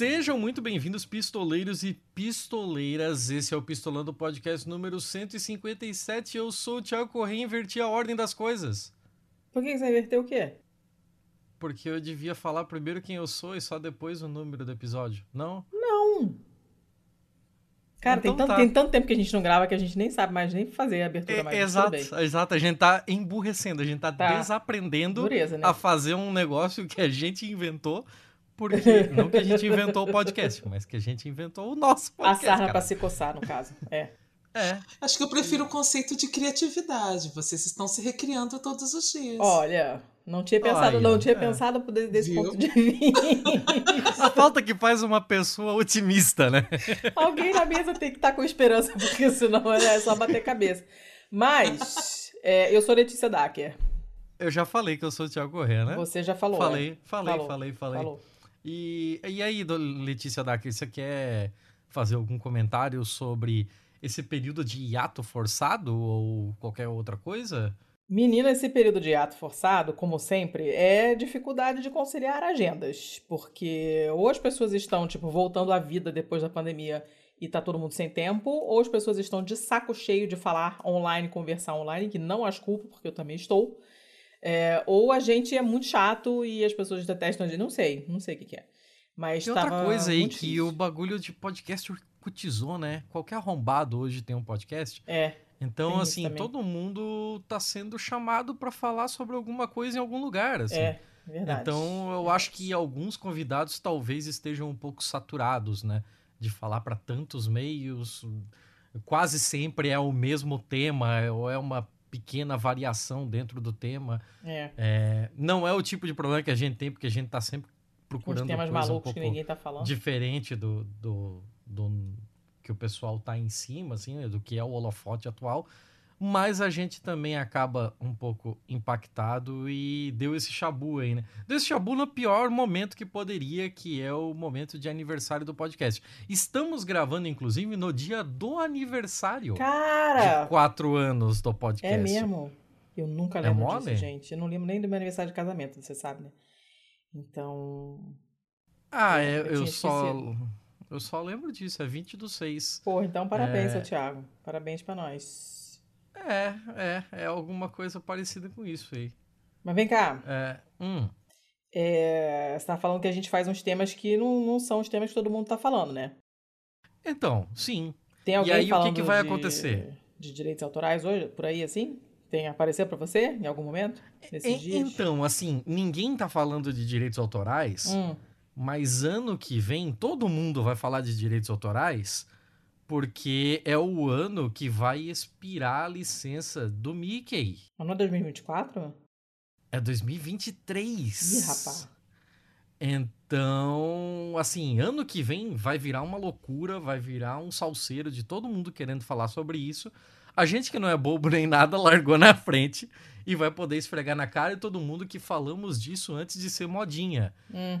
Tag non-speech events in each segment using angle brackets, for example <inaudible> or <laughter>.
Sejam muito bem-vindos, pistoleiros e pistoleiras. Esse é o Pistolando Podcast número 157. Eu sou o Thiago Corrêa e inverti a ordem das coisas. Por que você inverteu o quê? Porque eu devia falar primeiro quem eu sou e só depois o número do episódio. Não? Não. Cara, Então tem, tanto, tá. tem tanto tempo que a gente não grava que a gente nem sabe mais nem fazer a abertura mais. É, tudo exato, exato. A gente tá emburrecendo, a gente tá, Tá. desaprendendo Dureza, né? a fazer um negócio que a gente inventou. Porque, não que a gente inventou o podcast, mas que a gente inventou o nosso A podcast. sarna cara. pra se coçar, no caso. É. É, Acho que eu prefiro o conceito de criatividade. Vocês estão se recriando todos os dias. Olha, não tinha pensado, Olha, não tinha é. pensado de- desse Viu? ponto de vista. <laughs> a falta que faz uma pessoa otimista, né? Alguém na mesa tem que estar com esperança, porque senão é só bater cabeça. Mas, é, eu sou Letícia Dacker. Eu já falei que eu sou o Thiago Corrêa, né? Você já falou. falei, né? falei, Falou, falei, falei, Falou. E, e aí, Letícia Dacker, você quer fazer algum comentário sobre esse período de hiato forçado ou qualquer outra coisa? Menina, esse período de ato forçado, como sempre, é dificuldade de conciliar agendas, porque ou as pessoas estão, tipo, voltando à vida depois da pandemia e tá todo mundo sem tempo, ou as pessoas estão de saco cheio de falar online, conversar online, que não as culpo, porque eu também estou. É, ou a gente é muito chato e as pessoas detestam a gente, não sei, não sei o que, que é. Mas Tem outra coisa aí que difícil. o bagulho de podcast cotizou, né? Qualquer arrombado hoje tem um podcast. É, Então, assim, todo mundo tá sendo chamado pra falar sobre alguma coisa em algum lugar, assim. é, verdade. Então, eu acho que alguns convidados talvez estejam um pouco saturados, né? De falar para tantos meios. Quase sempre é o mesmo tema, ou é uma pequena variação dentro do tema. É, É, não é o tipo de problema que a gente tem, porque a gente tá sempre procurando temas coisa um malucos pouco que ninguém tá falando. diferente do, do, do que o pessoal tá em cima, assim, né, do que é o holofote atual. Mas a gente também acaba um pouco impactado e deu esse chabu aí, né? Deu esse chabu no pior momento que poderia, que é o momento de aniversário do podcast. Estamos gravando, inclusive, no dia do aniversário Cara! de quatro anos do podcast. É mesmo? Eu nunca É lembro mole? disso, gente. Eu não lembro nem do meu aniversário de casamento, você sabe, né? Então. Ah, É, é, eu eu, só... Eu só lembro disso, é 20 do 6. Porra, então parabéns, É. Thiago. Parabéns pra nós. É, é, é alguma coisa parecida com isso aí. Mas vem cá, É, hum, é, você tá falando que a gente faz uns temas que não, não são os temas que todo mundo tá falando, né? então, sim. Tem alguém aí, o que falando que vai de- acontecer? De direitos autorais hoje, por aí assim? Tem aparecer pra você em algum momento? Nesses E- dias? então, assim, ninguém tá falando de direitos autorais, Hum, mas ano que vem todo mundo vai falar de direitos autorais, porque é o ano que vai expirar a licença do Mickey. mas não é 2024? É 2023. Ih, rapaz. Então, assim, ano que vem vai virar uma loucura, vai virar um salseiro de todo mundo querendo falar sobre isso. A gente que não é bobo nem nada <laughs> largou na frente e vai poder esfregar na cara de todo mundo que falamos disso antes de ser modinha. Hum,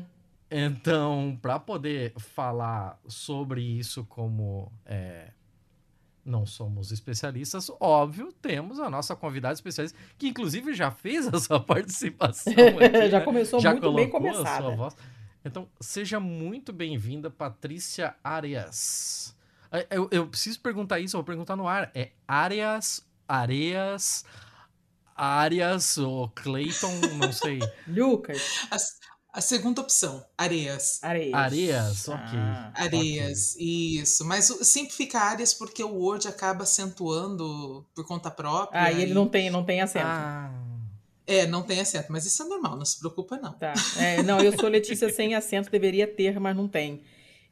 Então, para poder falar sobre isso como é, não somos especialistas, óbvio, temos a nossa convidada especialista, que inclusive já fez a sua <laughs> participação <laughs> aqui, já né? começou já muito bem começada. sua voz. Então, seja muito bem-vinda, Patrícia Arias. É, Eu, eu preciso perguntar isso, eu vou perguntar no ar. É Arias, Areas, Arias ou Clayton, não sei. <laughs> Lucas, a segunda opção, areias. Areias. Areias, ok. Ah. Areias, isso. Mas sempre fica áreas porque o Word acaba acentuando por conta própria. Ah, e ele não tem, não tem acento. Ah, É, não tem acento, mas isso é normal, não se preocupa não. Tá. É, não, eu sou Letícia <laughs> sem acento, deveria ter, mas não tem.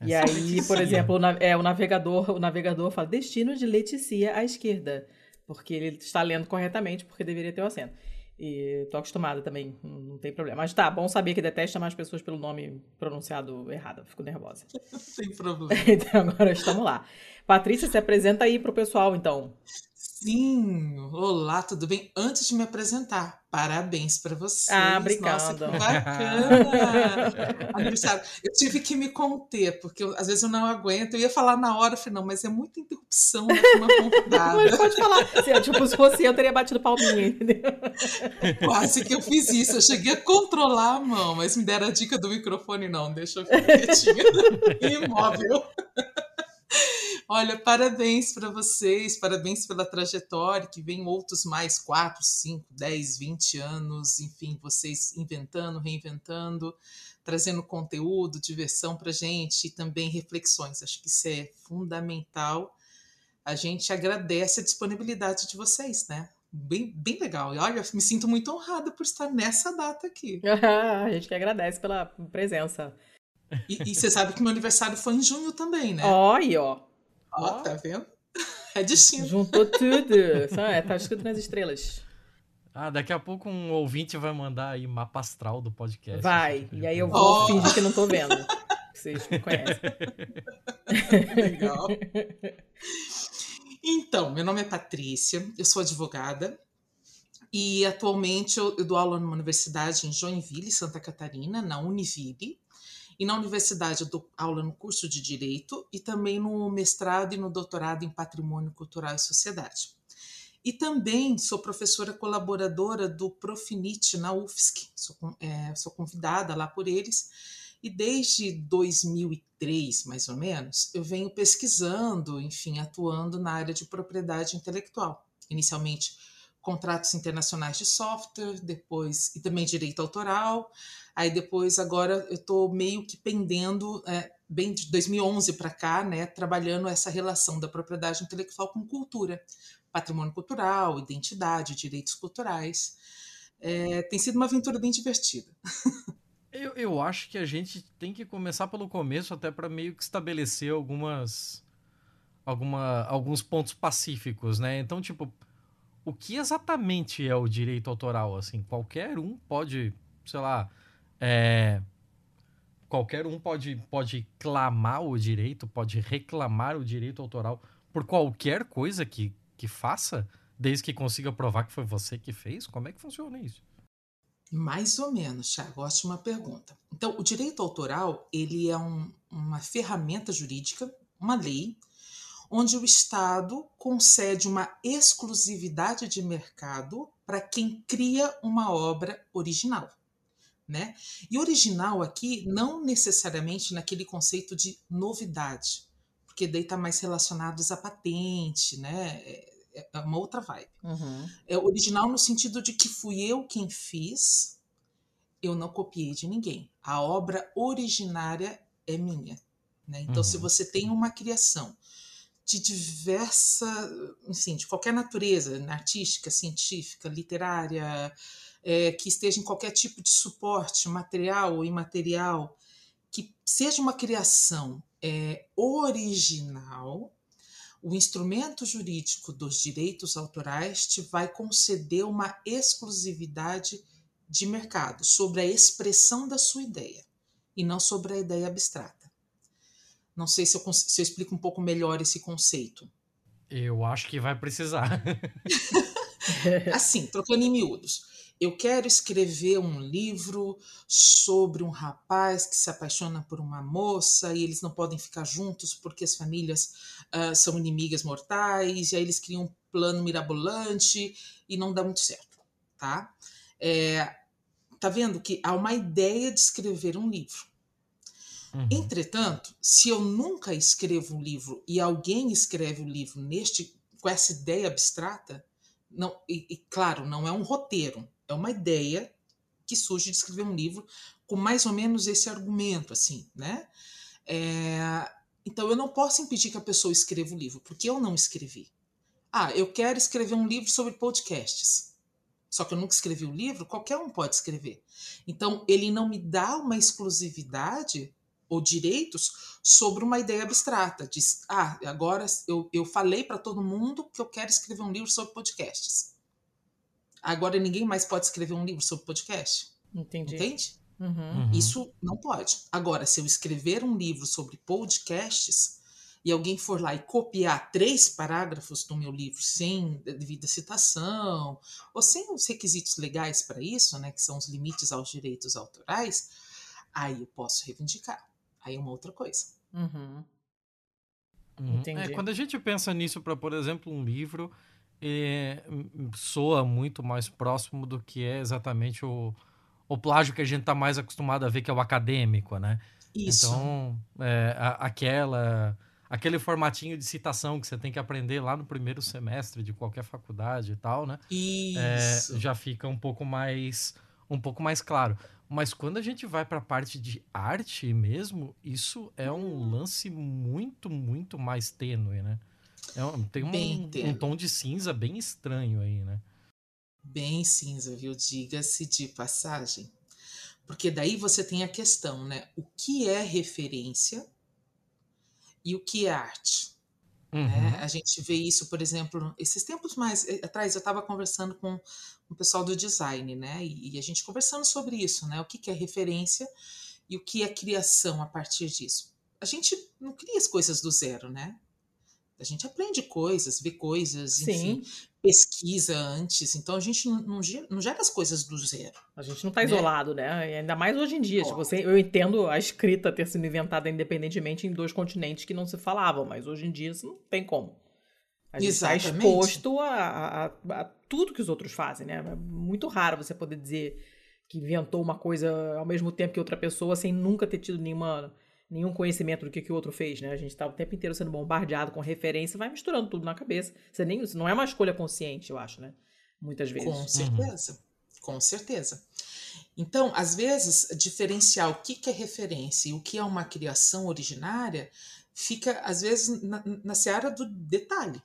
E Essa aí, Letícia. por exemplo, o, na- é, o navegador, o navegador fala destino de Leticia à esquerda, porque ele está lendo corretamente, porque deveria ter o acento. E tô acostumada também, não tem problema. Mas tá, bom saber que detesta mais pessoas pelo nome pronunciado errado, fico nervosa. <laughs> Tem problema. <laughs> Então agora estamos lá. Patrícia, se apresenta aí pro pessoal, então. Sim, olá, tudo bem? Antes de me apresentar, parabéns para vocês. Ah, obrigada. Nossa, que bacana. <laughs> Aniversário. Eu tive que me conter, porque eu, às vezes eu não aguento. Eu ia falar na hora, eu falei, não, mas é muita interrupção né, uma convidada. Mas pode falar. Se, tipo, se fosse eu, teria batido palminha, entendeu? <laughs> Quase que eu fiz isso. Eu cheguei a controlar a mão, mas me deram a dica do microfone, não, deixa eu ficar quietinha, <laughs> imóvel. Olha, parabéns para vocês, parabéns pela trajetória, que vem outros mais 4, 5, 10, 20 anos, enfim, vocês inventando, reinventando, trazendo conteúdo, diversão para gente e também reflexões. Acho que isso é fundamental. A gente agradece a disponibilidade de vocês, né? Bem, bem legal. E olha, me sinto muito honrada por estar nessa data aqui. <laughs> a gente que agradece pela presença. E, e você sabe que meu aniversário foi em junho também, né? Olha, ó. Ó, tá vendo? <laughs> É destino. Juntou tudo. É, tá escrito nas estrelas. Ah, daqui a pouco um ouvinte vai mandar aí mapa astral do podcast. Vai, e aí eu vou oh. fingir que não tô vendo. Vocês me conhecem. <laughs> Legal. Então, meu nome é Patrícia, eu sou advogada e atualmente eu, eu dou aula numa universidade em Joinville, Santa Catarina, na Univille. E na universidade eu dou aula no curso de Direito e também no mestrado e no doutorado em Patrimônio Cultural e Sociedade. E também sou professora colaboradora do Profinit na UFSC, sou, é, sou convidada lá por eles. E desde 2003, mais ou menos, eu venho pesquisando, enfim, atuando na área de propriedade intelectual. Inicialmente, contratos internacionais de software, depois, e também direito autoral, Aí depois, agora, eu estou meio que pendendo, é, bem de 2011 para cá, né, trabalhando essa relação da propriedade intelectual com cultura, patrimônio cultural, identidade, direitos culturais. É, tem sido uma aventura bem divertida. <laughs> Eu, eu acho que a gente tem que começar pelo começo, até para meio que estabelecer algumas, alguma, alguns pontos pacíficos, né? Então, tipo, o que exatamente é o direito autoral? Assim, qualquer um pode, sei lá, é, qualquer um pode, pode clamar o direito, pode reclamar o direito autoral por qualquer coisa que, que faça, desde que consiga provar que foi você que fez? Como é que funciona isso? Mais ou menos, Thiago. Ótima pergunta. Então, o direito autoral ele é um, uma ferramenta jurídica, uma lei, onde o Estado concede uma exclusividade de mercado para quem cria uma obra original né? E original aqui não necessariamente naquele conceito de novidade, porque daí está mais relacionados à patente, né? É, é uma outra vibe. Uhum. É original no sentido de que fui eu quem fiz, eu não copiei de ninguém. A obra originária é minha. Né? Então, uhum. se você tem uma criação de diversa, enfim, de qualquer natureza, artística, científica, literária, é, que esteja em qualquer tipo de suporte, material ou imaterial, que seja uma criação é, original, o instrumento jurídico dos direitos autorais te vai conceder uma exclusividade de mercado sobre a expressão da sua ideia e não sobre a ideia abstrata. Não sei se eu, se eu explico um pouco melhor esse conceito. Eu acho que vai precisar. <laughs> assim, trocando em miúdos eu quero escrever um livro sobre um rapaz que se apaixona por uma moça e eles não podem ficar juntos porque as famílias uh, são inimigas mortais, e aí eles criam um plano mirabolante e não dá muito certo, tá? É, tá vendo que há uma ideia de escrever um livro. Uhum. Entretanto, se eu nunca escrevo um livro e alguém escreve o um livro neste com essa ideia abstrata, não, e, e claro, não é um roteiro, é uma ideia que surge de escrever um livro com mais ou menos esse argumento, assim, né? É, então eu não posso impedir que a pessoa escreva o livro, porque eu não escrevi. Ah, eu quero escrever um livro sobre podcasts. Só que eu nunca escrevi o um livro, qualquer um pode escrever. Então, ele não me dá uma exclusividade ou direitos sobre uma ideia abstrata. Diz, ah, agora eu, eu falei para todo mundo que eu quero escrever um livro sobre podcasts. Agora ninguém mais pode escrever um livro sobre podcast. Entendi. Entende? Uhum. Isso não pode. Agora, se eu escrever um livro sobre podcasts, e alguém for lá e copiar três parágrafos do meu livro sem devida citação, ou sem os requisitos legais para isso, né, que são os limites aos direitos autorais, aí eu posso reivindicar. Aí é uma outra coisa. Uhum. Uhum. É, quando a gente pensa nisso para, por exemplo, um livro, é, soa muito mais próximo do que é exatamente o, o plágio que a gente está mais acostumado a ver, que é o acadêmico, né? Isso. Então, é, a, aquela aquele formatinho de citação que você tem que aprender lá no primeiro semestre de qualquer faculdade e tal, né? Isso. É, já fica um pouco mais um pouco mais claro. Mas quando a gente vai para a parte de arte mesmo, isso é um lance muito, muito mais tênue, né? É, tem um, um, tom de cinza bem estranho aí, né? Bem cinza, viu? Diga-se de passagem. Porque daí você tem a questão, né? O que é referência e o que é arte? Né? Uhum. Né? A gente vê isso, por exemplo, esses tempos mais eh, atrás eu estava conversando com o pessoal do design, né? E, e, a gente conversando sobre isso, né? O que, que é referência e o que é criação a partir disso. A gente não cria as coisas do zero, né? A gente aprende coisas, vê coisas, Sim. enfim, pesquisa antes. Então a gente não, não, não gera as coisas do zero. A gente não está né? isolado, né? E ainda mais hoje em dia. Tipo, eu entendo a escrita ter sido inventada independentemente em dois continentes que não se falavam, mas hoje em dia isso não tem como. A gente está exposto a, a, a, tudo que os outros fazem, né? É muito raro você poder dizer que inventou uma coisa ao mesmo tempo que outra pessoa sem nunca ter tido nenhuma nenhum conhecimento do que, que o outro fez, né? A gente tá o tempo inteiro sendo bombardeado com referência, vai misturando tudo na cabeça. Você nem, não é uma escolha consciente, eu acho, né? Muitas vezes. Com certeza. Uhum. Com certeza. Então, às vezes, diferenciar o que, que é referência e o que é uma criação originária fica, às vezes, na, na seara do detalhe.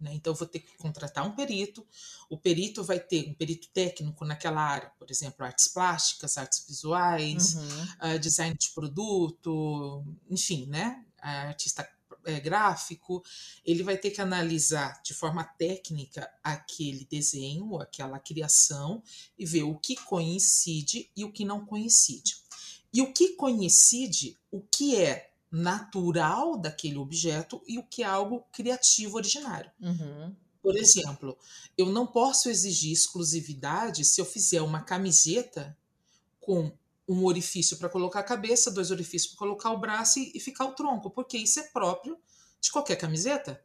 Né? Então, eu vou ter que contratar um perito, o perito vai ter um perito técnico naquela área, por exemplo, artes plásticas, artes visuais, uhum. uh, design de produto, enfim, né? artista é, gráfico, ele vai ter que analisar de forma técnica aquele desenho, aquela criação e ver o que coincide e o que não coincide. E o que coincide, o que é natural daquele objeto e o que é algo criativo originário. Uhum. Por exemplo, eu não posso exigir exclusividade se eu fizer uma camiseta com um orifício para colocar a cabeça, dois orifícios para colocar o braço e, e, ficar o tronco, porque isso é próprio de qualquer camiseta,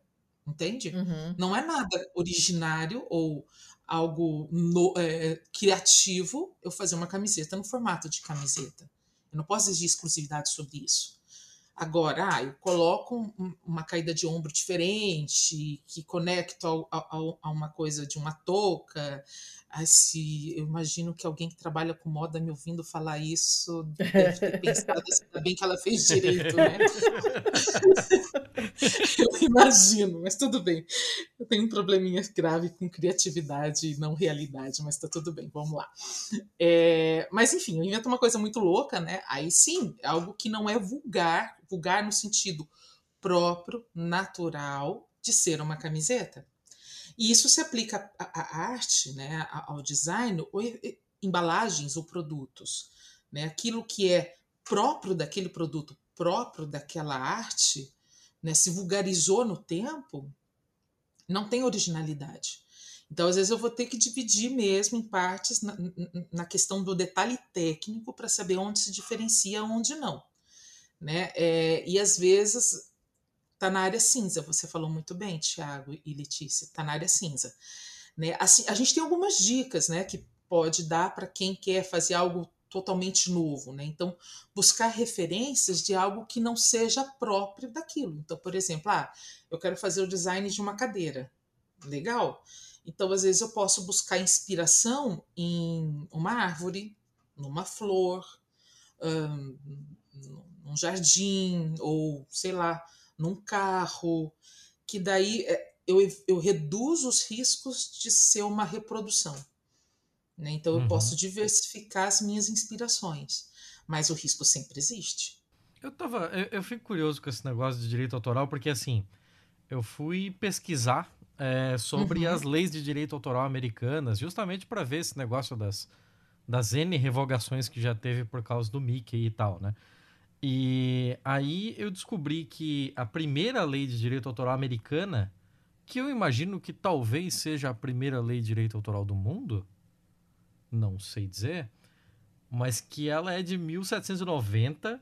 entende? Uhum. Não é nada originário ou algo no, é, criativo eu fazer uma camiseta no formato de camiseta. Eu não posso exigir exclusividade sobre isso. Agora, ah, eu coloco uma caída de ombro diferente, que conecto a uma coisa de uma touca. Ah, se eu imagino que alguém que trabalha com moda me ouvindo falar isso deve ter <laughs> pensado assim, ainda bem que ela fez direito, né? <laughs> eu imagino, mas tudo bem. Eu tenho um probleminha grave com criatividade e não realidade, mas tá tudo bem, vamos lá. É, mas enfim, eu invento uma coisa muito louca, né? Aí sim, é algo que não é vulgar, vulgar no sentido próprio, natural de ser uma camiseta. E isso se aplica à, arte, né, ao design, ou embalagens ou produtos. Né? Aquilo que é próprio daquele produto, próprio daquela arte, né, se vulgarizou no tempo, não tem originalidade. Então, às vezes, eu vou ter que dividir mesmo em partes na, na questão do detalhe técnico para saber onde se diferencia onde não. Né? É, e às vezes está na área cinza. Você falou muito bem, Tiago e Letícia, está na área cinza. Né? Assim, a gente tem algumas dicas né, que pode dar para quem quer fazer algo totalmente novo, né? Então, buscar referências de algo que não seja próprio daquilo. Então, por exemplo, ah, eu quero fazer o design de uma cadeira. Legal. Então, às vezes eu posso buscar inspiração em uma árvore, numa flor, um, num jardim ou sei lá, num carro, que daí é, eu, eu reduzo os riscos de ser uma reprodução. Né? Então eu uhum. posso diversificar as minhas inspirações, mas o risco sempre existe. Eu tava, eu, eu fico curioso com esse negócio de direito autoral, porque assim, eu fui pesquisar é, sobre uhum. as leis de direito autoral americanas, justamente para ver esse negócio das, das N revogações que já teve por causa do Mickey e tal, né? E aí eu descobri que a primeira lei de direito autoral americana, que eu imagino que talvez seja a primeira lei de direito autoral do mundo, não sei dizer, mas que ela é de 1790.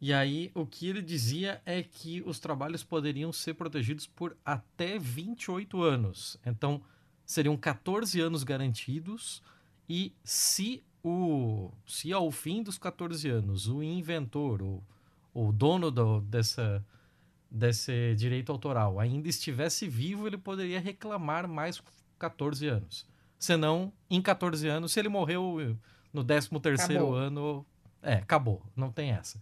E aí o que ele dizia é que os trabalhos poderiam ser protegidos por até 28 anos. Então seriam 14 anos garantidos e se o se ao fim dos 14 anos o inventor, o, o dono do, dessa, desse direito autoral ainda estivesse vivo, ele poderia reclamar mais 14 anos. Senão, em 14 anos, se ele morreu no 13 terceiro ano, é, acabou, não tem essa.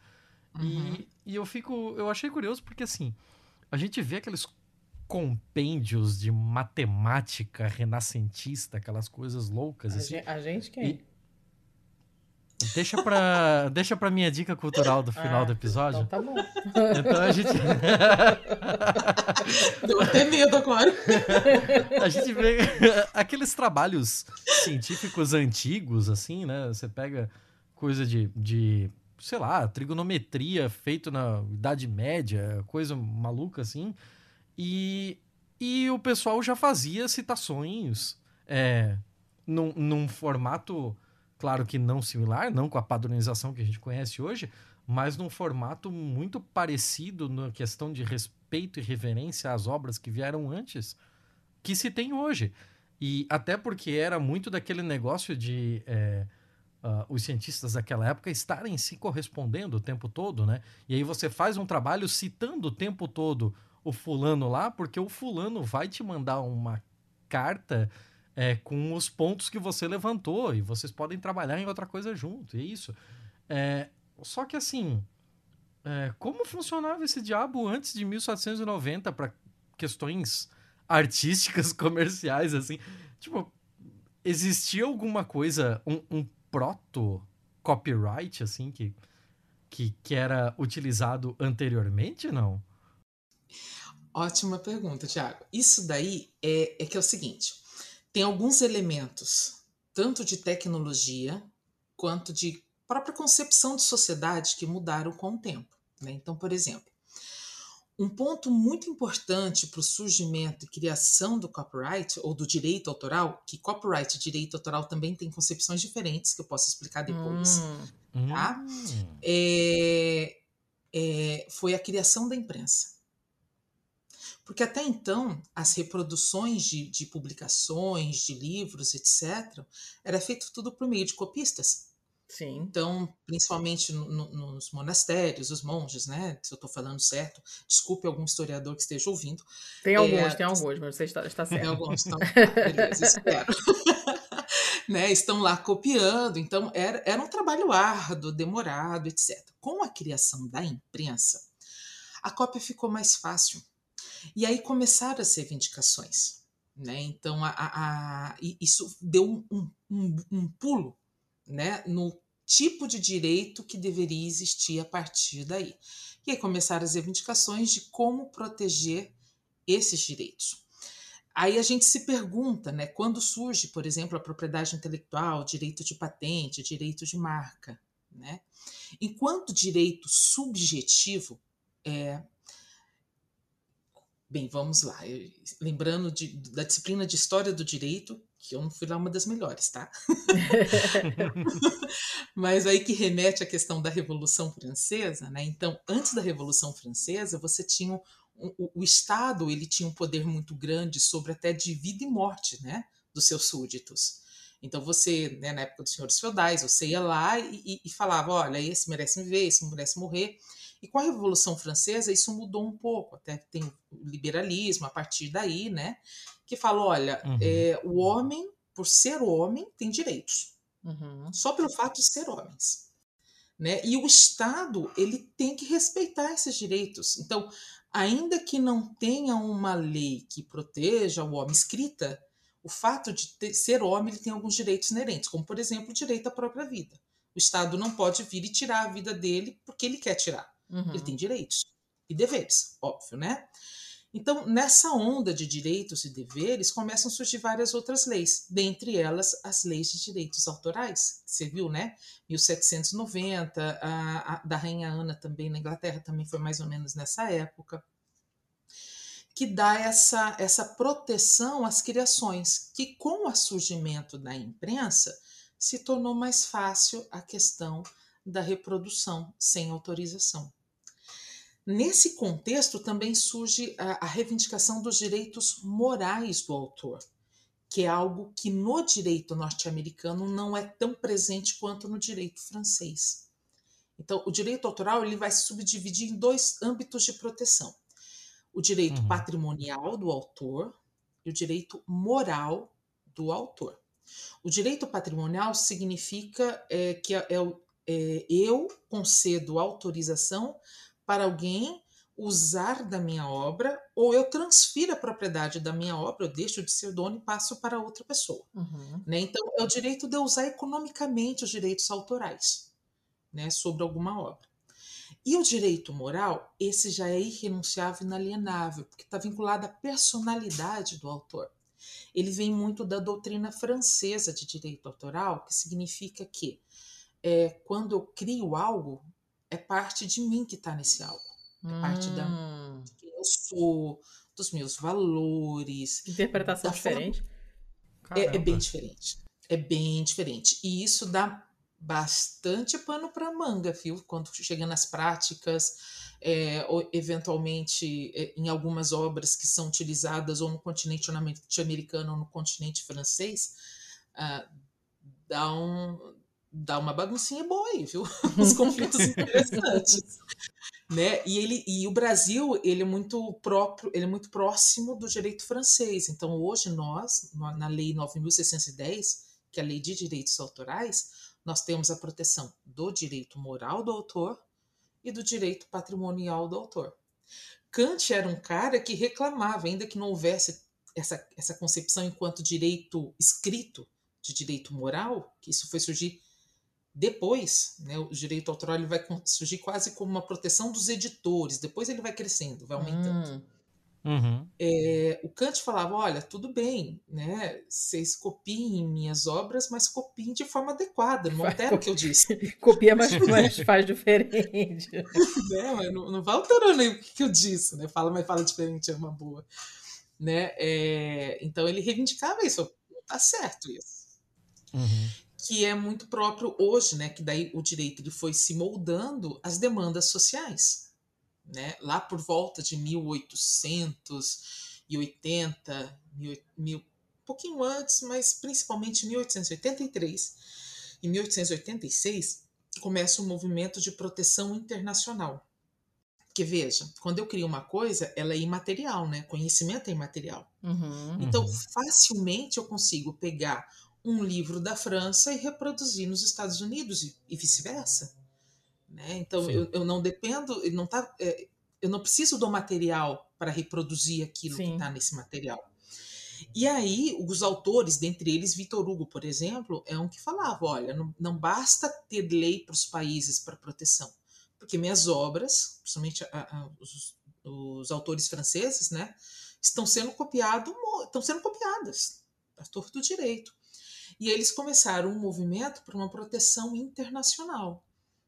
Uhum. E, e eu fico, eu achei curioso porque assim, a gente vê aqueles compêndios de matemática renascentista, aquelas coisas loucas. A, assim, gente, a gente quem? E, Deixa pra, <laughs> deixa pra minha dica cultural do final ah, do episódio. Então tá bom. Então a gente. <laughs> Deu até medo agora. <laughs> a gente vê aqueles trabalhos científicos antigos, assim, né? Você pega coisa de, de sei lá, trigonometria feito na Idade Média, coisa maluca assim. E, e o pessoal já fazia citações é, num, num formato Claro que não similar, não com a padronização que a gente conhece hoje, mas num formato muito parecido na questão de respeito e reverência às obras que vieram antes, que se tem hoje. E até porque era muito daquele negócio de é, uh, os cientistas daquela época estarem se correspondendo o tempo todo, né? E aí você faz um trabalho citando o tempo todo o fulano lá, porque o fulano vai te mandar uma carta é, com os pontos que você levantou e vocês podem trabalhar em outra coisa junto, é isso. É, só que assim, é, como funcionava esse diabo antes de 1790 para questões artísticas, <laughs> comerciais, assim? Tipo, existia alguma coisa, um, um proto copyright, assim, que, que, que era utilizado anteriormente, não? Ótima pergunta, Tiago. Isso daí é, é que é o seguinte: tem alguns elementos, tanto de tecnologia quanto de própria concepção de sociedade que mudaram com o tempo. Né? Então, por exemplo, um ponto muito importante para o surgimento e criação do copyright ou do direito autoral, que copyright e direito autoral também tem concepções diferentes que eu posso explicar depois, hum, tá? Hum. É, é, foi a criação da imprensa. Porque até então, as reproduções de, de publicações, de livros, etc., era feito tudo por meio de copistas. Sim. Então, principalmente no, no, nos monastérios, os monges, né? Se eu estou falando certo, desculpe algum historiador que esteja ouvindo. Tem alguns, é, tem alguns, mas você está, está certo. Tem alguns, então, <laughs> beleza, espero. <laughs> né, estão lá copiando, então era, era um trabalho árduo, demorado, etc. Com a criação da imprensa, a cópia ficou mais fácil. E aí começaram as reivindicações. Né? Então, a, a, a isso deu um, um, um pulo né? no tipo de direito que deveria existir a partir daí. E aí começaram as reivindicações de como proteger esses direitos. Aí a gente se pergunta, né, quando surge, por exemplo, a propriedade intelectual, direito de patente, direito de marca, né? Enquanto direito subjetivo, é, Bem, vamos lá. Eu, lembrando de, da disciplina de História do Direito, que eu não fui lá uma das melhores, tá? <laughs> Mas aí que remete à questão da Revolução Francesa, né? Então, antes da Revolução Francesa, você tinha o, o Estado, ele tinha um poder muito grande sobre até de vida e morte, né, dos seus súditos. Então você, né, na época dos senhores feudais, você ia lá e, e, falava, olha, esse merece viver, esse merece morrer. E com a Revolução Francesa isso mudou um pouco, até tem o liberalismo a partir daí, né? Que fala, olha, uhum. é, o homem, por ser homem, tem direitos. Uhum. Só pelo fato de ser homens. Né? E o Estado ele tem que respeitar esses direitos. Então, ainda que não tenha uma lei que proteja o homem escrita, o fato de ter, ser homem ele tem alguns direitos inerentes, como por exemplo o direito à própria vida. O Estado não pode vir e tirar a vida dele porque ele quer tirar. Uhum. Ele tem direitos e deveres, óbvio, né? Então, nessa onda de direitos e deveres, começam a surgir várias outras leis, dentre elas as leis de direitos autorais. Você viu, né? 1790, a, a, da Rainha Ana também na Inglaterra, também foi mais ou menos nessa época, que dá essa, essa proteção às criações, que com o surgimento da imprensa se tornou mais fácil a questão da reprodução sem autorização. Nesse contexto também surge a, a reivindicação dos direitos morais do autor, que é algo que no direito norte-americano não é tão presente quanto no direito francês. Então, o direito autoral ele vai se subdividir em dois âmbitos de proteção: o direito uhum. patrimonial do autor e o direito moral do autor. O direito patrimonial significa é, que é, é, eu concedo autorização para alguém usar da minha obra, ou eu transfiro a propriedade da minha obra, eu deixo de ser dono e passo para outra pessoa. Uhum. Né? Então, é o direito de usar economicamente os direitos autorais né, sobre alguma obra. E o direito moral, esse já é irrenunciável e inalienável, porque está vinculado à personalidade do autor. Ele vem muito da doutrina francesa de direito autoral, que significa que é, quando eu crio algo, é parte de mim que está nesse algo. É hum. parte da, de quem eu sou, dos meus valores. Interpretação diferente? É, é, bem diferente. É bem diferente. E isso dá bastante pano para manga, viu? Quando chega nas práticas, é, ou eventualmente é, em algumas obras que são utilizadas ou no continente americano ou no continente francês, ah, dá um, dá uma baguncinha boa aí, viu? <laughs> Uns conflitos interessantes. né? E ele e o Brasil, ele é muito próprio, ele é muito próximo do direito francês. Então, hoje nós, na lei 9610, que é a lei de direitos autorais, nós temos a proteção do direito moral do autor e do direito patrimonial do autor. Kant era um cara que reclamava, ainda que não houvesse essa, essa concepção enquanto direito escrito de direito moral, que isso foi surgir depois, né, o direito autoral ele vai surgir quase como uma proteção dos editores. Depois ele vai crescendo, vai aumentando. Hum. Uhum. É, o Kant falava: olha, tudo bem, né? Vocês copiem minhas obras, mas copiem de forma adequada. Não altera o que eu disse. <laughs> Copia, mas, mas faz diferente. <laughs> não, não vai alterando o que eu disse, né? Fala, mas fala diferente, é uma boa. Né? É, então ele reivindicava isso. Tá certo isso. Uhum que é muito próprio hoje, né? Que daí o direito ele foi se moldando às demandas sociais, né? Lá por volta de 1880, mil, mil, um pouquinho antes, mas principalmente 1883 e 1886 começa o um movimento de proteção internacional. Porque veja, quando eu crio uma coisa, ela é imaterial, né? Conhecimento é imaterial. Uhum, então, uhum. facilmente eu consigo pegar um livro da França e reproduzir nos Estados Unidos e, e vice-versa. Né? Então eu, eu, não dependo, não tá, é, eu não preciso do material para reproduzir aquilo Sim. que está nesse material. E aí, os autores, dentre eles Vitor Hugo, por exemplo, é um que falava: olha, não, não basta ter lei para os países para proteção, porque minhas obras, principalmente a, a, os, os, autores franceses, né, estão sendo copiado, estão sendo copiadas a torto do direito. E eles começaram um movimento para uma proteção internacional.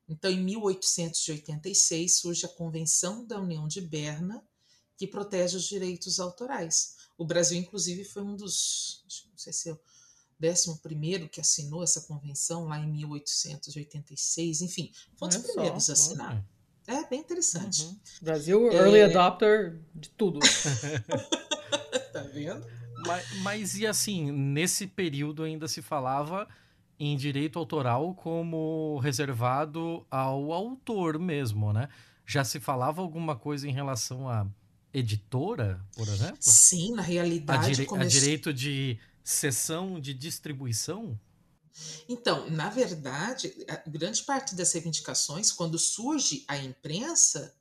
Então, em 1886, surge a Convenção da União de Berna, que protege os direitos autorais. O Brasil, inclusive, foi um dos, não sei se é o décimo primeiro que assinou essa convenção lá em 1886. Enfim, foi um dos primeiros a assinar. É bem interessante. Uhum. Brasil, early é... adopter de tudo. <laughs> <laughs> tá vendo? Mas, mas e assim, nesse período ainda se falava em direito autoral como reservado ao autor mesmo, né? Já se falava alguma coisa em relação à editora, por exemplo? Sim, na realidade. A, dire a direito de sessão de distribuição? Então, na verdade, grande parte das reivindicações, quando surge a imprensa,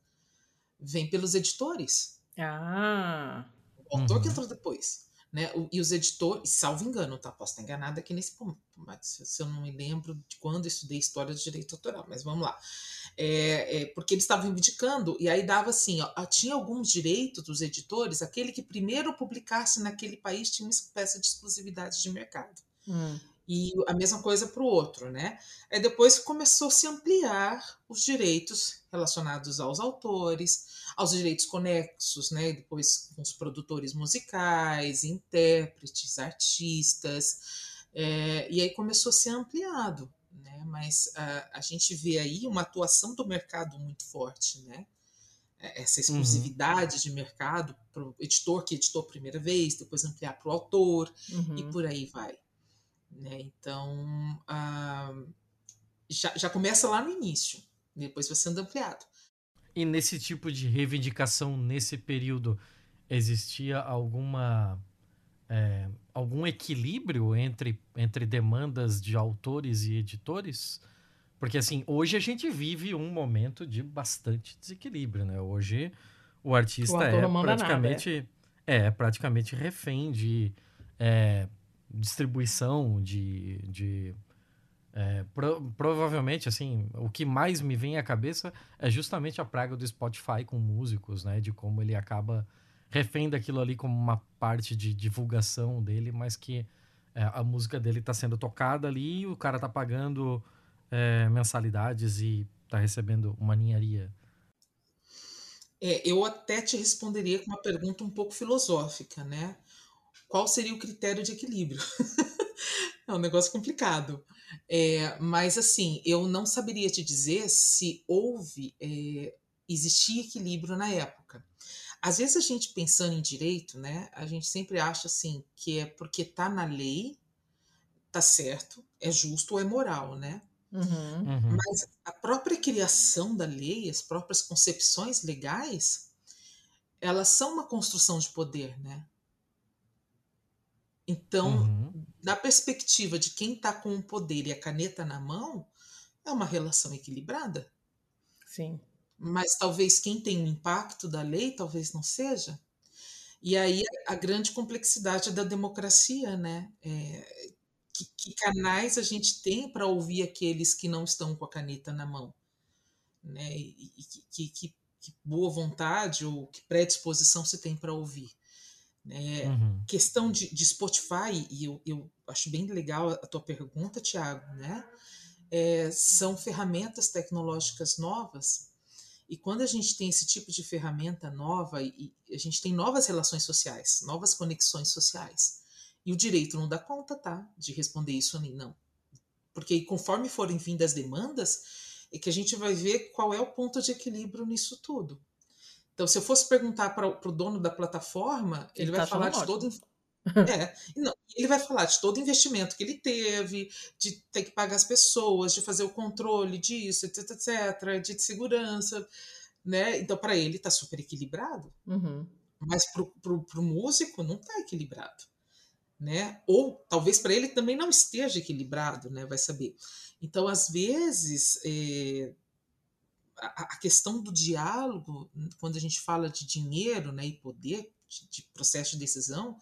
vem pelos editores. Ah. O autor uhum. que entrou depois. Né? E os editores, salvo engano, tá? Posso estar enganada aqui nesse ponto, mas se eu não me lembro de quando estudei história do direito autoral, mas vamos lá. É, é, porque eles estavam indicando, e aí dava assim: ó, tinha alguns direitos dos editores, aquele que primeiro publicasse naquele país tinha uma espécie de exclusividade de mercado. Hum e a mesma coisa para o outro, né? Aí depois começou a se ampliar os direitos relacionados aos autores, aos direitos conexos, né? Depois com os produtores musicais, intérpretes, artistas, é, e aí começou a ser ampliado, né? Mas a, a gente vê aí uma atuação do mercado muito forte, né? É, essa uhum. exclusividade uhum. de mercado para o editor que editou a primeira vez, depois ampliar para o autor uhum. e por aí vai. Né? Então, ah, já, já começa lá no início, depois vai sendo ampliado. E nesse tipo de reivindicação, nesse período, existia alguma é, algum equilíbrio entre, entre demandas de autores e editores? Porque, assim, hoje a gente vive um momento de bastante desequilíbrio, né? Hoje o artista o é praticamente... Nada, é. é, praticamente refém de... É, distribuição de. de é, pro, provavelmente, assim, o que mais me vem à cabeça é justamente a praga do Spotify com músicos, né? De como ele acaba refém daquilo ali como uma parte de divulgação dele, mas que é, a música dele está sendo tocada ali e o cara tá pagando é, mensalidades e tá recebendo uma ninharia. É, eu até te responderia com uma pergunta um pouco filosófica, né? Qual seria o critério de equilíbrio? <laughs> é um negócio complicado. É, mas, assim, eu não saberia te dizer se houve, é, existia equilíbrio na época. Às vezes a gente pensando em direito, né, a gente sempre acha assim que é porque está na lei, tá certo, é justo ou é moral, né? Uhum. Uhum. Mas a própria criação da lei, as próprias concepções legais, elas são uma construção de poder, né? Então, uhum. na perspectiva de quem está com o poder e a caneta na mão, é uma relação equilibrada. Sim. Mas talvez quem tem o impacto da lei, talvez não seja. E aí a grande complexidade da democracia, né? É, que, que, canais a gente tem para ouvir aqueles que não estão com a caneta na mão? Né? E, e que, que, que boa vontade ou que predisposição se tem para ouvir? É, uhum. Questão de, de, Spotify, e eu, eu, acho bem legal a tua pergunta, Tiago, né? É, são ferramentas tecnológicas novas, e quando a gente tem esse tipo de ferramenta nova, e, e a gente tem novas relações sociais, novas conexões sociais, e o direito não dá conta, tá? De responder isso nem não. Porque conforme forem vindo as demandas, é que a gente vai ver qual é o ponto de equilíbrio nisso tudo. Então, se eu fosse perguntar para o dono da plataforma, ele, ele vai tá falar de todo. <laughs> É, não, ele vai falar de todo investimento que ele teve, de ter que pagar as pessoas, de fazer o controle disso, etc, etc, de segurança, né? Então, para ele está super equilibrado, uhum. mas para o músico não está equilibrado, né? Ou talvez para ele também não esteja equilibrado, né? Vai saber. Então, às vezes, é, a, questão do diálogo, quando a gente fala de dinheiro né, e poder, de, de processo de decisão,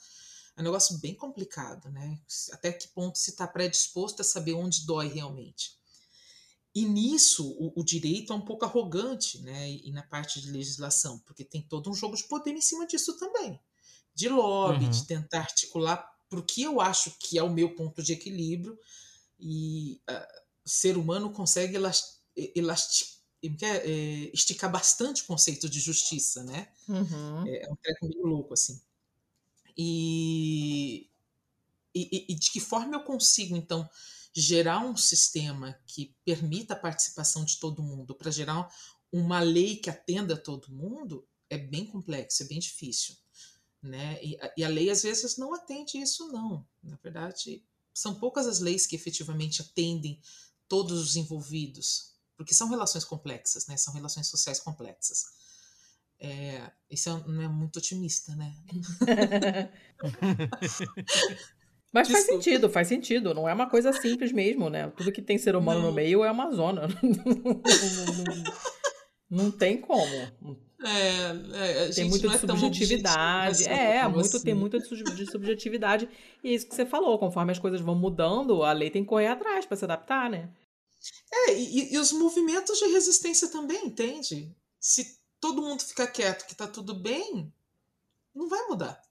é um negócio bem complicado, né? Até que ponto se está predisposto a saber onde dói realmente. E nisso, o, o, direito é um pouco arrogante, né? E, na parte de legislação, porque tem todo um jogo de poder em cima disso também. De lobby, uhum. de tentar articular para o que eu acho que é o meu ponto de equilíbrio. E uh, o ser humano consegue elasticar quer é, esticar bastante o conceito de justiça, né? Uhum. É, é um treco meio louco, assim. E, e, e, de que forma eu consigo, então, gerar um sistema que permita a participação de todo mundo, para gerar uma lei que atenda a todo mundo, é bem complexo, é bem difícil. Né? E, e a lei, às vezes, não atende isso, não. Na verdade, são poucas as leis que efetivamente atendem todos os envolvidos, porque são relações complexas, né? São relações sociais complexas. É, isso é, não é muito otimista, né? <laughs> Mas Desculpa. faz sentido, faz sentido. Não é uma coisa simples mesmo, né? Tudo que tem ser humano não. no meio é uma zona. <laughs> não, tem como. É, é, tem muita é subjetividade. É, muito, assim. tem muita de subjetividade. E é isso que você falou, conforme as coisas vão mudando, a lei tem que correr atrás para se adaptar, né? É, e, e, os movimentos de resistência também, entende? Se todo mundo ficar quieto que tá tudo bem, não vai mudar.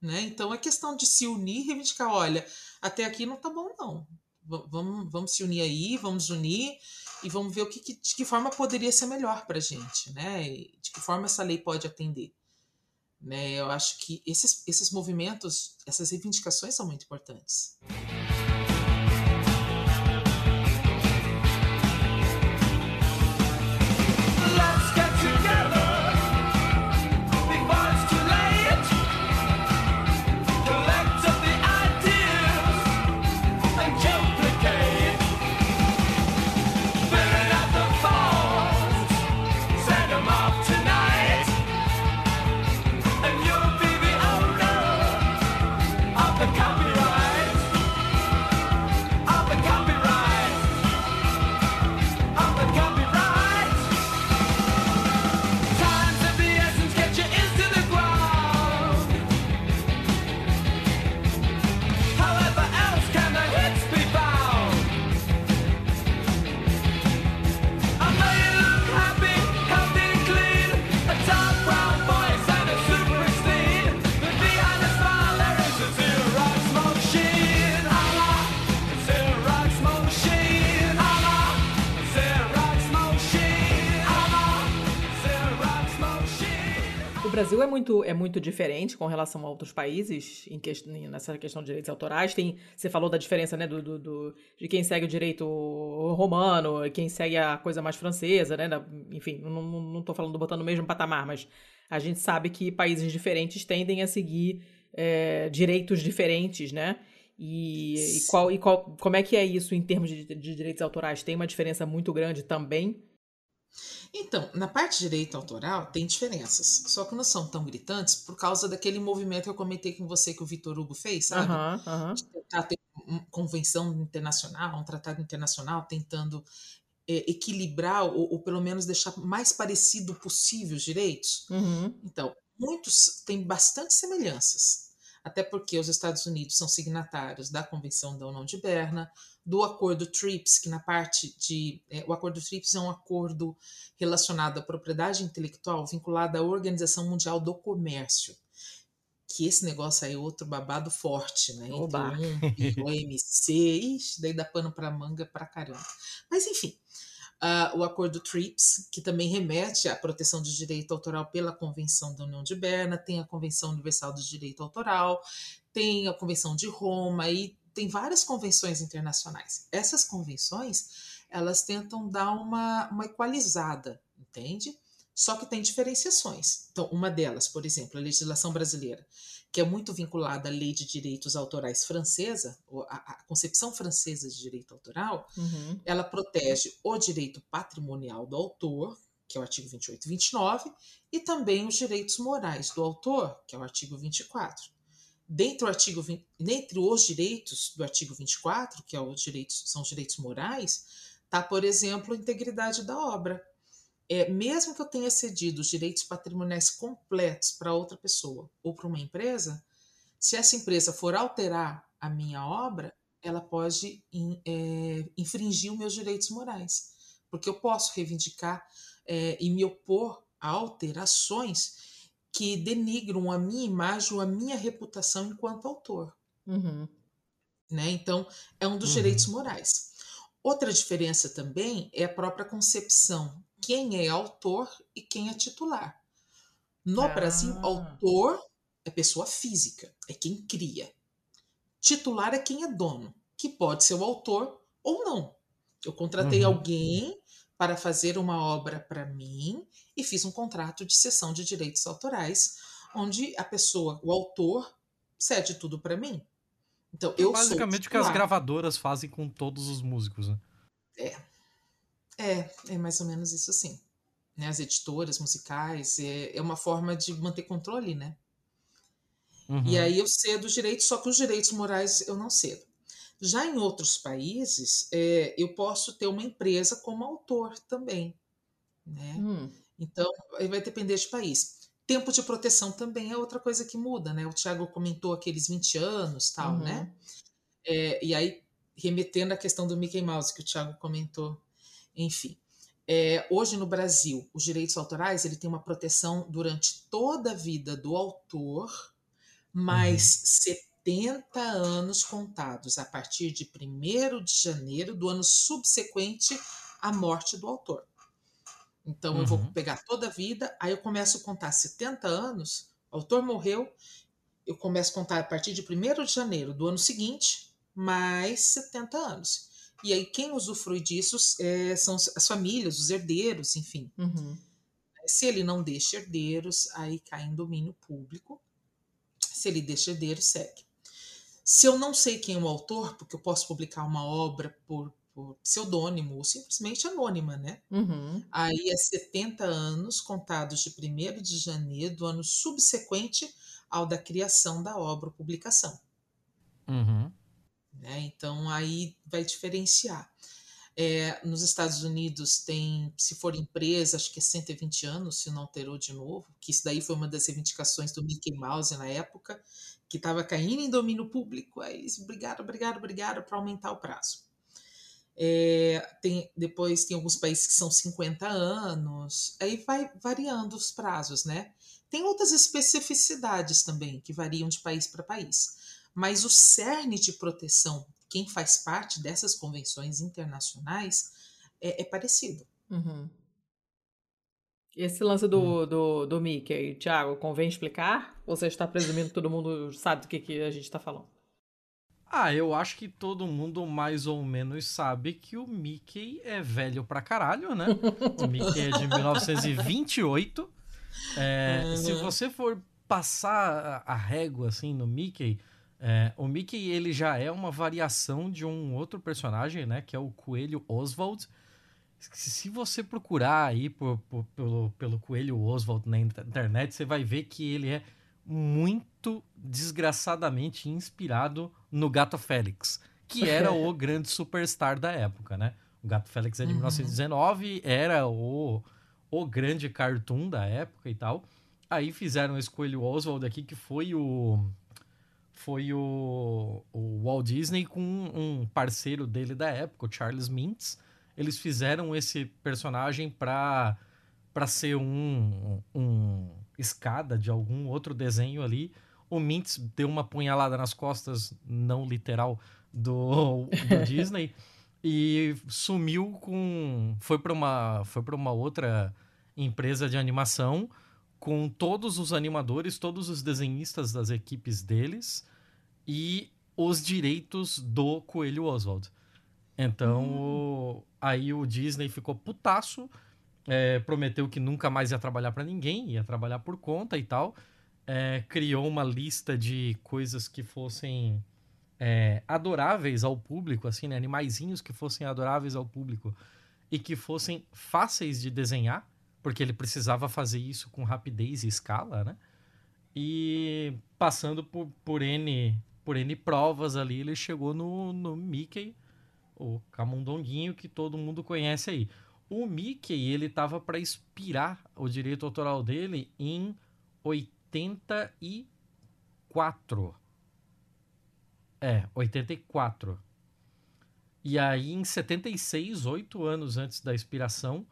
Né? Então é questão de se unir e reivindicar, olha, até aqui não tá bom, não. V vamos, vamos se unir aí, vamos unir e vamos ver o que, que de que forma poderia ser melhor para a gente, né? de que forma essa lei pode atender. Né? Eu acho que esses, esses movimentos, essas reivindicações são muito importantes. Brasil é muito, é muito diferente com relação a outros países em que, nessa questão de direitos autorais. Tem, você falou da diferença né, do, do, do de quem segue o direito romano, quem segue a coisa mais francesa, né? Da, enfim, não, tô falando botando no mesmo patamar, mas a gente sabe que países diferentes tendem a seguir é, direitos diferentes, né? E, e, qual, e qual, como é que é isso em termos de, de direitos autorais? Tem uma diferença muito grande também? Então, na parte de direito autoral tem diferenças, só que não são tão gritantes por causa daquele movimento que eu comentei com você que o Vitor Hugo fez, sabe? Uhum, uhum. De tentar ter uma convenção internacional, um tratado internacional, tentando é, equilibrar ou, ou, pelo menos deixar mais parecido possível os direitos. Uhum. Então, muitos têm bastante semelhanças, até porque os Estados Unidos são signatários da Convenção da União de Berna, do acordo TRIPS, que na parte de. É, o acordo TRIPS é um acordo relacionado à propriedade intelectual vinculado à Organização Mundial do Comércio. Que esse negócio aí é outro babado forte, né? Oba. Entre o OMC, <laughs> ixi, daí dá pano para manga pra caramba. Mas enfim, uh, o acordo TRIPS, que também remete à proteção de direito autoral pela Convenção da União de Berna, tem a Convenção Universal do Direito Autoral, tem a Convenção de Roma e tem várias convenções internacionais. Essas convenções, elas tentam dar uma, uma equalizada, entende? Só que tem diferenciações. Então, uma delas, por exemplo, a legislação brasileira, que é muito vinculada à lei de direitos autorais francesa, a, a concepção francesa de direito autoral, uhum. ela protege o direito patrimonial do autor, que é o artigo 28 e 29, e também os direitos morais do autor, que é o artigo 24 dentro do artigo, dentre os direitos do artigo 24, que é os direitos, são os direitos morais, está, por exemplo, a integridade da obra. É, mesmo que eu tenha cedido os direitos patrimoniais completos para outra pessoa ou para uma empresa, se essa empresa for alterar a minha obra, ela pode in, é, infringir os meus direitos morais, porque eu posso reivindicar é, e me opor a alterações que denigram a minha imagem ou a minha reputação enquanto autor. Uhum. Né? Então, é um dos uhum. direitos morais. Outra diferença também é a própria concepção. Quem é autor e quem é titular. No ah. Brasil, autor é pessoa física, é quem cria. Titular é quem é dono, que pode ser o autor ou não. Eu contratei uhum. alguém para fazer uma obra para mim e fiz um contrato de cessão de direitos autorais, onde a pessoa, o autor, cede tudo para mim. Então, eu Basicamente o que as gravadoras fazem com todos os músicos, né? É. É, é mais ou menos isso sim. Né? As editoras musicais, é, é uma forma de manter controle, né? Uhum. E aí eu cedo os direitos, só que os direitos morais eu não cedo. Já em outros países, é, eu posso ter uma empresa como autor também. Né? Hum. Então, aí vai depender de país. Tempo de proteção também é outra coisa que muda, né? O Thiago comentou aqueles 20 anos, tal, né? uhum. né? É, e aí, remetendo à questão do Mickey Mouse que o Thiago comentou, enfim. É, hoje no Brasil, os direitos autorais ele tem uma proteção durante toda a vida do autor, mais uhum. 70 anos contados a partir de 1 de janeiro do ano subsequente à morte do autor. Então, uhum. eu vou uhum. pegar toda a vida, aí eu começo a contar 70 anos, o autor morreu, eu começo a contar a partir de 1 de janeiro do ano seguinte, mais 70 anos. E aí, quem usufrui disso é, são as famílias, os herdeiros, enfim. Uhum. Se ele não deixa herdeiros, aí cai em domínio público. Se ele deixa herdeiros, segue. Se eu não sei quem é o autor, porque eu posso publicar uma obra por por pseudônimo ou simplesmente anônima, né? Uhum. Aí é 70 anos contados de 1 de janeiro do ano subsequente ao da criação da obra ou publicação. Uhum. Né? Então aí vai diferenciar. É, nos Estados Unidos tem, se for empresa, acho que é 120 anos, se não alterou de novo, que isso daí foi uma das reivindicações do Mickey Mouse na época, que estava caindo em domínio público, aí eles brigaram, brigaram, brigaram para aumentar o prazo. É, tem, depois tem alguns países que são 50 anos, aí vai variando os prazos, né? Tem outras especificidades também que variam de país para país, mas o cerne de proteção, quem faz parte dessas convenções internacionais, é, é parecido. Uhum. Esse lance do, hum. do, do Mickey, Thiago, convém explicar? Ou você está presumindo que todo mundo sabe do que, que a gente está falando? Ah, eu acho que todo mundo mais ou menos sabe que o Mickey é velho pra caralho, né? O Mickey é de <laughs> 1928. É, uhum. Se você for passar a régua assim no Mickey, é, o Mickey ele já é uma variação de um outro personagem, né? Que é o Coelho Oswald. Se você procurar aí por, por, pelo, pelo Coelho Oswald na internet, você vai ver que ele é muito desgraçadamente inspirado no Gato Félix, que era o <laughs> grande superstar da época, né? O Gato Félix é de uhum. 1919, era o, o grande cartoon da época e tal. Aí fizeram esse Coelho Oswald aqui, que foi o foi o, o Walt Disney com um parceiro dele da época, o Charles Mintz. Eles fizeram esse personagem para para ser um, um escada de algum outro desenho ali. O Mintz deu uma punhalada nas costas, não literal, do, do <laughs> Disney e sumiu com. Foi para uma, foi uma outra empresa de animação com todos os animadores, todos os desenhistas das equipes deles e os direitos do Coelho Oswald. Então, hum. Aí o Disney ficou putaço é, prometeu que nunca mais ia trabalhar para ninguém, ia trabalhar por conta e tal. É, criou uma lista de coisas que fossem é, adoráveis ao público, assim, né? Animaizinhos que fossem adoráveis ao público e que fossem fáceis de desenhar, porque ele precisava fazer isso com rapidez e escala, né? E passando por, por N por N provas ali, ele chegou no, no Mickey, o camundonguinho que todo mundo conhece aí. O Mickey, ele tava para expirar o direito autoral dele em 84. É, 84. E aí, em 76, oito anos antes da expiração,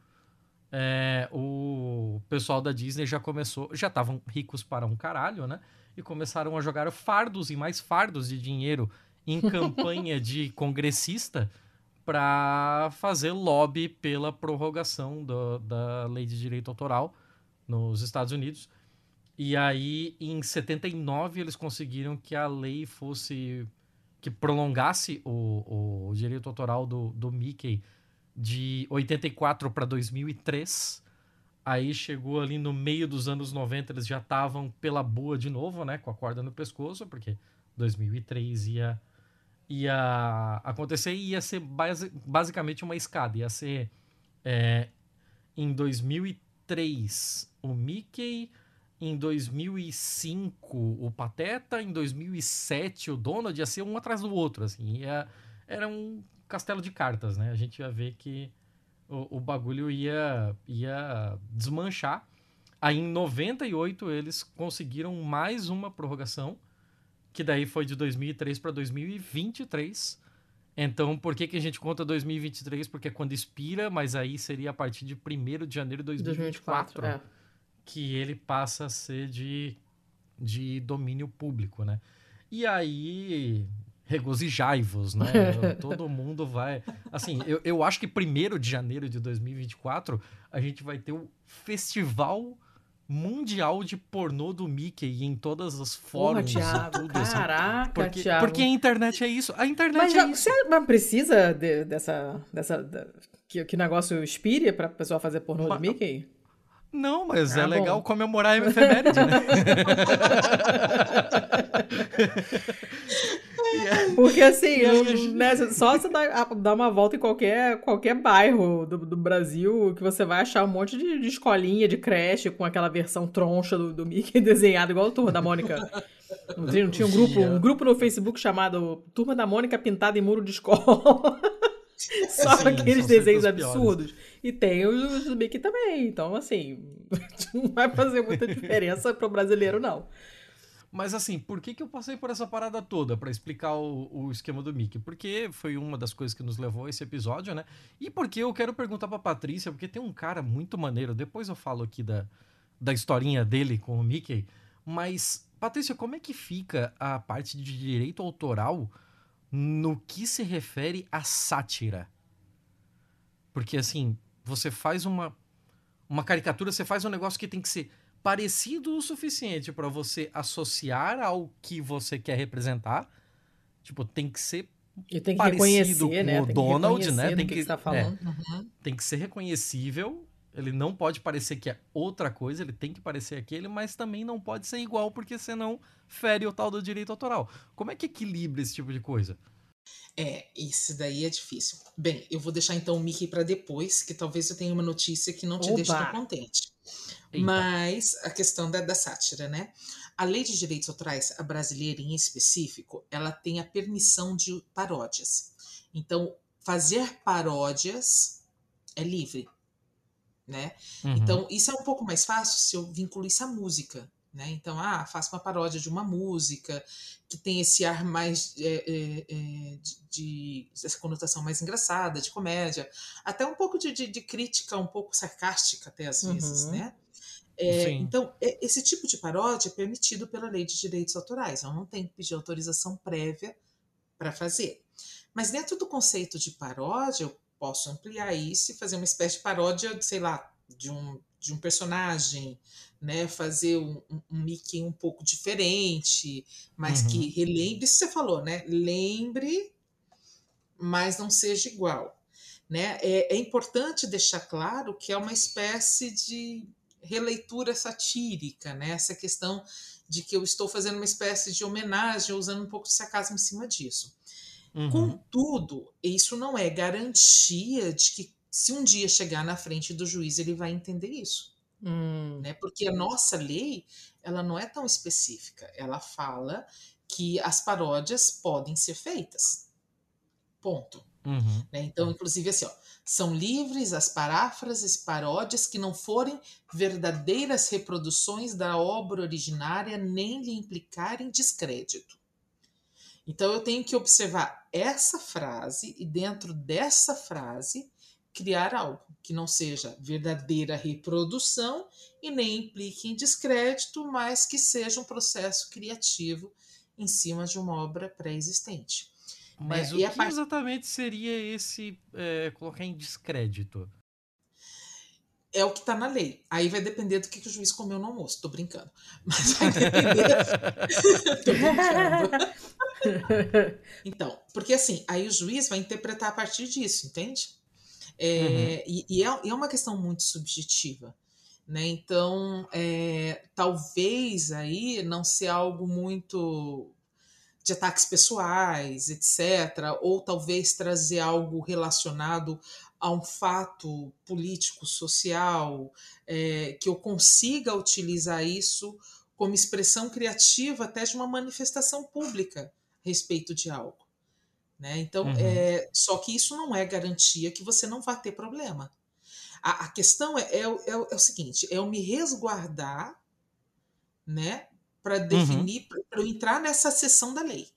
é, o pessoal da Disney já começou, já estavam ricos para um caralho, né? E começaram a jogar fardos e mais fardos de dinheiro em campanha de congressista para fazer lobby pela prorrogação do, da lei de direito autoral nos Estados Unidos. E aí, em 79, eles conseguiram que a lei fosse. que prolongasse o, o direito autoral do, do Mickey de 84 para 2003. Aí chegou ali no meio dos anos 90, eles já estavam pela boa de novo, né? Com a corda no pescoço, porque 2003 ia ia acontecer e ia ser base, basicamente uma escada. Ia ser é, em 2003 o Mickey, em 2005 o Pateta, em 2007 o Donald, ia ser um atrás do outro, assim. Ia, era um castelo de cartas, né? A gente ia ver que o, o bagulho ia, ia desmanchar. Aí em 98 eles conseguiram mais uma prorrogação, que daí foi de 2003 para 2023. Então, por que, que a gente conta 2023? Porque é quando expira, mas aí seria a partir de 1 de janeiro de 2024 2024, é. que ele passa a ser de, de domínio público, né? E aí, regozijai-vos, né? <laughs> Todo mundo vai. Assim, eu, eu acho que 1 de janeiro de 2024 a gente vai ter o Festival Mundial de Pornô do Mickey em todas as Porra, formas. Thiago, tudo, assim. caraca, porque, Thiago. porque a internet é isso. A internet Mas, é isso. você mas precisa de- dessa. dessa da- que, que negócio expire pra pessoa fazer pornô Ma- do Mickey? Não, mas Ah, é bom. legal comemorar a efeméride, né? <laughs> <laughs> Porque assim, eu- a né, só você dar, dar uma volta em qualquer, qualquer bairro do, do Brasil que você vai achar um monte de, de escolinha, de creche com aquela versão troncha do, do Mickey <laughs> desenhado, igual o Turma da Mônica. Não tinha, não tinha um grupo, um grupo no Facebook chamado Turma da Mônica pintada em muro de escola. <laughs> Só Sim, aqueles desenhos piores. absurdos. E tem os do Mickey também. Então, assim, não vai fazer muita diferença pro brasileiro, não. Mas assim, por que, que eu passei por essa parada toda pra explicar o, o esquema do Mickey? Porque foi uma das coisas que nos levou a esse episódio, né? E porque eu quero perguntar pra Patrícia, porque tem um cara muito maneiro, depois eu falo aqui da, da historinha dele com o Mickey, mas, Patrícia, como é que fica a parte de direito autoral no que se refere à sátira? Porque assim, você faz uma, uma caricatura, você faz um negócio que tem que ser parecido o suficiente para você associar ao que você quer representar. Tipo, tem que ser E tem que Parecido reconhecer, com né? o Donald, né? Tem que, que- tá falando. Uhum. tem que ser reconhecível. Ele não pode parecer que é outra coisa, ele tem que parecer aquele, mas também não pode ser igual, porque senão fere o tal do direito autoral. Como é que equilibra esse tipo de coisa? É, isso daí é difícil. Bem, eu vou deixar então o Mickey para depois, que talvez eu tenha uma notícia que não te Oba! deixe tão contente. Eita. Mas a questão da, da sátira, né? A lei de direitos autorais, a brasileira em específico, ela tem a permissão de paródias. Então, fazer paródias é livre, né? Uhum. Então, isso é um pouco mais fácil se eu vinculisse a música. Né? Então, ah, faço uma paródia de uma música que tem esse ar mais é, é, é, de, de- essa conotação mais engraçada, de comédia, até um pouco de, de- de crítica, um pouco sarcástica até às vezes, Uhum. né? É, então, é- esse tipo de paródia é permitido pela lei de direitos autorais. Eu não tenho que pedir autorização prévia para fazer. Mas dentro do conceito de paródia, eu posso ampliar isso e fazer uma espécie de paródia, sei lá, de um, de um personagem, né? Fazer um, um- um Mickey um pouco diferente, mas Uhum. que relembre isso que você falou, né? Lembre, mas não seja igual. Né? É, é importante deixar claro que é uma espécie de releitura satírica, né? Essa questão de que eu estou fazendo uma espécie de homenagem, usando um pouco de sarcasmo em cima disso. Uhum. Contudo, isso não é garantia de que se um dia chegar na frente do juiz ele vai entender isso, Hum, né? Porque a nossa lei, ela não é tão específica. Ela fala que as paródias podem ser feitas. Ponto. Uhum. né? Então, inclusive assim, ó, são livres as paráfrases paródias que não forem verdadeiras reproduções da obra originária nem lhe implicarem descrédito. Então eu tenho que observar essa frase e dentro dessa frase criar algo que não seja verdadeira reprodução e nem implique em descrédito, mas que seja um processo criativo em cima de uma obra pré-existente. Mas É, o e que part- exatamente seria esse é, colocar em descrédito? É o que está na lei. Aí vai depender do que, que o juiz comeu no almoço. Tô brincando. <laughs> Mas vai depender. <laughs> Tô brincando. Então, porque assim, aí o juiz vai interpretar a partir disso, entende? É, e, e é, é uma questão muito subjetiva. Né? Então, é, talvez aí não ser algo muito de ataques pessoais, etc., ou talvez trazer algo relacionado a um fato político, social, é, que eu consiga utilizar isso como expressão criativa até de uma manifestação pública a respeito de algo. Né? Então, Uhum. é, só que isso não é garantia que você não vai ter problema. A, a questão é, é, é, é, o seguinte: é eu me resguardar, né, para uhum. definir, uhum. para eu entrar nessa seção da lei.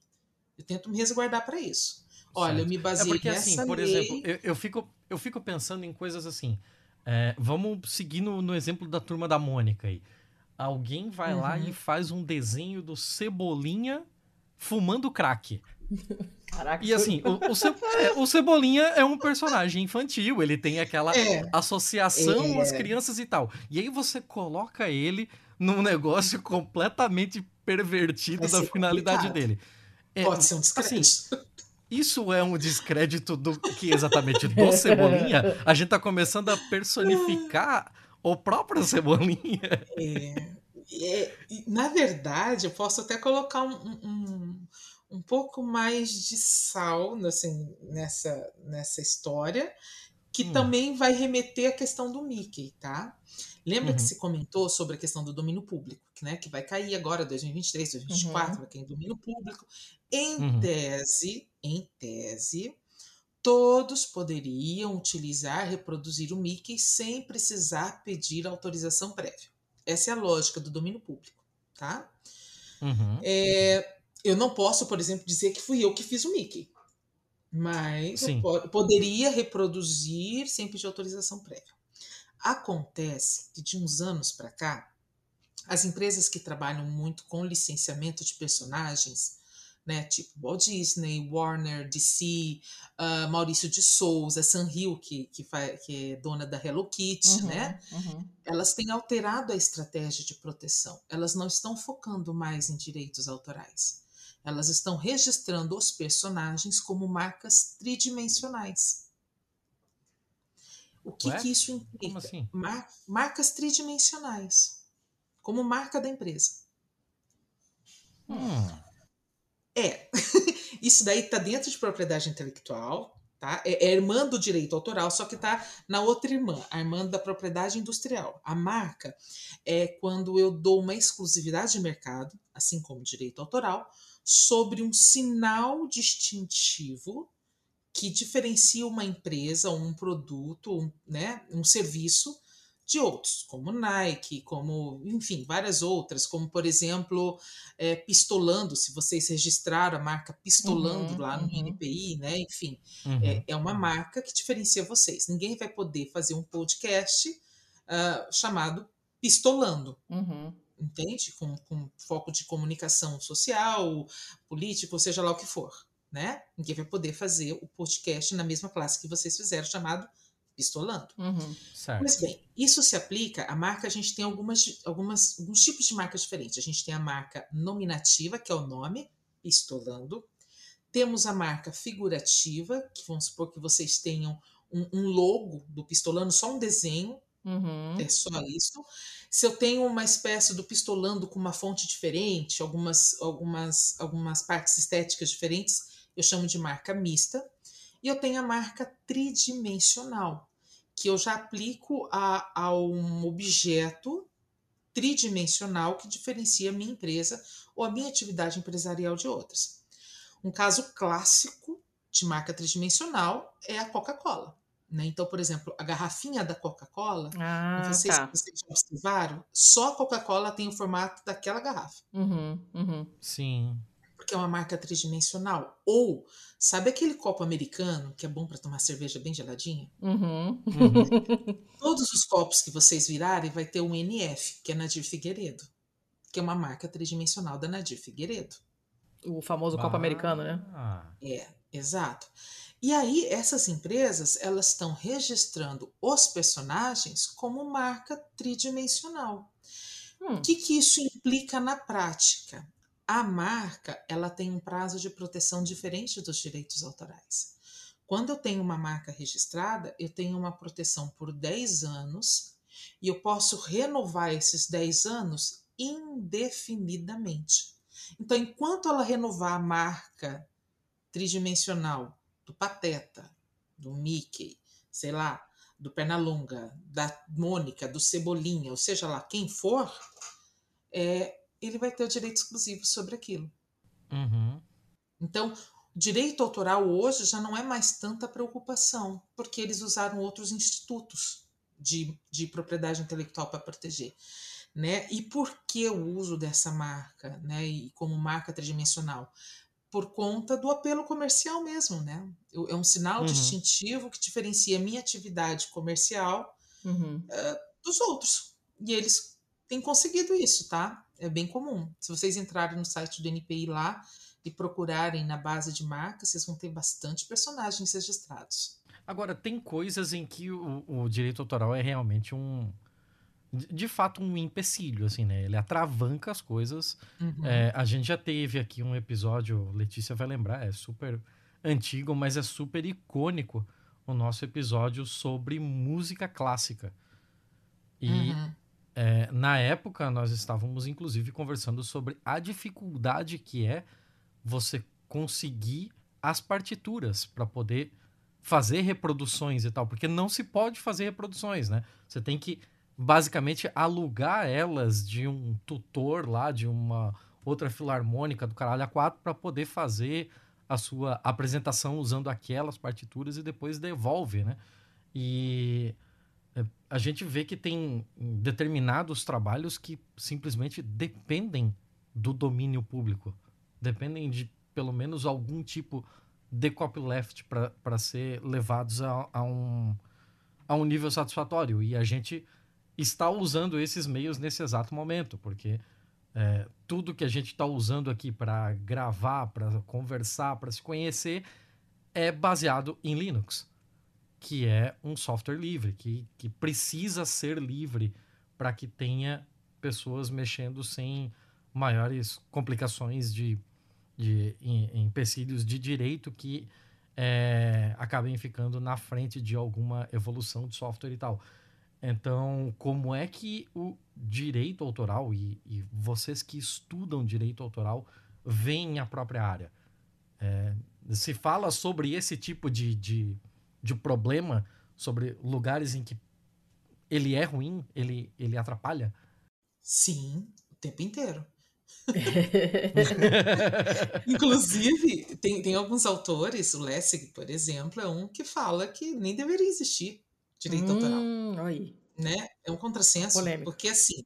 Eu tento me resguardar para isso. Olha, certo. eu me baseei é porque, assim, nessa assim, por lei... exemplo, eu, eu, fico, eu fico pensando em coisas assim. É, vamos seguir no, no, exemplo da turma da Mônica aí. Alguém vai uhum. lá e faz um desenho do Cebolinha fumando crack. <laughs> Caraca. E assim, o, o, Ce, é, o, Cebolinha é um personagem infantil, ele tem aquela é. associação é. às crianças e tal. E aí você coloca ele num negócio completamente pervertido da finalidade complicado. dele. É, Pode ser um descrédito. Assim, isso é um descrédito do que exatamente do Cebolinha? A gente tá começando a personificar o próprio Cebolinha. É, é, na verdade, eu posso até colocar um, um, um pouco mais de sal assim, nessa, nessa história, que hum. também vai remeter à questão do Mickey, tá? Lembra uhum. que se comentou sobre a questão do domínio público, né, que vai cair agora 2023, 2024, uhum. vai cair em domínio público. Em uhum. tese, em tese, todos poderiam utilizar, reproduzir o Mickey sem precisar pedir autorização prévia. Essa é a lógica do domínio público, tá? Uhum. É, eu não posso, por exemplo, dizer que fui eu que fiz o Mickey, mas eu poderia reproduzir sem pedir autorização prévia. Acontece que de uns anos para cá, as empresas que trabalham muito com licenciamento de personagens, né, tipo Walt Disney, Warner, DC, uh, Maurício de Souza, Sanrio, que, que, que é dona da Hello Kitty, uhum, né? Uhum. Elas têm alterado a estratégia de proteção. Elas não estão focando mais em direitos autorais. Elas estão registrando os personagens como marcas tridimensionais. O que, que isso implica? Assim? Mar marcas tridimensionais como marca da empresa. Hum. É, <laughs> isso daí está dentro de propriedade intelectual, tá? É, é irmã do direito autoral, só que está na outra irmã, a irmã da propriedade industrial. A marca é quando eu dou uma exclusividade de mercado, assim como direito autoral, sobre um sinal distintivo que diferencia uma empresa, um produto, um, né, um serviço de outros, como Nike, como, enfim, várias outras, como, por exemplo, é, Pistolando, se vocês registraram a marca Pistolando uhum, lá no uhum. NPI, né? Enfim, uhum. é, é, uma marca que diferencia vocês. Ninguém vai poder fazer um podcast uh, chamado Pistolando. Uhum. Entende? Com, com foco de comunicação social, político, seja lá o que for. Né? Ninguém vai poder fazer o podcast na mesma classe que vocês fizeram, chamado pistolando. Uhum, Mas bem, isso se aplica à marca, a gente tem algumas, algumas, alguns tipos de marcas diferentes. A gente tem a marca nominativa, que é o nome, pistolando. Temos a marca figurativa, que vamos supor que vocês tenham um, um logo do pistolando, só um desenho, uhum. é só isso. Se eu tenho uma espécie do pistolando com uma fonte diferente, algumas, algumas, algumas partes estéticas diferentes, eu chamo de marca mista. E eu tenho a marca tridimensional, que eu já aplico a, a um objeto tridimensional que diferencia a minha empresa ou a minha atividade empresarial de outras. Um caso clássico de marca tridimensional é a Coca-Cola. Né? Então, por exemplo, a garrafinha da Coca-Cola, ah, não sei tá. se vocês já observaram, só a Coca-Cola tem o formato daquela garrafa. Uhum, uhum. Sim porque é uma marca tridimensional. Ou, sabe aquele copo americano que é bom para tomar cerveja bem geladinha? Uhum. Uhum. <laughs> Todos os copos que vocês virarem vai ter um NF, que é Nadir Figueiredo, que é uma marca tridimensional da Nadir Figueiredo. O famoso copo americano, né? É, exato. E aí, essas empresas, elas estão registrando os personagens como marca tridimensional. Hum. O que, que isso implica na prática? A marca, ela tem um prazo de proteção diferente dos direitos autorais. Quando eu tenho uma marca registrada, eu tenho uma proteção por 10 anos e eu posso renovar esses 10 anos indefinidamente. Então, enquanto ela renovar a marca tridimensional do Pateta, do Mickey, sei lá, do Pernalonga, da Mônica, do Cebolinha, ou seja lá quem for, é, ele vai ter o direito exclusivo sobre aquilo. Uhum. Então, direito autoral hoje já não é mais tanta preocupação, porque eles usaram outros institutos de, de propriedade intelectual para proteger. Né? E por que o uso dessa marca, né? E como marca tridimensional? Por conta do apelo comercial mesmo, né? É um sinal uhum. distintivo que diferencia a minha atividade comercial uhum. uh, dos outros. E eles têm conseguido isso, tá? É bem comum. Se vocês entrarem no site do NPI lá e procurarem na base de marcas, vocês vão ter bastante personagens registrados. Agora, tem coisas em que o, o direito autoral é realmente um. De fato, um empecilho, assim, né? Ele atravanca as coisas. Uhum. É, a gente já teve aqui um episódio, Letícia vai lembrar, é super antigo, mas é super icônico o nosso episódio sobre música clássica. E uhum. É, na época nós estávamos, inclusive, conversando sobre a dificuldade que é você conseguir as partituras para poder fazer reproduções e tal, porque não se pode fazer reproduções, né? Você tem que basicamente alugar elas de um tutor lá, de uma outra filarmônica do caralho a quatro para poder fazer a sua apresentação usando aquelas partituras e depois devolve, né? E a gente vê que tem determinados trabalhos que simplesmente dependem do domínio público, dependem de pelo menos algum tipo de copyleft para ser levados a, a, um, a um nível satisfatório. E a gente está usando esses meios nesse exato momento, porque é, tudo que a gente está usando aqui para gravar, para conversar, para se conhecer, é baseado em Linux, que é um software livre, que, que precisa ser livre para que tenha pessoas mexendo sem maiores complicações de de empecilhos de direito que é, acabem ficando na frente de alguma evolução de software e tal. Então, como é que o direito autoral e, e vocês que estudam direito autoral veem a própria área? É, se fala sobre esse tipo de, de, de problema, sobre lugares em que ele é ruim, ele, ele atrapalha? Sim, o tempo inteiro. <laughs> <laughs> Inclusive, tem, tem alguns autores, o Lessig, por exemplo, é um que fala que nem deveria existir direito hum, autoral. Aí. Né? É um contrassenso, Polêmico. porque assim,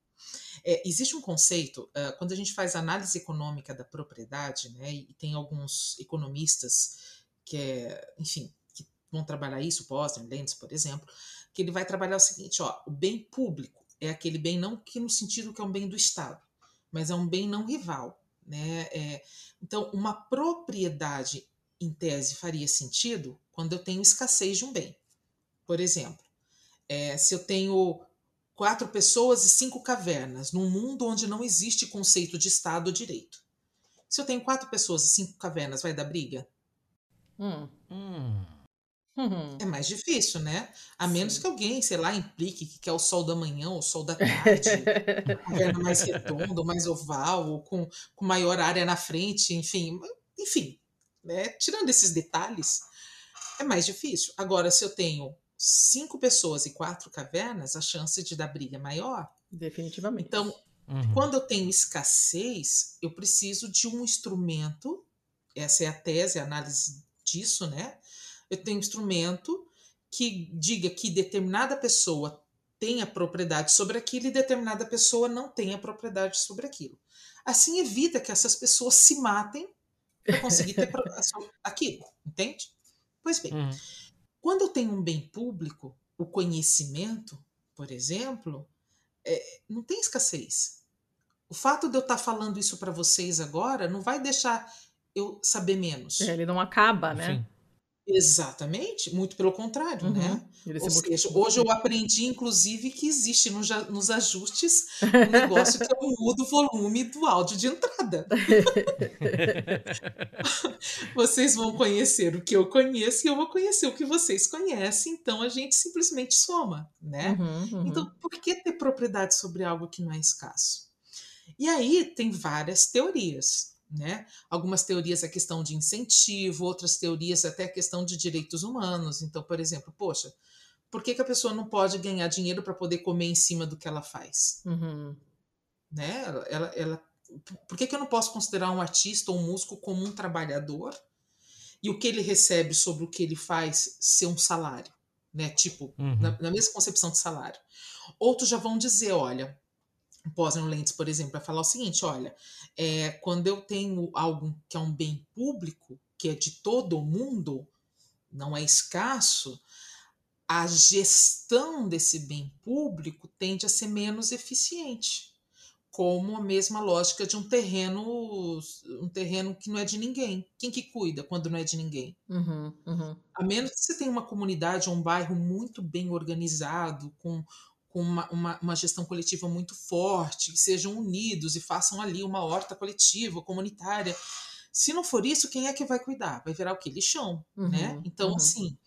é, existe um conceito, uh, quando a gente faz análise econômica da propriedade, né, e tem alguns economistas que, é, enfim, que vão trabalhar isso, Posner, Lenz, por exemplo, que ele vai trabalhar o seguinte, ó, o bem público é aquele bem não que no sentido que é um bem do Estado, mas é um bem não rival. Né? É, então, uma propriedade, em tese, faria sentido quando eu tenho escassez de um bem. Por exemplo, é, se eu tenho quatro pessoas e cinco cavernas, num mundo onde não existe conceito de Estado ou direito. Se eu tenho quatro pessoas e cinco cavernas, vai dar briga? Hum. Hum. Uhum. É mais difícil, né? A Sim. menos que alguém, sei lá, implique que quer o sol da manhã ou o sol da tarde, um <laughs> governo mais redondo, mais oval, ou com, com maior área na frente, enfim. Enfim, né? tirando esses detalhes, é mais difícil. Agora, se eu tenho cinco pessoas e quatro cavernas, a chance de dar briga é maior. Definitivamente. Então, uhum. quando eu tenho escassez, eu preciso de um instrumento, essa é a tese, a análise disso, né? Eu tenho um instrumento que diga que determinada pessoa tenha propriedade sobre aquilo e determinada pessoa não tenha propriedade sobre aquilo. Assim evita que essas pessoas se matem para conseguir ter aquilo, entende? Pois bem, uhum. quando eu tenho um bem público, o conhecimento, por exemplo, é, não tem escassez. O fato de eu estar falando isso para vocês agora não vai deixar eu saber menos. É, ele não acaba, né? Exatamente, muito pelo contrário, né? uhum. né? Ou seja, hoje eu aprendi, inclusive, que existe nos, nos ajustes <laughs> um negócio que eu mudo o volume do áudio de entrada. <laughs> vocês vão conhecer o que eu conheço e eu vou conhecer o que vocês conhecem, então a gente simplesmente soma, né? Uhum, uhum. Então, por que ter propriedade sobre algo que não é escasso? E aí tem várias teorias. Né? Algumas teorias a questão de incentivo, outras teorias até a questão de direitos humanos. Então, por exemplo, poxa, por que, que a pessoa não pode ganhar dinheiro para poder comer em cima do que ela faz? Uhum. Né? Ela, ela, ela, por que, que eu não posso considerar um artista ou um músico como um trabalhador e o que ele recebe sobre o que ele faz ser um salário? né? Tipo, uhum. na, na, mesma concepção de salário. Outros já vão dizer, olha, o Posner Lentes, por exemplo, vai falar o seguinte, olha, é, quando eu tenho algo que é um bem público, que é de todo mundo, não é escasso, a gestão desse bem público tende a ser menos eficiente, como a mesma lógica de um terreno, um terreno que não é de ninguém. Quem que cuida quando não é de ninguém? Uhum, uhum. A menos que você tenha uma comunidade ou um bairro muito bem organizado, com, com uma, uma, uma, gestão coletiva muito forte, que sejam unidos e façam ali uma horta coletiva, comunitária. Se não for isso, quem é que vai cuidar? Vai virar o quê? Lixão, uhum, né? Então, uhum. assim,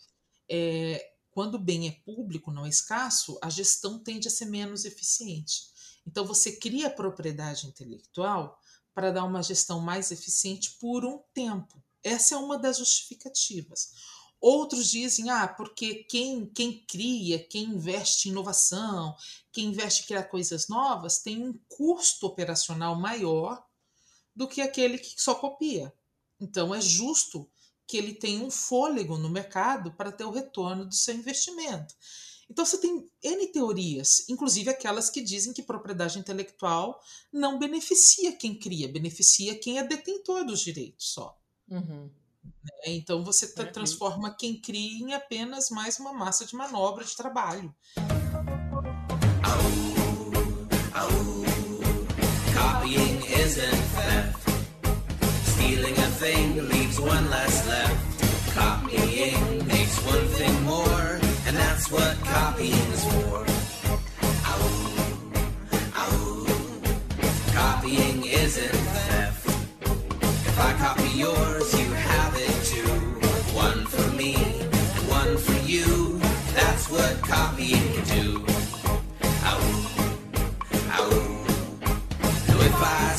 é, quando o bem é público, não é escasso, a gestão tende a ser menos eficiente. Então, você cria propriedade intelectual para dar uma gestão mais eficiente por um tempo. Essa é uma das justificativas. Outros dizem, ah, porque quem, quem cria, quem investe em inovação, quem investe em criar coisas novas, tem um custo operacional maior do que aquele que só copia. Então, é justo que ele tem um fôlego no mercado para ter o retorno do seu investimento. Então você tem N teorias, inclusive aquelas que dizem que propriedade intelectual não beneficia quem cria, beneficia quem é detentor dos direitos só. Uhum. Né? Então você é, transforma quem cria em apenas mais uma massa de manobra de trabalho. Copying isn't theft. Stealing a thing leaves one less left. Copying makes one thing more, and that's what copying is for. Copying isn't theft. If I copy yours, What copying can do. if I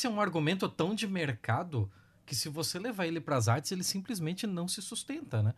esse é um argumento tão de mercado que se você levar ele para as artes, ele simplesmente não se sustenta, né?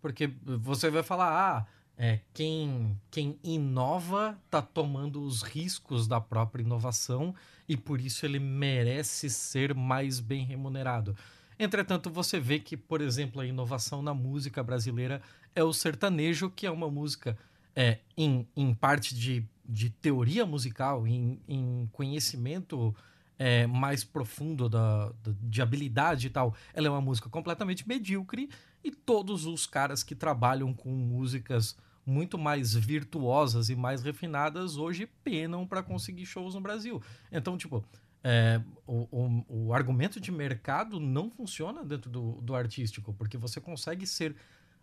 Porque você vai falar, ah, é, quem, quem inova tá tomando os riscos da própria inovação e por isso ele merece ser mais bem remunerado. Entretanto, você vê que, por exemplo, a inovação na música brasileira é o sertanejo, que é uma música é, em, em parte de, de teoria musical, em, em conhecimento é, mais profundo da, da, de habilidade e tal, ela é uma música completamente medíocre e todos os caras que trabalham com músicas muito mais virtuosas e mais refinadas hoje penam para conseguir shows no Brasil. Então, tipo, é, o, o, o, argumento de mercado não funciona dentro do, do artístico, porque você consegue ser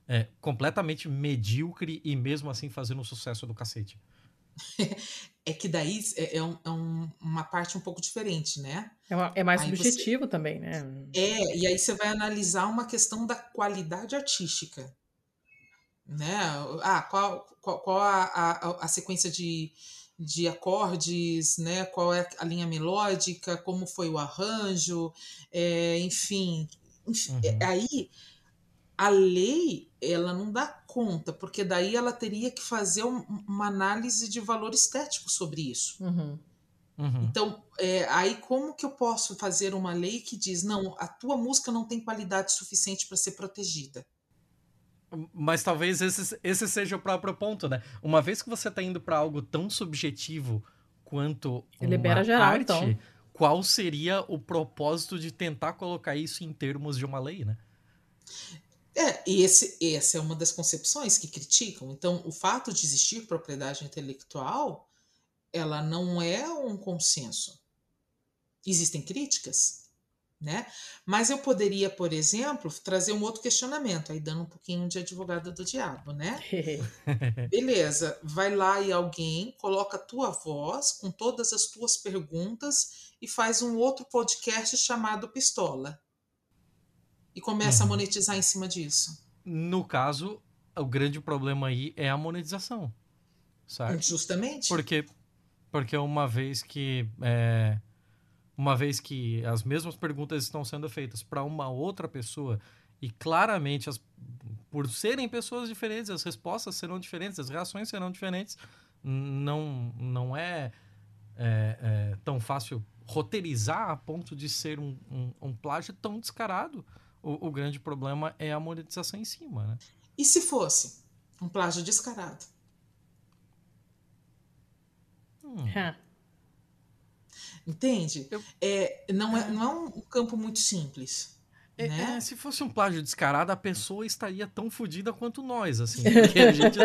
é, completamente medíocre e mesmo assim fazer um sucesso do cacete. <laughs> é que daí é, é, um, é um, uma parte um pouco diferente, né? É, uma, é mais aí subjetivo você, também, né? É, e aí você vai analisar uma questão da qualidade artística. Né? Ah, qual, qual, qual a, a, a sequência de, de acordes, né? qual é a linha melódica, como foi o arranjo, é, enfim. enfim uhum. Aí a lei ela não dá conta, porque daí ela teria que fazer um, uma análise de valor estético sobre isso. Uhum. Uhum. Então, é, aí como que eu posso fazer uma lei que diz, não, a tua música não tem qualidade suficiente para ser protegida? Mas talvez esse, esse seja o próprio ponto, né? Uma vez que você está indo para algo tão subjetivo quanto uma Libera geral, arte, então. qual seria o propósito de tentar colocar isso em termos de uma lei, né? É, e esse, essa é uma das concepções que criticam. Então, o fato de existir propriedade intelectual, ela não é um consenso. Existem críticas, né? Mas eu poderia, por exemplo, trazer um outro questionamento, aí dando um pouquinho de advogada do diabo, né? <laughs> Beleza, vai lá e alguém coloca a tua voz com todas as tuas perguntas e faz um outro podcast chamado Pistola e começa uhum. a monetizar em cima disso. No caso, o grande problema aí é a monetização. Certo? Justamente. Porque, porque uma vez que. É, uma vez que as mesmas perguntas estão sendo feitas para uma outra pessoa e claramente as, por serem pessoas diferentes as respostas serão diferentes as reações serão diferentes não não é, é, é tão fácil roteirizar a ponto de ser um, um, um plágio tão descarado o, o, grande problema é a monetização em cima né? e se fosse um plágio descarado hum. Entende? Eu... É, não, é, não é um campo muito simples. É, né? é, se fosse um plágio descarado, a pessoa estaria tão fodida quanto nós, assim. <laughs> Porque a gente,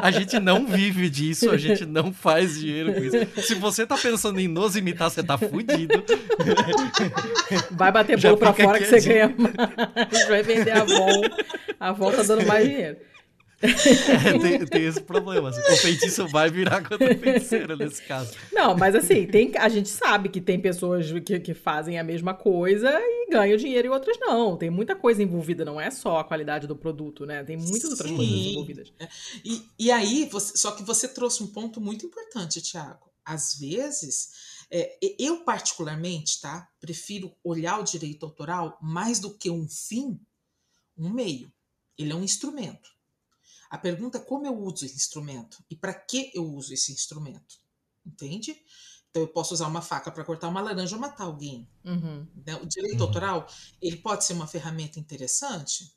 a gente não vive disso, a gente não faz dinheiro com isso. Se você tá pensando em nos imitar, você tá fudido. Vai bater bolo pra fora que você ganha mais. <laughs> Vai vender a Avon. A Avon tá dando mais dinheiro. <laughs> Tem, tem, esse problema. Assim. O feitiço vai virar contra o feiticeiro nesse caso. Não, mas assim, tem, a gente sabe que tem pessoas que, que fazem a mesma coisa e ganham dinheiro e outras não. Tem muita coisa envolvida, não é só a qualidade do produto, né? Tem muitas outras coisas envolvidas. É. E, e aí, você, só que você trouxe um ponto muito importante, Tiago. Às vezes, é, eu particularmente, tá? Prefiro olhar o direito autoral mais do que um fim, um meio. Ele é um instrumento. A pergunta é como eu uso esse instrumento e para que eu uso esse instrumento. Entende? Então eu posso usar uma faca para cortar uma laranja ou matar alguém. Uhum. Né? O direito uhum. autoral, ele pode ser uma ferramenta interessante?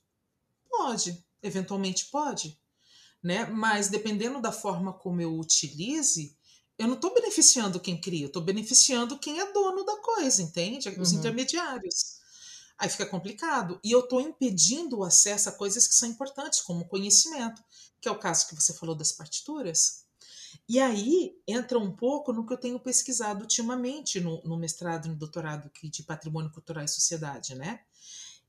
Pode, eventualmente pode. Né? Mas dependendo da forma como eu utilize, eu não estou beneficiando quem cria, eu estou beneficiando quem é dono da coisa, entende? Os uhum. intermediários. Aí fica complicado. E eu estou impedindo o acesso a coisas que são importantes, como conhecimento, que é o caso que você falou das partituras. E aí entra um pouco no que eu tenho pesquisado ultimamente no, no mestrado e no doutorado de patrimônio cultural e sociedade, né?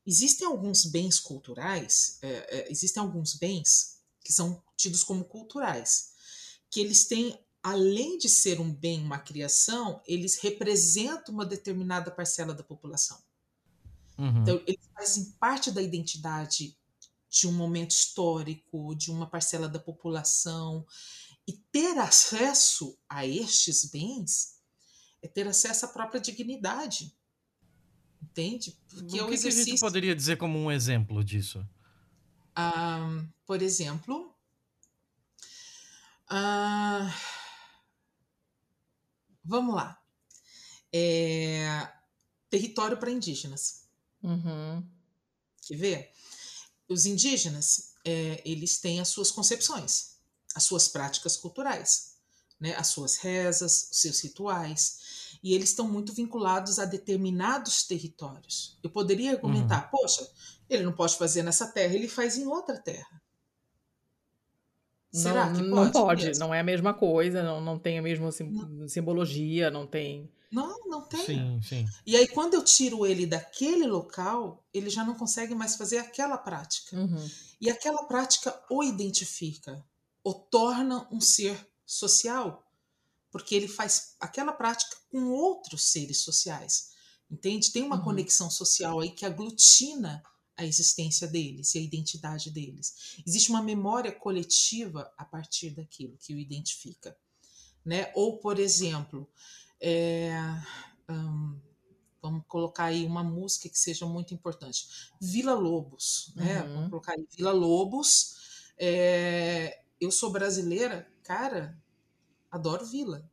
Existem alguns bens culturais, é, é, existem alguns bens que são tidos como culturais, que eles têm, além de ser um bem, uma criação, eles representam uma determinada parcela da população. Uhum. Então, eles fazem parte da identidade de um momento histórico, de uma parcela da população. E ter acesso a estes bens é ter acesso à própria dignidade. Entende? Porque o que, exercício... que a gente poderia dizer como um exemplo disso? Ah, por exemplo, ah, vamos lá. É, território para indígenas. Uhum. Quer ver? Os indígenas, é, eles têm as suas concepções, as suas práticas culturais, né? as suas rezas, os seus rituais, e eles estão muito vinculados a determinados territórios. Eu poderia argumentar, uhum. poxa, ele não pode fazer nessa terra, ele faz em outra terra. Será não, que pode? Não pode, não é a mesma coisa, não, não tem a mesma sim, simbologia, não tem. Não, não tem. Sim, sim. E aí, quando eu tiro ele daquele local, ele já não consegue mais fazer aquela prática. Uhum. E aquela prática o identifica, o torna um ser social, porque ele faz aquela prática com outros seres sociais. Entende? Tem uma uhum. conexão social aí que aglutina a existência deles e a identidade deles. Existe uma memória coletiva a partir daquilo que o identifica. Né? Ou, por exemplo, é, vamos colocar aí uma música que seja muito importante. Vila Lobos, né? Uhum. Vamos colocar aí Vila Lobos. É, eu sou brasileira, cara, adoro Vila.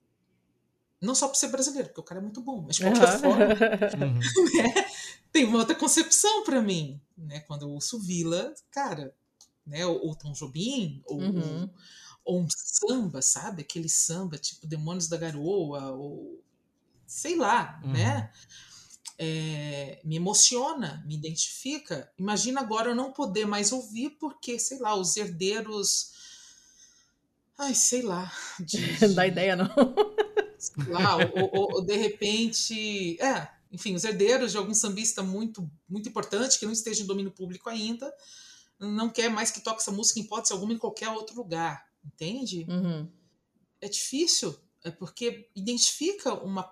Não só por ser brasileiro, porque o cara é muito bom, mas de qualquer uhum. forma, <laughs> <laughs> né? Tem uma outra concepção para mim, né? Quando eu ouço Vila, cara, né? Ou, ou Tom Jobim, ou, uhum ou um samba, sabe? Aquele samba tipo Demônios da Garoa, ou sei lá, uhum. né? É, me emociona, me identifica. Imagina agora eu não poder mais ouvir porque, sei lá, os herdeiros. Ai, sei lá. De, <laughs> de... Dá ideia, não. Sei lá, ou, ou, ou, de repente. É, enfim, os herdeiros de algum sambista muito, muito importante que não esteja em domínio público ainda, não quer mais que toque essa música em hipótese alguma em qualquer outro lugar entende? Uhum. É difícil, é porque identifica uma.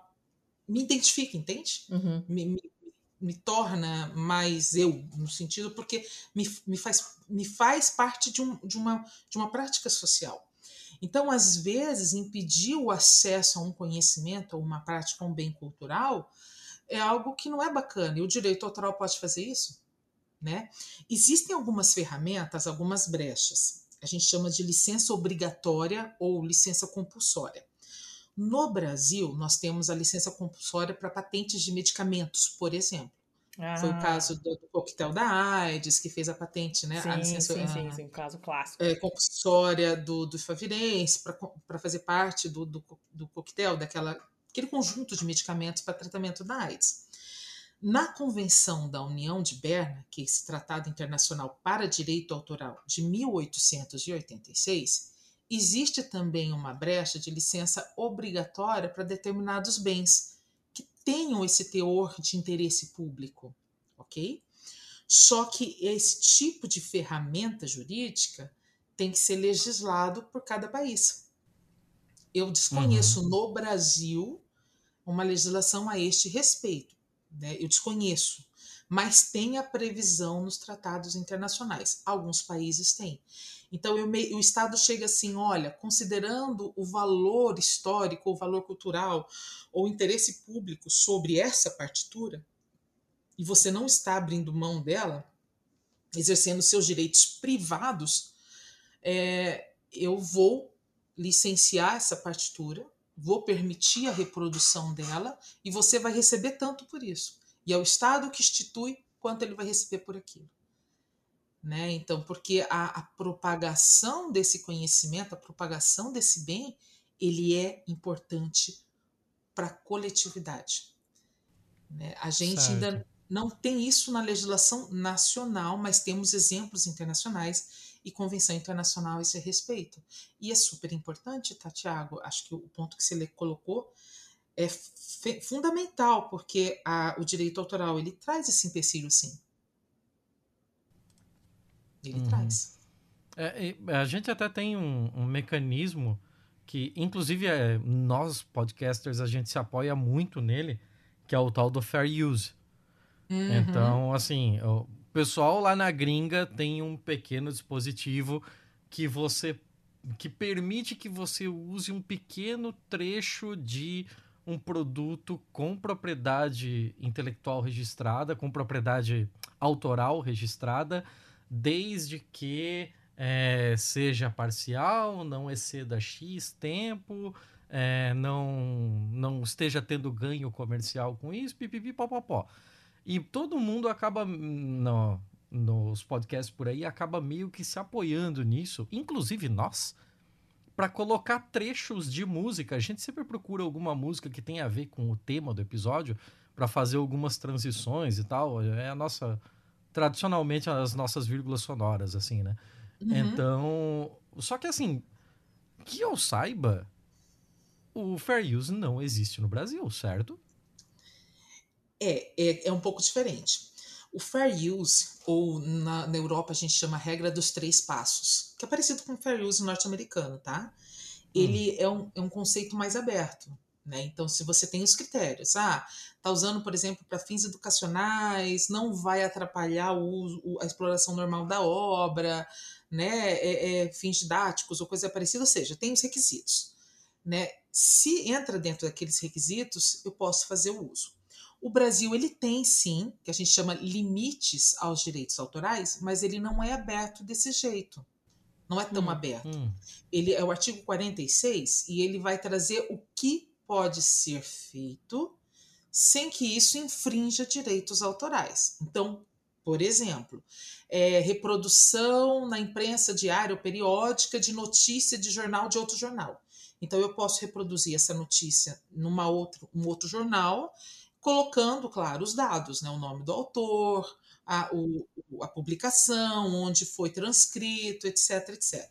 Me identifica, entende? Uhum. Me, me, me torna mais eu, no sentido porque me, me, faz, me faz parte de, um, de, uma, de uma prática social. Então, às vezes, impedir o acesso a um conhecimento, a uma prática, a um bem cultural, é algo que não é bacana. E o direito autoral pode fazer isso? Né? Existem algumas ferramentas, algumas brechas. A gente chama de licença obrigatória ou licença compulsória. No Brasil, nós temos a licença compulsória para patentes de medicamentos, por exemplo. Ah. Foi o ah. caso do, do, coquetel da AIDS, que fez a patente, né? Sim, a licença, sim, sim, sim, caso clássico. É, compulsória do, do Favirense, para fazer parte do, do, do coquetel, daquela, aquele conjunto de medicamentos para tratamento da AIDS. Na Convenção da União de Berna, que é esse Tratado Internacional para Direito Autoral de 1886, existe também uma brecha de licença obrigatória para determinados bens que tenham esse teor de interesse público, ok? Só que esse tipo de ferramenta jurídica tem que ser legislado por cada país. Eu desconheço uhum. no Brasil uma legislação a este respeito. Né? Eu desconheço mas tem a previsão nos tratados internacionais. Alguns países têm. Então me, o Estado chega assim: olha, considerando o valor histórico, o valor cultural ou interesse público sobre essa partitura, e você não está abrindo mão dela, exercendo seus direitos privados, é, eu vou licenciar essa partitura, vou permitir a reprodução dela e você vai receber tanto por isso. E é o Estado que institui quanto ele vai receber por aquilo. Né? Então, porque a, a propagação desse conhecimento, a propagação desse bem, ele é importante para a coletividade. Né? A gente certo. ainda não tem isso na legislação nacional, mas temos exemplos internacionais e convenção internacional a esse respeito. E é super importante, tá, Tiago? Acho que o ponto que você colocou é fundamental, porque a, o direito autoral ele traz esse empecilho, sim. Ele uhum. traz. É, a gente até tem um, um mecanismo que, inclusive, é, nós, podcasters, a gente se apoia muito nele, que é o tal do fair use. Uhum. Então, assim, pessoal lá na gringa tem um pequeno dispositivo que você que permite que você use um pequeno trecho de um produto com propriedade intelectual registrada, com propriedade autoral registrada, desde que é, seja parcial, não exceda X tempo, é, não, não esteja tendo ganho comercial com isso, pipipi, popopó. E todo mundo acaba, no, nos podcasts por aí, acaba meio que se apoiando nisso, inclusive nós, para colocar trechos de música. A gente sempre procura alguma música que tenha a ver com o tema do episódio para fazer algumas transições e tal. É a nossa tradicionalmente as nossas vírgulas sonoras assim, né? Uhum. Então, só que assim, que eu saiba, o fair use não existe no Brasil, certo? É, é, é um pouco diferente. O fair use, ou na, na Europa a gente chama a regra dos três passos, que é parecido com o fair use norte-americano, tá? Ele hum. é, um, é um conceito mais aberto. Né? Então, se você tem os critérios, ah, tá usando, por exemplo, para fins educacionais, não vai atrapalhar o uso, a exploração normal da obra, né? É, é, fins didáticos ou coisa parecida, ou seja, tem os requisitos. Né? Se entra dentro daqueles requisitos, eu posso fazer o uso. O Brasil ele tem sim, que a gente chama limites aos direitos autorais, mas ele não é aberto desse jeito. Não é tão hum, aberto. Hum. Ele é o artigo 46 e ele vai trazer o que pode ser feito sem que isso infrinja direitos autorais. Então, por exemplo, é, reprodução na imprensa diária ou periódica de notícia de jornal de outro jornal. Então, eu posso reproduzir essa notícia numa outro, um outro jornal colocando, claro, os dados, né? o nome do autor, a, o, a publicação, onde foi transcrito, etc, etc.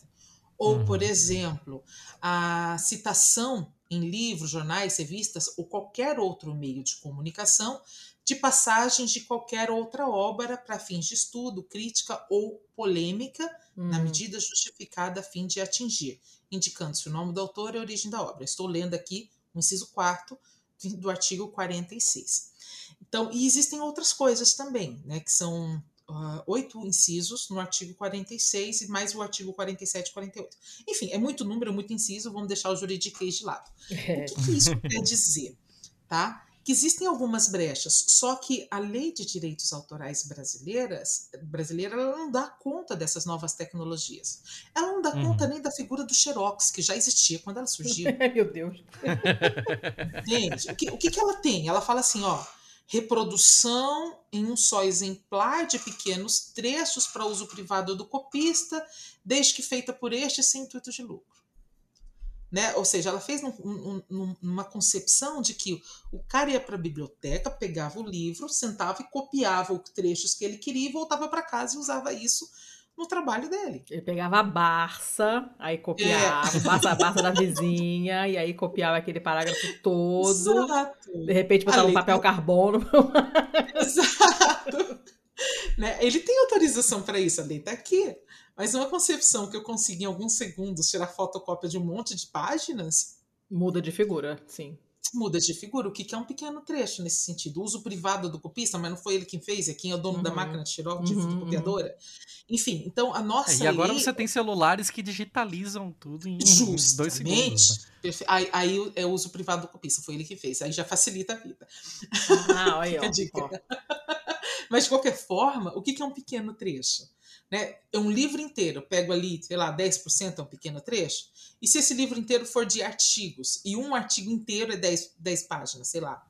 Ou, uhum. por exemplo, a citação em livros, jornais, revistas ou qualquer outro meio de comunicação de passagens de qualquer outra obra para fins de estudo, crítica ou polêmica, uhum. na medida justificada a fim de atingir, indicando-se o nome do autor e a origem da obra. Estou lendo aqui o inciso 4 do artigo 46. Então, e existem outras coisas também, né, que são uh, oito incisos no artigo 46 e mais o artigo 47 e 48. Enfim, é muito número, muito inciso, vamos deixar o juridiquês de lado. É. O que, que isso quer dizer? Tá? Que existem algumas brechas, só que a lei de direitos autorais brasileiras, brasileira não dá conta dessas novas tecnologias. Ela não dá uhum. conta nem da figura do Xerox, que já existia quando ela surgiu. <laughs> Meu Deus. Entende? O que, o que, que ela tem? Ela fala assim, ó, reprodução em um só exemplar de pequenos trechos para uso privado do copista, desde que feita por este sem intuito de lucro. Né? Ou seja, ela fez num, num, numa concepção de que o cara ia para a biblioteca, pegava o livro, sentava e copiava os trechos que ele queria e voltava para casa e usava isso no trabalho dele. Ele pegava a Barça, aí copiava, é. Barça, a Barça da vizinha, e aí copiava aquele parágrafo todo. Exato. De repente botava um papel carbono. <laughs> Exato. né? Ele tem autorização para isso, a lei está aqui. Mas uma concepção que eu consigo em alguns segundos tirar fotocópia de um monte de páginas. Muda de figura, sim. Muda de figura, o que é um pequeno trecho nesse sentido. O uso privado do copista, mas não foi ele quem fez, é quem é o dono uhum. da máquina de xerox, de uhum. fotocopiadora. Enfim, então a nossa. É, e agora lei... você tem celulares que digitalizam tudo em Justamente. dois segundos. Né? Aí, aí, é o uso privado do copista, foi ele que fez. Aí já facilita a vida. Ah, olha, <laughs> ó. Mas de qualquer forma, o que é um pequeno trecho? Né? É um livro inteiro, eu pego ali, sei lá, 10% é um pequeno trecho. E se esse livro inteiro for de artigos, e um artigo inteiro é 10, 10 páginas, sei lá,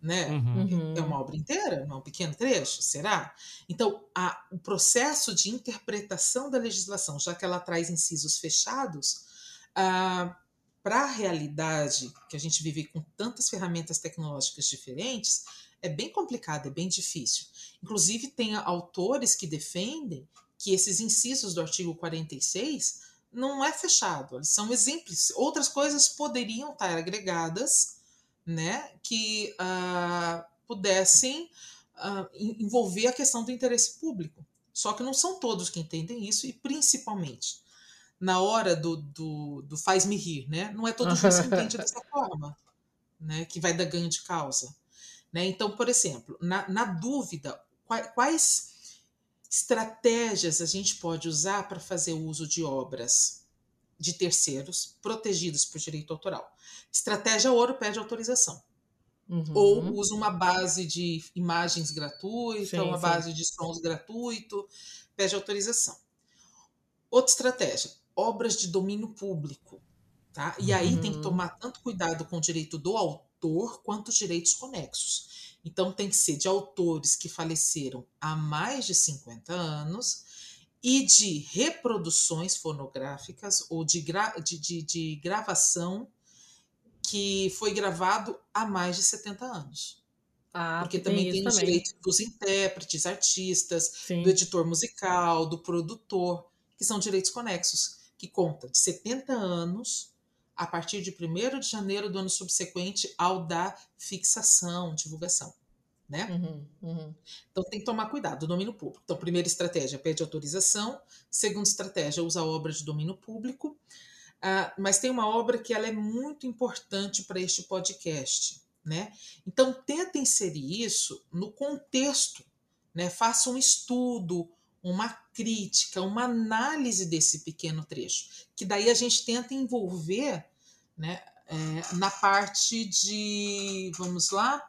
né? Uhum. É uma obra inteira, não é um pequeno trecho? Será? Então, a, o processo de interpretação da legislação, já que ela traz incisos fechados, ah, para a realidade que a gente vive com tantas ferramentas tecnológicas diferentes, é bem complicado, é bem difícil. Inclusive, tem autores que defendem que esses incisos do artigo 46 não é fechado, eles são exemplos. Outras coisas poderiam estar agregadas, né, que uh, pudessem uh, envolver a questão do interesse público. Só que não são todos que entendem isso, e principalmente na hora do, do, do faz-me rir, né? Não é todo mundo que entende dessa <laughs> forma, né? Que vai dar ganho de causa. Né? Então, por exemplo, na, na dúvida, quais, quais estratégias a gente pode usar para fazer uso de obras de terceiros protegidos por direito autoral? Estratégia ouro pede autorização. Uhum. Ou usa uma base de imagens gratuita, sim, uma sim. base de sons gratuito, pede autorização. Outra estratégia, obras de domínio público. Tá? E aí uhum. tem que uhum. tomar tanto cuidado com o direito do autor quanto os direitos conexos. Então, tem que ser de autores que faleceram há mais de 50 anos e de reproduções fonográficas ou de, gra de, de, de gravação que foi gravado há mais de 70 anos. Ah, Porque também tem, os direitos dos intérpretes, artistas, Sim. do editor musical, do produtor, que são direitos conexos, que conta de 70 anos a partir de 1 de janeiro do ano subsequente ao da fixação, divulgação. Né? Uhum, uhum. Então tem que tomar cuidado, do domínio público. Então, primeira estratégia, pede autorização. Segunda estratégia, usa obra de domínio público. Uh, mas tem uma obra que ela é muito importante para este podcast. Né? Então, tenta inserir isso no contexto. Né? Faça um estudo, uma crítica, uma análise desse pequeno trecho, que daí a gente tenta envolver né, é, na parte de, vamos lá,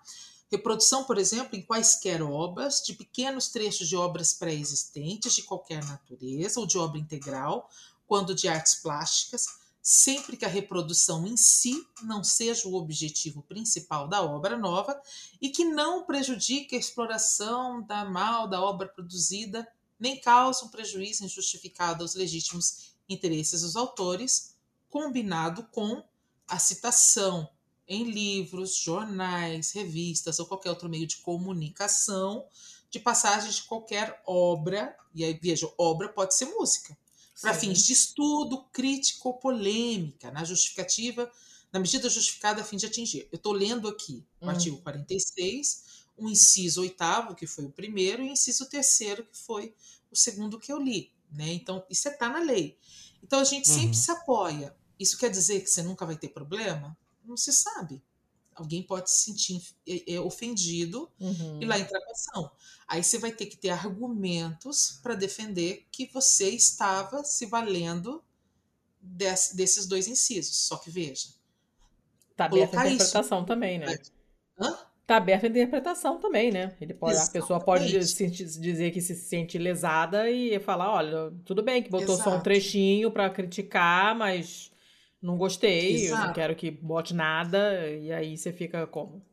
reprodução, por exemplo, em quaisquer obras, de pequenos trechos de obras pré-existentes de qualquer natureza ou de obra integral, quando de artes plásticas, sempre que a reprodução em si não seja o objetivo principal da obra nova e que não prejudique a exploração da mal da obra produzida nem causa um prejuízo injustificado aos legítimos interesses dos autores, combinado com a citação em livros, jornais, revistas ou qualquer outro meio de comunicação de passagens de qualquer obra, e aí veja, obra pode ser música, para fins de estudo, crítico ou polêmica, na justificativa, na medida justificada a fim de atingir. Eu estou lendo aqui o hum. artigo 46, o inciso oitavo, que foi o primeiro, e o inciso terceiro, que foi o segundo que eu li. Né? Então, isso está na lei. Então, a gente uhum. sempre se apoia. Isso quer dizer que você nunca vai ter problema? Não se sabe. Alguém pode se sentir é, é, ofendido Uhum. e lá entra a ação. Aí você vai ter que ter argumentos para defender que você estava se valendo des- desses dois incisos. Só que veja. Tá aberta a Colocar isso- interpretação também, né? Hã? Tá aberta a interpretação também, né? Ele pode, a pessoa pode se- dizer que se sente lesada e falar, olha, tudo bem que botou só um Exato. trechinho pra criticar, mas não gostei, eu não Exato. quero que bote nada, e aí você fica como?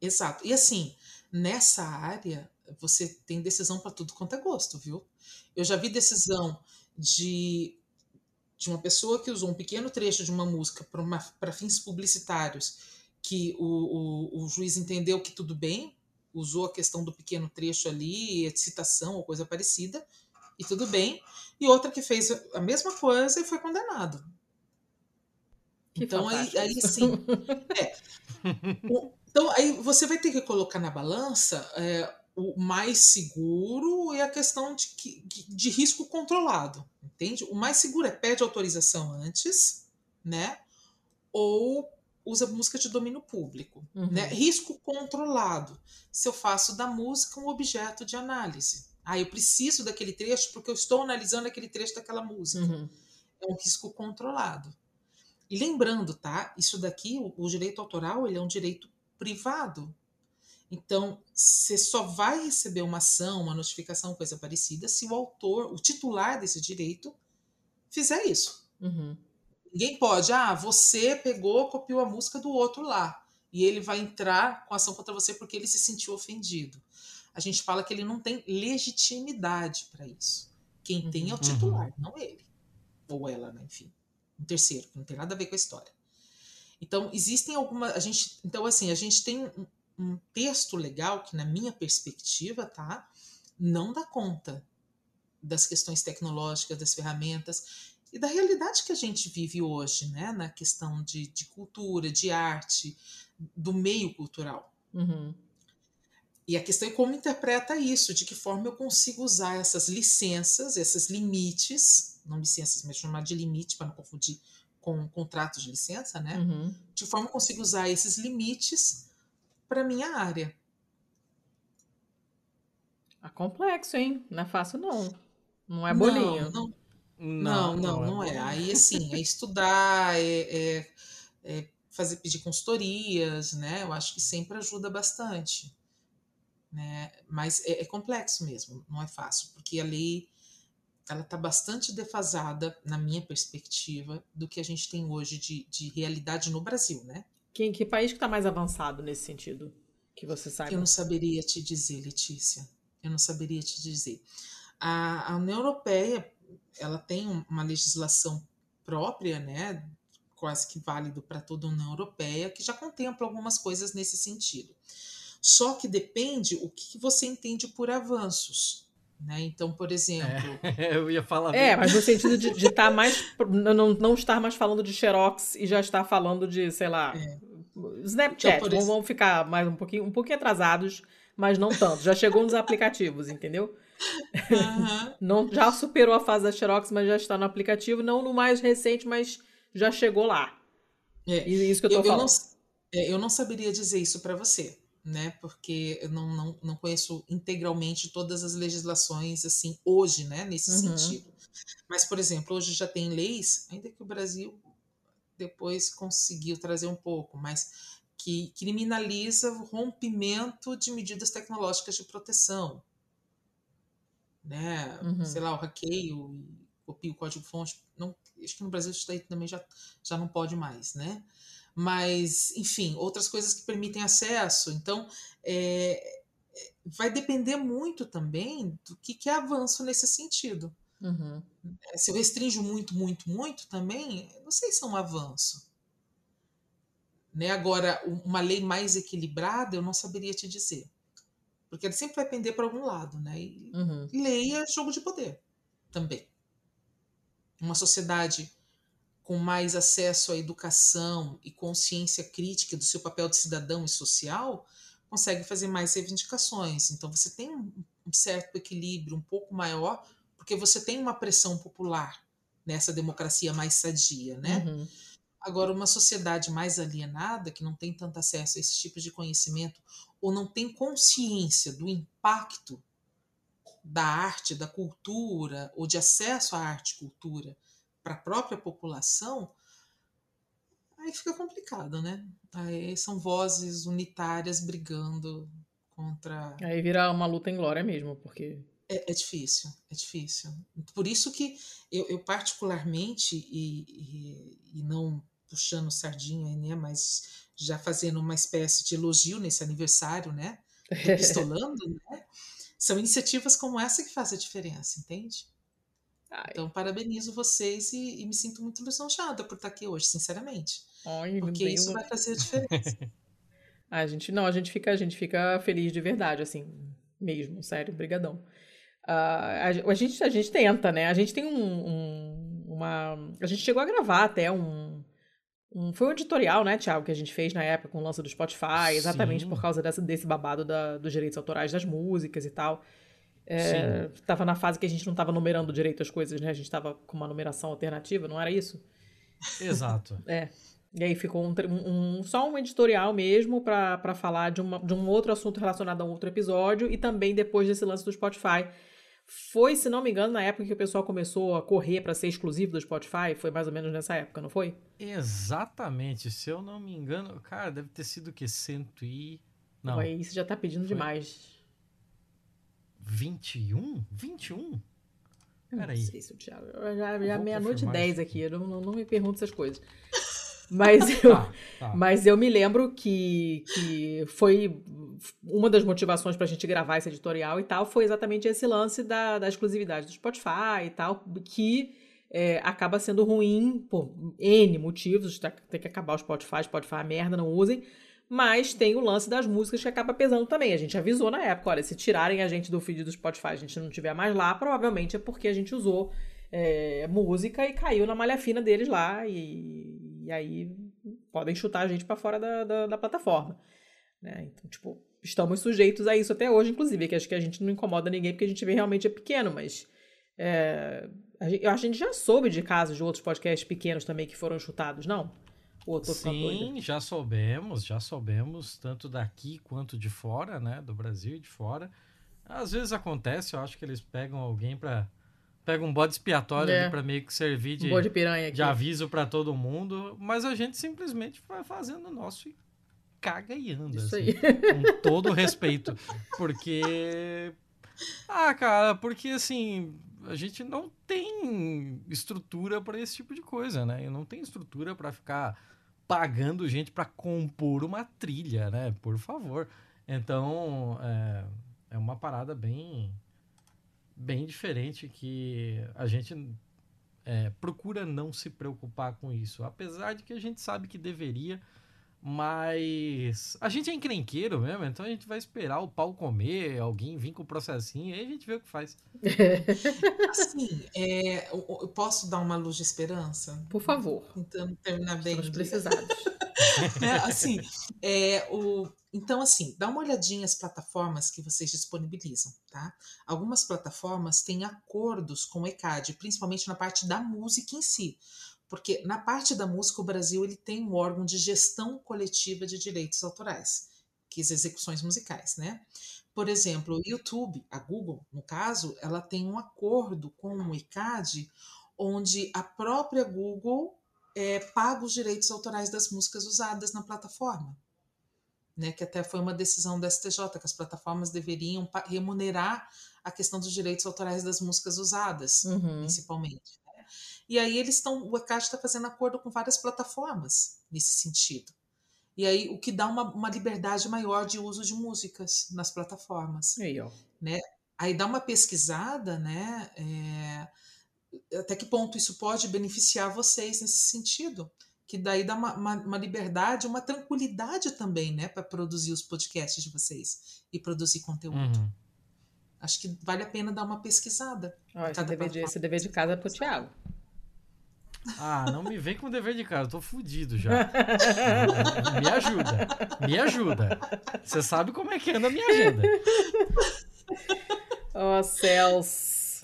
Exato. E assim, nessa área, você tem decisão para tudo quanto é gosto, viu? Eu já vi decisão de, de uma pessoa que usou um pequeno trecho de uma música para fins publicitários, que o, o, o juiz entendeu que tudo bem, usou a questão do pequeno trecho ali, citação ou coisa parecida, e tudo bem. E outra que fez a mesma coisa e foi condenado. Que então, aí, aí sim. É. <laughs> O- Então, aí você vai ter que colocar na balança é, o mais seguro e a questão de, que- de risco controlado, entende? O mais seguro é pede autorização antes, né? Ou usa música de domínio público, Uhum. né? Risco controlado. Se eu faço da música um objeto de análise. Ah, eu preciso daquele trecho porque eu estou analisando aquele trecho daquela música Uhum. é um risco controlado. E lembrando, tá? Isso daqui, o, o direito autoral, ele é um direito privado. Então, você só vai receber uma ação, uma notificação, coisa parecida, se o autor, o titular desse direito, fizer isso. Uhum. Ninguém pode, ah, você pegou, copiou a música do outro lá. E ele vai entrar com ação contra você porque ele se sentiu ofendido. A gente fala que ele não tem legitimidade para isso. Quem tem é o Uhum. titular, não ele. Ou ela, né? enfim. Um terceiro, que não tem nada a ver com a história. Então, existem algumas. A gente, então, assim, a gente tem um, um texto legal que, na minha perspectiva, tá? Não dá conta das questões tecnológicas, das ferramentas e da realidade que a gente vive hoje, né? Na questão de, de cultura, de arte, do meio cultural. Uhum. E a questão é como interpreta isso, de que forma eu consigo usar essas licenças, esses limites, não licenças, mas chamar de limite para não confundir com contratos de licença, né? Uhum. De que forma eu consigo usar esses limites para minha área. É complexo, hein? Não é fácil, não. Não é bolinho. Não, não, não, não, não é. Aí, assim, é estudar, é, é- é fazer pedir consultorias, né? Eu acho que sempre ajuda bastante. Né? Mas é, é complexo mesmo, não é fácil, porque a lei ela está bastante defasada, na minha perspectiva, do que a gente tem hoje de, de realidade no Brasil, né? Que, que país que tá mais avançado nesse sentido? Que você saiba. Eu não saberia te dizer, Letícia. Eu não saberia te dizer. A, a União Europeia, ela tem um- uma legislação própria, né, quase que válido para toda a União Europeia, que já contempla algumas coisas nesse sentido. Só que depende o que você entende por avanços. Né? Então, por exemplo, <laughs> eu ia falar. É, mesmo. mas no sentido de estar mais. Não, não estar mais falando de Xerox e já estar falando de, sei lá, Snapchat. Então, ex- vamos ficar mais um pouquinho, um pouquinho atrasados, mas não tanto. Já chegou nos aplicativos, entendeu? Aham, <laughs> Não, já superou a fase da Xerox, mas já está no aplicativo. Não no mais recente, mas já chegou lá. é, isso que eu tô eu, eu falando. não, é, eu não saberia dizer isso para você, né? Porque eu não, não, não conheço integralmente todas as legislações assim hoje, né? Nesse Uhum. sentido. Mas, por exemplo, hoje já tem leis, ainda que o Brasil depois conseguiu trazer um pouco, mas que criminaliza o rompimento de medidas tecnológicas de proteção, né? Uhum. Sei lá, o hackeio, e copia o código-fonte. Não, acho que no Brasil isso daí também já, já não pode mais, né? Mas, enfim, outras coisas que permitem acesso. Então, é, vai depender muito também do que, que é avanço nesse sentido. Uhum. É, Se eu restringo muito, muito, muito também, não sei se é um avanço. Né? Agora, um- uma lei mais equilibrada, eu não saberia te dizer. Porque ele sempre vai pender para algum lado, né? E Uhum. lei é jogo de poder também. Uma sociedade com mais acesso à educação e consciência crítica do seu papel de cidadão e social consegue fazer mais reivindicações. Então você tem um um certo equilíbrio um pouco maior, porque você tem uma pressão popular nessa democracia mais sadia, né? Uhum. Agora, uma sociedade mais alienada, que não tem tanto acesso a esse tipo de conhecimento, ou não tem consciência do impacto da arte, da cultura, ou de acesso à arte e cultura para a própria população, aí fica complicado, né? Aí são vozes unitárias brigando contra. Aí vira uma luta em glória mesmo, porque. É, é difícil, é difícil. Por isso que eu, eu particularmente, e, e, e, não puxando sardinha aí, né? Mas já fazendo uma espécie de elogio nesse aniversário, né? <laughs> Pistolando, né? São iniciativas como essa que fazem a diferença, entende? Ai. Então, parabenizo vocês e, e, me sinto muito lisonjeada por estar aqui hoje, sinceramente. Ai, porque isso vai fazer a diferença. <laughs> a gente não, a gente fica, a gente fica feliz de verdade, assim, mesmo, sério, brigadão. Uh, a, a, gente, a gente tenta, né? A gente tem um, um, uma, a gente chegou a gravar até um, um, foi um editorial, né, Thiago, que a gente fez na época com o lance do Spotify, exatamente Sim. por causa dessa, desse babado da, dos direitos autorais das músicas e tal. É, tava na fase que a gente não tava numerando direito as coisas, né? A gente tava com uma numeração alternativa, não era isso? Exato. <laughs> é. E aí ficou um, um, só um editorial mesmo para falar de, uma, de um outro assunto relacionado a um outro episódio e também depois desse lance do Spotify. Foi, se não me engano, na época que o pessoal começou a correr para ser exclusivo do Spotify, foi mais ou menos nessa época, não foi? Exatamente. Se eu não me engano, cara, deve ter sido o que? Cento e. Não. Você já tá pedindo foi... demais. 21? 21? Peraí. Não sei se o Thiago. Já, já meia-noite e 10 aqui, eu não, não, não me pergunto essas coisas. Mas eu, tá, tá. mas eu me lembro que, que foi uma das motivações para a gente gravar esse editorial e tal, foi exatamente esse lance da, da exclusividade do Spotify e tal, que é, acaba sendo ruim por N motivos, tá, tem que acabar o Spotify, Spotify é merda, não usem, mas tem o lance das músicas que acaba pesando também. A gente avisou na época, olha, se tirarem a gente do feed do Spotify, a gente não tiver mais lá, provavelmente é porque a gente usou é, música e caiu na malha fina deles lá e, e aí podem chutar a gente para fora da, da, da plataforma. Né? Então, tipo, estamos sujeitos a isso até hoje, inclusive, que acho que a gente não incomoda ninguém porque a gente vê realmente é pequeno, mas é, a, gente, a gente já soube de casos de outros podcasts pequenos também que foram chutados, não? Ou Sim, já soubemos, já soubemos, tanto daqui quanto de fora, né? Do Brasil e de fora. Às vezes acontece, eu acho que eles pegam alguém para pega um bode expiatório é. ali para meio que servir de, de, de aviso para todo mundo, mas a gente simplesmente vai fazendo o nosso e caga e anda. Isso assim, aí. Com todo respeito. Porque. Ah, cara, porque assim, a gente não tem estrutura para esse tipo de coisa, né? Eu não tenho estrutura para ficar pagando gente para compor uma trilha, né? Por favor. Então, é, é uma parada bem, bem diferente que a gente é, procura não se preocupar com isso. Apesar de que a gente sabe que deveria, mas a gente é encrenqueiro mesmo, então a gente vai esperar o pau comer, alguém vir com o processinho, e aí a gente vê o que faz. <laughs> Assim, é, eu posso dar uma luz de esperança? Por favor. Tentando terminar bem. Estamos precisados. <laughs> <laughs> é, assim, é, o, então, assim, dá uma olhadinha as plataformas que vocês disponibilizam, tá? Algumas plataformas têm acordos com o ECAD, principalmente na parte da música em si porque na parte da música o Brasil ele tem um órgão de gestão coletiva de direitos autorais, que as execuções musicais, né? Por exemplo, o YouTube, a Google, no caso, ela tem um acordo com o ICAD, onde a própria Google é, paga os direitos autorais das músicas usadas na plataforma. Né, que até foi uma decisão da STJ, que as plataformas deveriam remunerar a questão dos direitos autorais das músicas usadas, uhum. principalmente. E aí eles estão, o ECAD está fazendo acordo com várias plataformas nesse sentido. E aí o que dá uma, uma liberdade maior de uso de músicas nas plataformas. Aí, ó. Né? Aí dá uma pesquisada, né? É, até que ponto isso pode beneficiar vocês nesse sentido? Que daí dá uma, uma, uma liberdade, uma tranquilidade também, né? Para produzir os podcasts de vocês e produzir conteúdo. Uhum. Acho que vale a pena dar uma pesquisada. Ó, esse, dever de, esse dever de casa é pro Thiago. Ah, não me vem com dever de casa, eu tô fudido já. <laughs> me ajuda, me ajuda. Você sabe como é que anda a minha agenda. Ó oh, céus.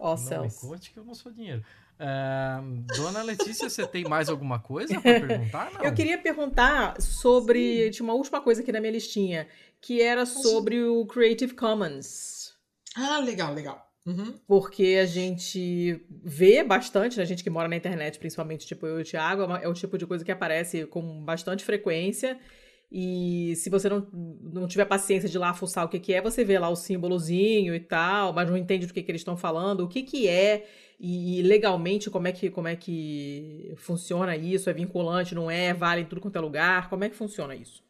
Ó oh. Não me conte que eu não sou dinheiro. É, dona Letícia, você tem mais alguma coisa para perguntar? Não. Eu queria perguntar sobre. Sim. Tinha uma última coisa aqui na minha listinha, que era sobre o Creative Commons. Ah, legal, legal. Uhum. Porque a gente vê bastante, né? a gente que mora na internet, principalmente, tipo eu e o Thiago, é, é o tipo de coisa que aparece com bastante frequência. E se você não, não tiver paciência de ir lá fuçar o que, que é, você vê lá o símbolozinho e tal, mas não entende do que, que eles estão falando, o que, que é, e, legalmente como é, que, como é que funciona isso, é vinculante, não é, vale em tudo quanto é lugar, como é que funciona isso?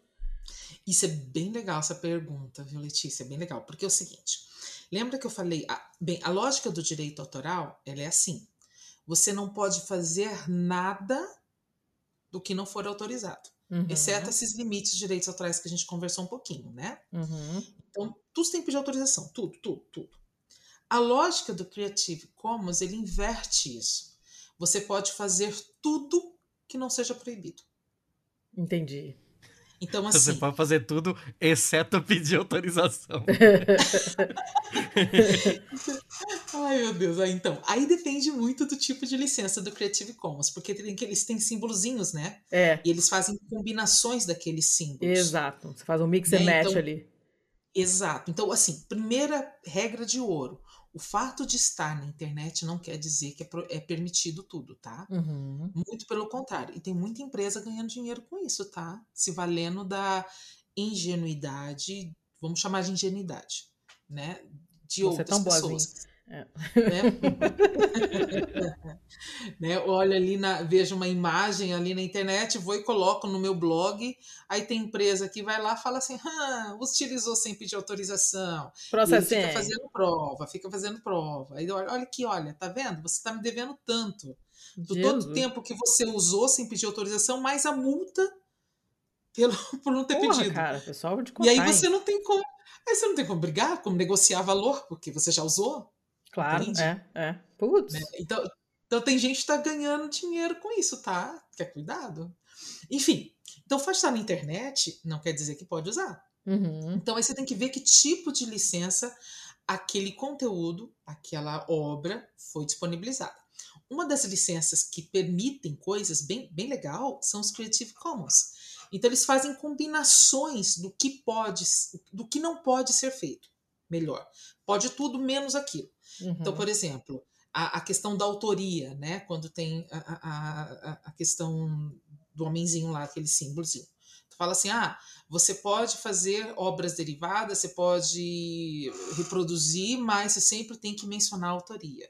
Isso é bem legal, essa pergunta, viu, Letícia? É bem legal, porque é o seguinte, lembra que eu falei, a, bem, a lógica do direito autoral, ela é assim, você não pode fazer nada do que não for autorizado. Uhum. Exceto esses limites de direitos autorais que a gente conversou um pouquinho, né? Uhum. Então, tudo tem que pedir autorização, tudo, tudo, tudo. A lógica do Creative Commons, ele inverte isso. Você pode fazer tudo que não seja proibido. Entendi. Então, assim. Você pode fazer tudo, exceto pedir autorização. <laughs> <laughs> Ai, meu Deus. Então, aí depende muito do tipo de licença do Creative Commons, porque tem, eles têm símbolozinhos, né? É. E eles fazem combinações daqueles símbolos. Exato. Você faz um mix and né? match então, ali. Exato. Então, assim, primeira regra de ouro. O fato de estar na internet não quer dizer que é, é permitido tudo, tá? Uhum. Muito pelo contrário. E tem muita empresa ganhando dinheiro com isso, tá? Se valendo da ingenuidade, vamos chamar de ingenuidade, né? De Você outras é tão pessoas. Boazinha. É. Né? <laughs> né? Olha ali, na, vejo uma imagem ali na internet, vou e coloco no meu blog. Aí tem empresa que vai lá e fala assim: ah, utilizou sem pedir autorização. Processinho. Fica fazendo prova, fica fazendo prova. Aí olha, olha aqui, olha, tá vendo? Você está me devendo tanto. Do Jesus. todo tempo que você usou sem pedir autorização, mais a multa pelo, <laughs> por não ter Porra, pedido. Cara, pessoal de e aí você não tem como. Aí você não tem como brigar, como negociar valor, porque você já usou. Claro, Entende? é, é. Putz. Né? Então, então tem gente que está ganhando dinheiro com isso, tá? Quer cuidado. Enfim, então faz estar na internet não quer dizer que pode usar. Uhum. Então aí você tem que ver que tipo de licença aquele conteúdo, aquela obra foi disponibilizada. Uma das licenças que permitem coisas bem, bem legal são os Creative Commons. Então eles fazem combinações do que pode, do que não pode ser feito. Melhor, pode tudo menos aquilo. Uhum. Então, por exemplo, a, a, questão da autoria, né? Quando tem a, a, a questão do homenzinho lá, aquele símbolozinho. Tu fala assim, ah, você pode fazer obras derivadas, você pode reproduzir, mas você sempre tem que mencionar a autoria.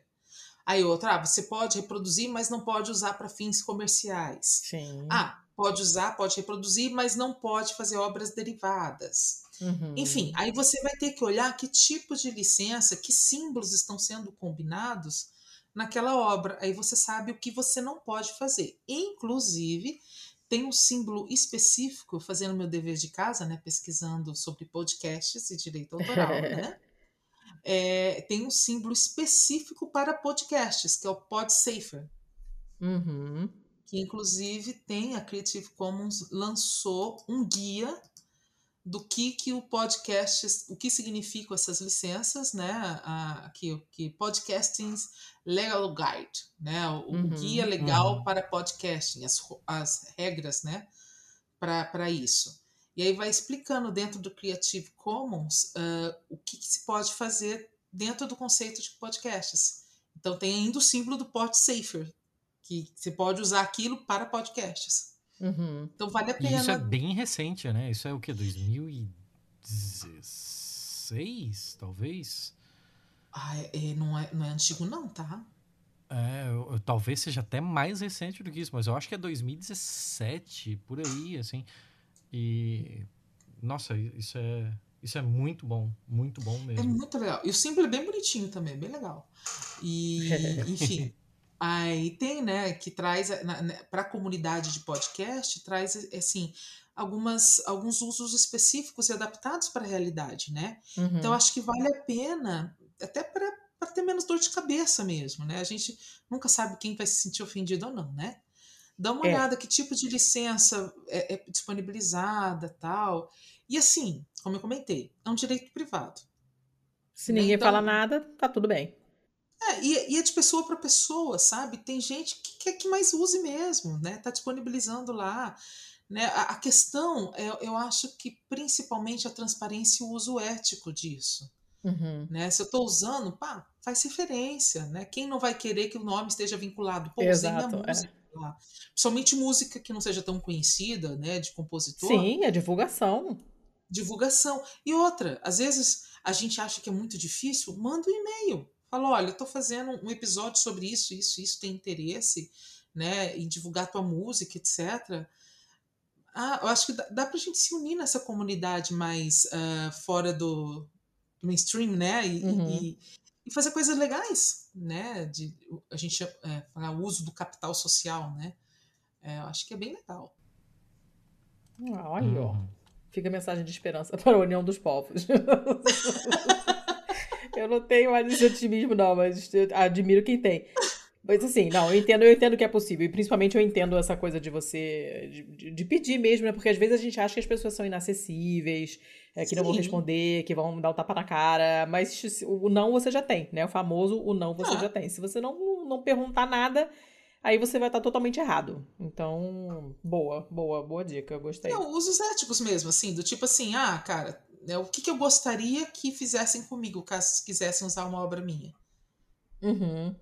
Aí outra, ah, você pode reproduzir, mas não pode usar para fins comerciais. Sim. Ah, pode usar, pode reproduzir, mas não pode fazer obras derivadas. Uhum. Enfim, aí você vai ter que olhar que tipo de licença, que símbolos estão sendo combinados naquela obra. Aí você sabe o que você não pode fazer. Inclusive, tem um símbolo específico, fazendo meu dever de casa, né, pesquisando sobre podcasts e direito autoral, <laughs> né? É, tem um símbolo específico para podcasts, que é o PodSafer. Uhum. Que inclusive tem a Creative Commons lançou um guia do que que o podcast, o que significam essas licenças, né? A, que, que podcasting legal guide, né? O, uhum, guia legal uhum. para podcasting, as, as regras, né? Para isso. E aí vai explicando dentro do Creative Commons uh, o que, que, se pode fazer dentro do conceito de podcasts. Então tem ainda o símbolo do PodSafer, que você pode usar aquilo para podcasts. Uhum. Então vale a pena. E isso é bem recente, né? Isso é o que? 2016, talvez? Ah, é, é, não, é, não é antigo, não, tá? É, eu, eu, talvez seja até mais recente do que isso, mas eu acho que é 2017, por aí, assim. E. Nossa, isso é. Isso é muito bom, muito bom mesmo. É muito legal. E o símbolo é bem bonitinho também, bem legal. E, <laughs> enfim, Aí tem, né, que traz para a comunidade de podcast, traz assim algumas alguns usos específicos e adaptados para a realidade, né? Uhum. Então acho que vale a pena até para ter menos dor de cabeça mesmo, né? A gente nunca sabe quem vai se sentir ofendido ou não, né? Dá uma é. olhada que tipo de licença é, é disponibilizada, tal. E assim, como eu comentei, é um direito privado. Se ninguém então, fala nada, tá tudo bem. É, E, e é de pessoa para pessoa, sabe? Tem gente que quer que mais use mesmo, né? Tá disponibilizando lá. Né? A, a questão, é, eu acho que principalmente a transparência e o uso ético disso. Uhum. Né? Se eu estou usando, pá, faz referência. Né? Quem não vai querer que o nome esteja vinculado? Pô, Exato, usei minha música é. lá. Principalmente música que não seja tão conhecida, né? De compositor. Sim, é divulgação. Divulgação. E outra, às vezes a gente acha que é muito difícil, manda um e-mail. Fala, olha, eu estou fazendo um episódio sobre isso, isso, isso, tem interesse né, em divulgar tua música, etc. Ah, eu acho que dá, dá para a gente se unir nessa comunidade mais uh, fora do, do, mainstream, né? E, Uhum. e, e fazer coisas legais, né? De, a gente é, falar o uso do capital social, né? É, eu acho que é bem legal. Ah, ó. Uhum. Fica a mensagem de esperança <laughs> para a União dos Povos. <laughs> eu não tenho mais esse otimismo, não, mas eu admiro quem tem. Mas assim, não, eu entendo, eu entendo que é possível. E principalmente eu entendo essa coisa de você. de, de- pedir mesmo, né? Porque às vezes a gente acha que as pessoas são inacessíveis, é, que não vão Sim. responder, que vão dar o tapa na cara. Mas o não você já tem, né? O famoso o não você Ah. já tem. Se você não, não perguntar nada, aí você vai estar totalmente errado. Então, boa, boa, boa dica. Eu gostei. Não, usos éticos mesmo, assim, do tipo assim, ah, cara, né, o que, que eu gostaria que fizessem comigo caso quisessem usar uma obra minha? Uhum.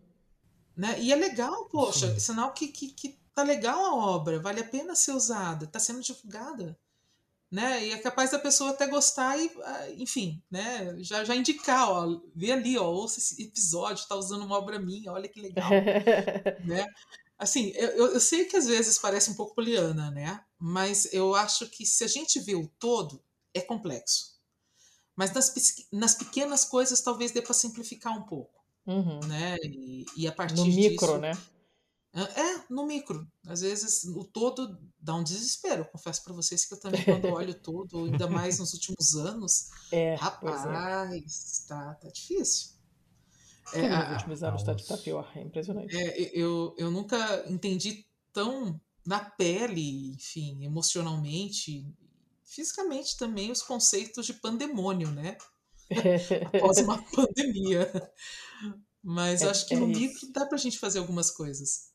Né? E é legal, poxa, Sim. sinal que, que, que tá legal a obra, vale a pena ser usada, tá sendo divulgada. Né? E é capaz da pessoa até gostar e, ah, enfim, né? já, já indicar, ó, vê ali, ó, ouça esse episódio, tá usando uma obra minha, olha que legal. <laughs> né? Assim, eu, eu- eu sei que às vezes parece um pouco poliana, né? Mas eu acho que se a gente vê o todo, é complexo. Mas nas, nas pequenas coisas talvez dê para simplificar um pouco, Uhum. né? E, e a partir No micro, disso, né? é, no micro. Às vezes o todo dá um desespero. Confesso para vocês que eu também, quando olho todo, ainda mais nos últimos anos, <laughs> É, é. rapaz, tá, tá difícil. Sim, É, nos últimos anos tá, caos. tá pior, é impressionante. É, eu, eu nunca entendi tão na pele, enfim, emocionalmente, fisicamente também, os conceitos de pandemônio, né? <laughs> Após uma pandemia. Mas É- acho que é no isso. micro dá pra gente fazer algumas coisas.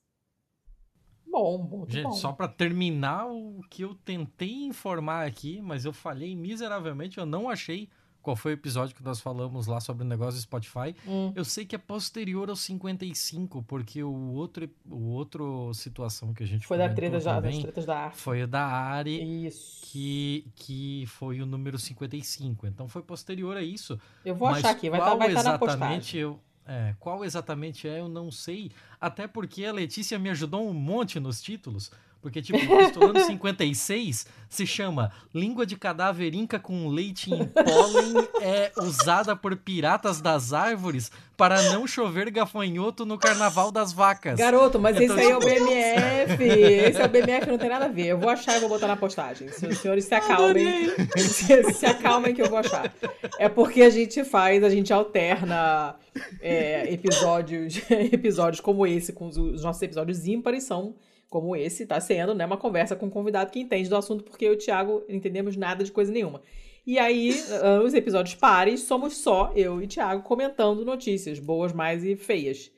Bom, muito Gente, bom. só pra terminar o que eu tentei informar aqui, mas eu falhei miseravelmente, eu não achei qual foi o episódio que nós falamos lá sobre o negócio do Spotify. Hum, Eu sei que é posterior aos 55, porque o outro, o outro situação que a gente foi da treta da, das também tretas da arte. foi da Ari, Isso. que, que foi o número 55. Então foi posterior a isso. Eu vou achar aqui, vai estar vai tá na exatamente postagem. eu, é, qual exatamente é, eu não sei. Até porque a Letícia me ajudou um monte nos títulos. Porque, tipo, Pistolando 56 se chama Língua de Cadáver Inca com leite em pólen é usada por piratas das árvores para não chover gafanhoto no carnaval das vacas. Garoto, mas Então, esse aí é o tipo- BMF. Esse é o BMF, não tem nada a ver. Eu vou achar e vou botar na postagem. Se os senhores se acalmem. <laughs> Se, se acalmem que eu vou achar. É porque a gente faz, a gente alterna é, episódios, <laughs> episódios como esse, com os, os nossos episódios ímpares são como esse, tá sendo, né? Uma conversa com um convidado que entende do assunto, porque eu e o Thiago entendemos nada de coisa nenhuma. E aí, ah, os episódios pares, somos só eu e Thiago comentando notícias, boas, mais e feias.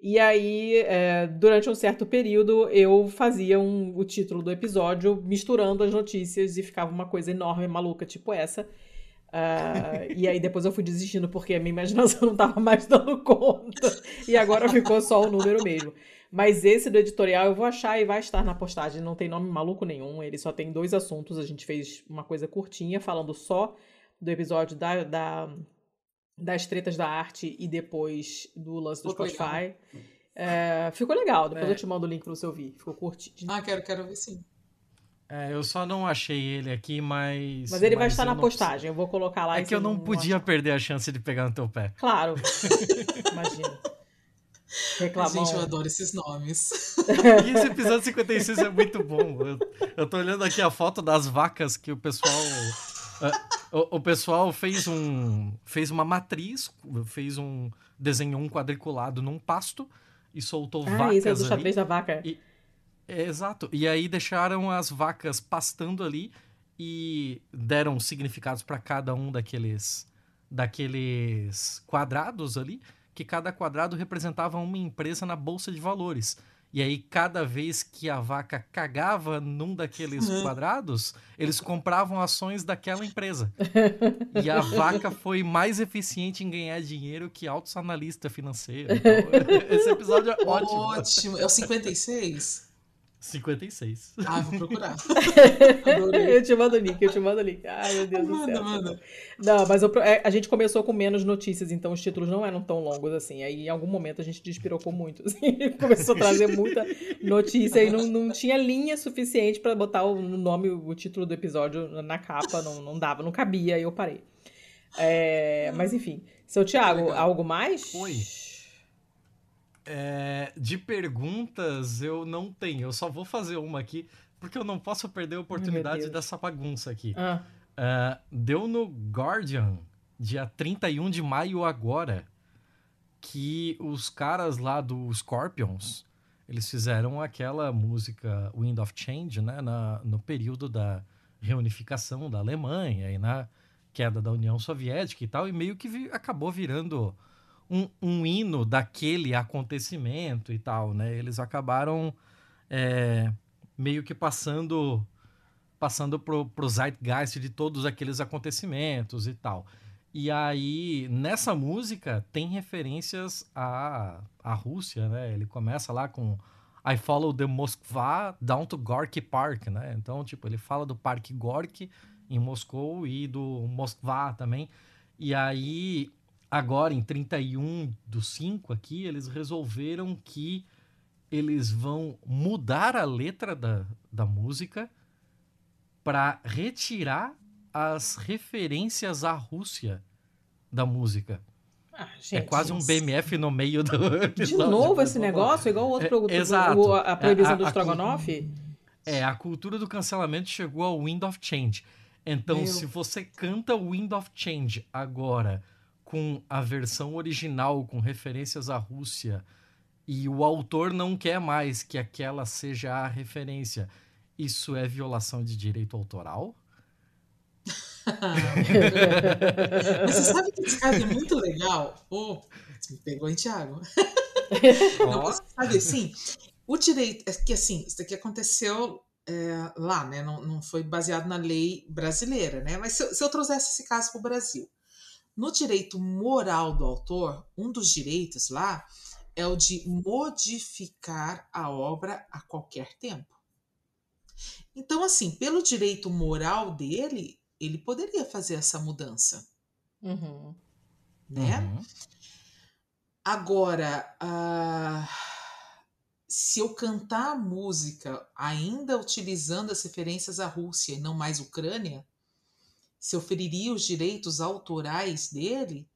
E aí, é, durante um certo período, eu fazia um- o título do episódio misturando as notícias e ficava uma coisa enorme, maluca, tipo essa. Ah, e aí depois eu fui desistindo porque a minha imaginação <laughs> não tava mais dando conta. E agora ficou só o número mesmo. Mas esse do editorial eu vou achar e vai estar na postagem. Não tem nome maluco nenhum. Ele só tem dois assuntos. A gente fez uma coisa curtinha, falando só do episódio da, da- das tretas da arte e depois do lance do Ficou legal. Spotify. É, ficou legal. Depois É. eu te mando o link pra você ouvir. Ficou curtinho. Ah, quero, quero ver sim. É, eu só não achei ele aqui, mas. Mas ele vai estar na postagem. Eu vou colocar lá. É que eu não podia perder a chance de pegar no teu pé. Claro. <laughs> Imagina. Reclamão. Gente, eu adoro esses nomes. E esse episódio 56 é muito bom. Eu, eu tô olhando aqui a foto das vacas que o pessoal. é, o, o pessoal fez um. fez uma matriz, fez um. desenhou um quadriculado num pasto e soltou Ah, vacas esse é do ali. xadrez da vaca. E- É, exato. E aí deixaram as vacas pastando ali e deram significados para cada um daqueles daqueles quadrados ali que cada quadrado representava uma empresa na bolsa de valores. E aí, cada vez que a vaca cagava num daqueles quadrados, eles compravam ações daquela empresa. <laughs> e a vaca foi mais eficiente em ganhar dinheiro que altos analista financeiro. <laughs> Então, esse episódio é ótimo. Ótimo. É o 56? 56. Ah, vou procurar. <laughs> eu te mando o link, eu te mando o link. Ai, meu Deus manda, do céu. Manda. Não, mas eu, é, a gente começou com menos notícias, então os títulos não eram tão longos assim. Aí em algum momento a gente despirocou muito. <laughs> Assim, começou a trazer muita notícia e não, não tinha linha suficiente para botar o nome, o título do episódio na capa. Não, não dava, não cabia, aí eu parei. É, mas enfim. Seu Thiago, algo mais? Oi. É, de perguntas eu não tenho. Eu só vou fazer uma aqui, porque eu não posso perder a oportunidade dessa bagunça aqui. Ah. Uh, deu no Guardian, dia 31 de maio agora, que os caras lá do Scorpions, eles fizeram aquela música Wind of Change, né? Na, no período da reunificação da Alemanha e na queda da União Soviética e tal, e meio que vi, acabou virando um, um hino daquele acontecimento e tal, né? Eles acabaram é, meio que passando passando pro, pro zeitgeist de todos aqueles acontecimentos e tal. E aí, nessa música, tem referências à, à Rússia, né? Ele começa lá com I follow the Moskva down to Gorky Park, né? Então, tipo, ele fala do Parque Gorky em Moscou e do Moskva também. E aí, agora, em 31 do 5 aqui, eles resolveram que eles vão mudar a letra da, da música para retirar as referências à Rússia da música. Ah, é gente, é quase um BMF no meio do. De novo esse negócio? Igual o outro é, produto, exato. a proibição é, a, do Strogonoff? É, a cultura do cancelamento chegou ao Wind of Change. Então, Meu. se você canta Wind of Change agora com a versão original, com referências à Rússia, e o autor não quer mais que aquela seja a referência, isso é violação de direito autoral? Mas <laughs> você sabe que esse caso é muito legal? Oh, você me pegou em Thiago. <laughs> Não, você sabe, assim, o direito, é que assim, isso aqui aconteceu é, lá, né? Não, não foi baseado na lei brasileira, né? Mas se se eu trouxesse esse caso para o Brasil, no direito moral do autor, um dos direitos lá é o de modificar a obra a qualquer tempo. Então, assim, pelo direito moral dele, ele poderia fazer essa mudança. Uhum. Né? Uhum. Agora, uh, se eu cantar a música ainda utilizando as referências à Rússia e não mais Ucrânia, se eu feriria os direitos autorais dele,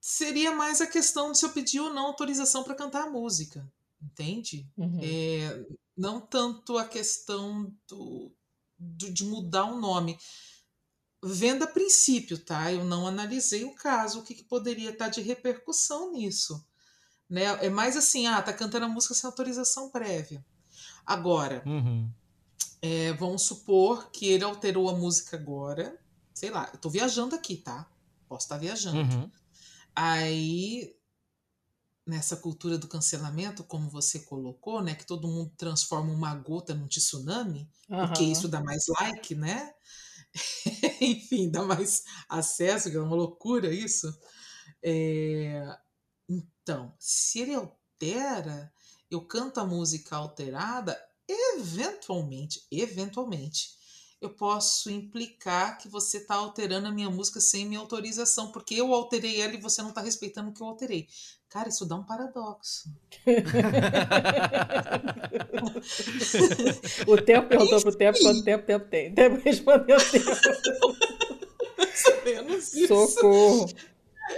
seria mais a questão de se eu pedir ou não autorização para cantar a música, entende? Uhum. É, não tanto a questão do, do, de mudar o nome. Vendo a princípio, tá? Eu não analisei o caso, o que, que poderia estar de repercussão nisso. Né? É mais assim, ah, tá cantando a música sem autorização prévia. Agora, uhum. É, vamos supor que ele alterou a música agora. Sei lá, eu tô viajando aqui, tá? Posso estar viajando. Uhum. Aí, nessa cultura do cancelamento, como você colocou, né? Que todo mundo transforma uma gota num tsunami, uhum. porque isso dá mais like, né? <laughs> Enfim, dá mais acesso, que é uma loucura isso. É... Então, se ele altera, eu canto a música alterada, eventualmente, eventualmente, eu posso implicar que você está alterando a minha música sem minha autorização, porque eu alterei ela e você não está respeitando o que eu alterei. Cara, isso dá um paradoxo. <laughs> o tempo perguntou pro tempo quanto tempo tempo tem. O tempo respondeu o tempo. Socorro.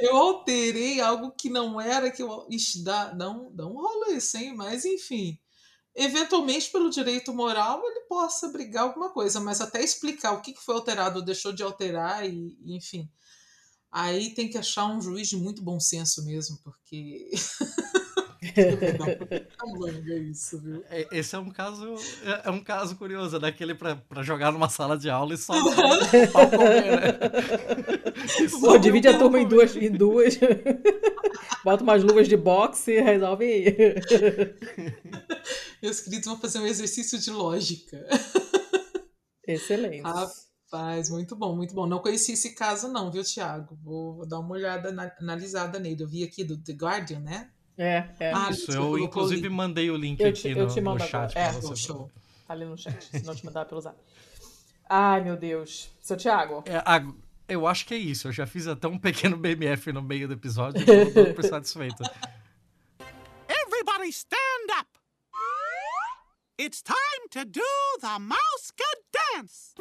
Eu alterei algo que não era que eu. Ixi, dá, dá, um, dá um isso, hein? Mas enfim eventualmente, pelo direito moral, ele possa brigar alguma coisa, mas até explicar o que foi alterado ou deixou de alterar, e, enfim. Aí tem que achar um juiz de muito bom senso mesmo, porque. <laughs> é isso, viu? É, esse é um caso, é, é um caso curioso, daquele pra, pra jogar numa sala de aula e só comer, né? <laughs> Pô, divide a turma em duas, em duas. <laughs> Bota umas luvas de boxe e resolve aí. Meus queridos vão fazer um exercício de lógica. Excelente. Rapaz, muito bom, muito bom. Não conheci esse caso, não, viu, Thiago? Vou, vou dar uma olhada, na, analisada nele. Eu vi aqui do The Guardian, né? É, é. Ah, Isso, eu inclusive mandei o link eu te, aqui eu no, te mando no chat. É, você show. Tá ali no chat, senão eu te mandava pelo zap. Ai, meu Deus. Seu Thiago. É, a, eu acho que é isso. Eu já fiz até um pequeno BMF no meio do episódio e tô super satisfeito. Everybody stand up! It's time to do the mouse dance!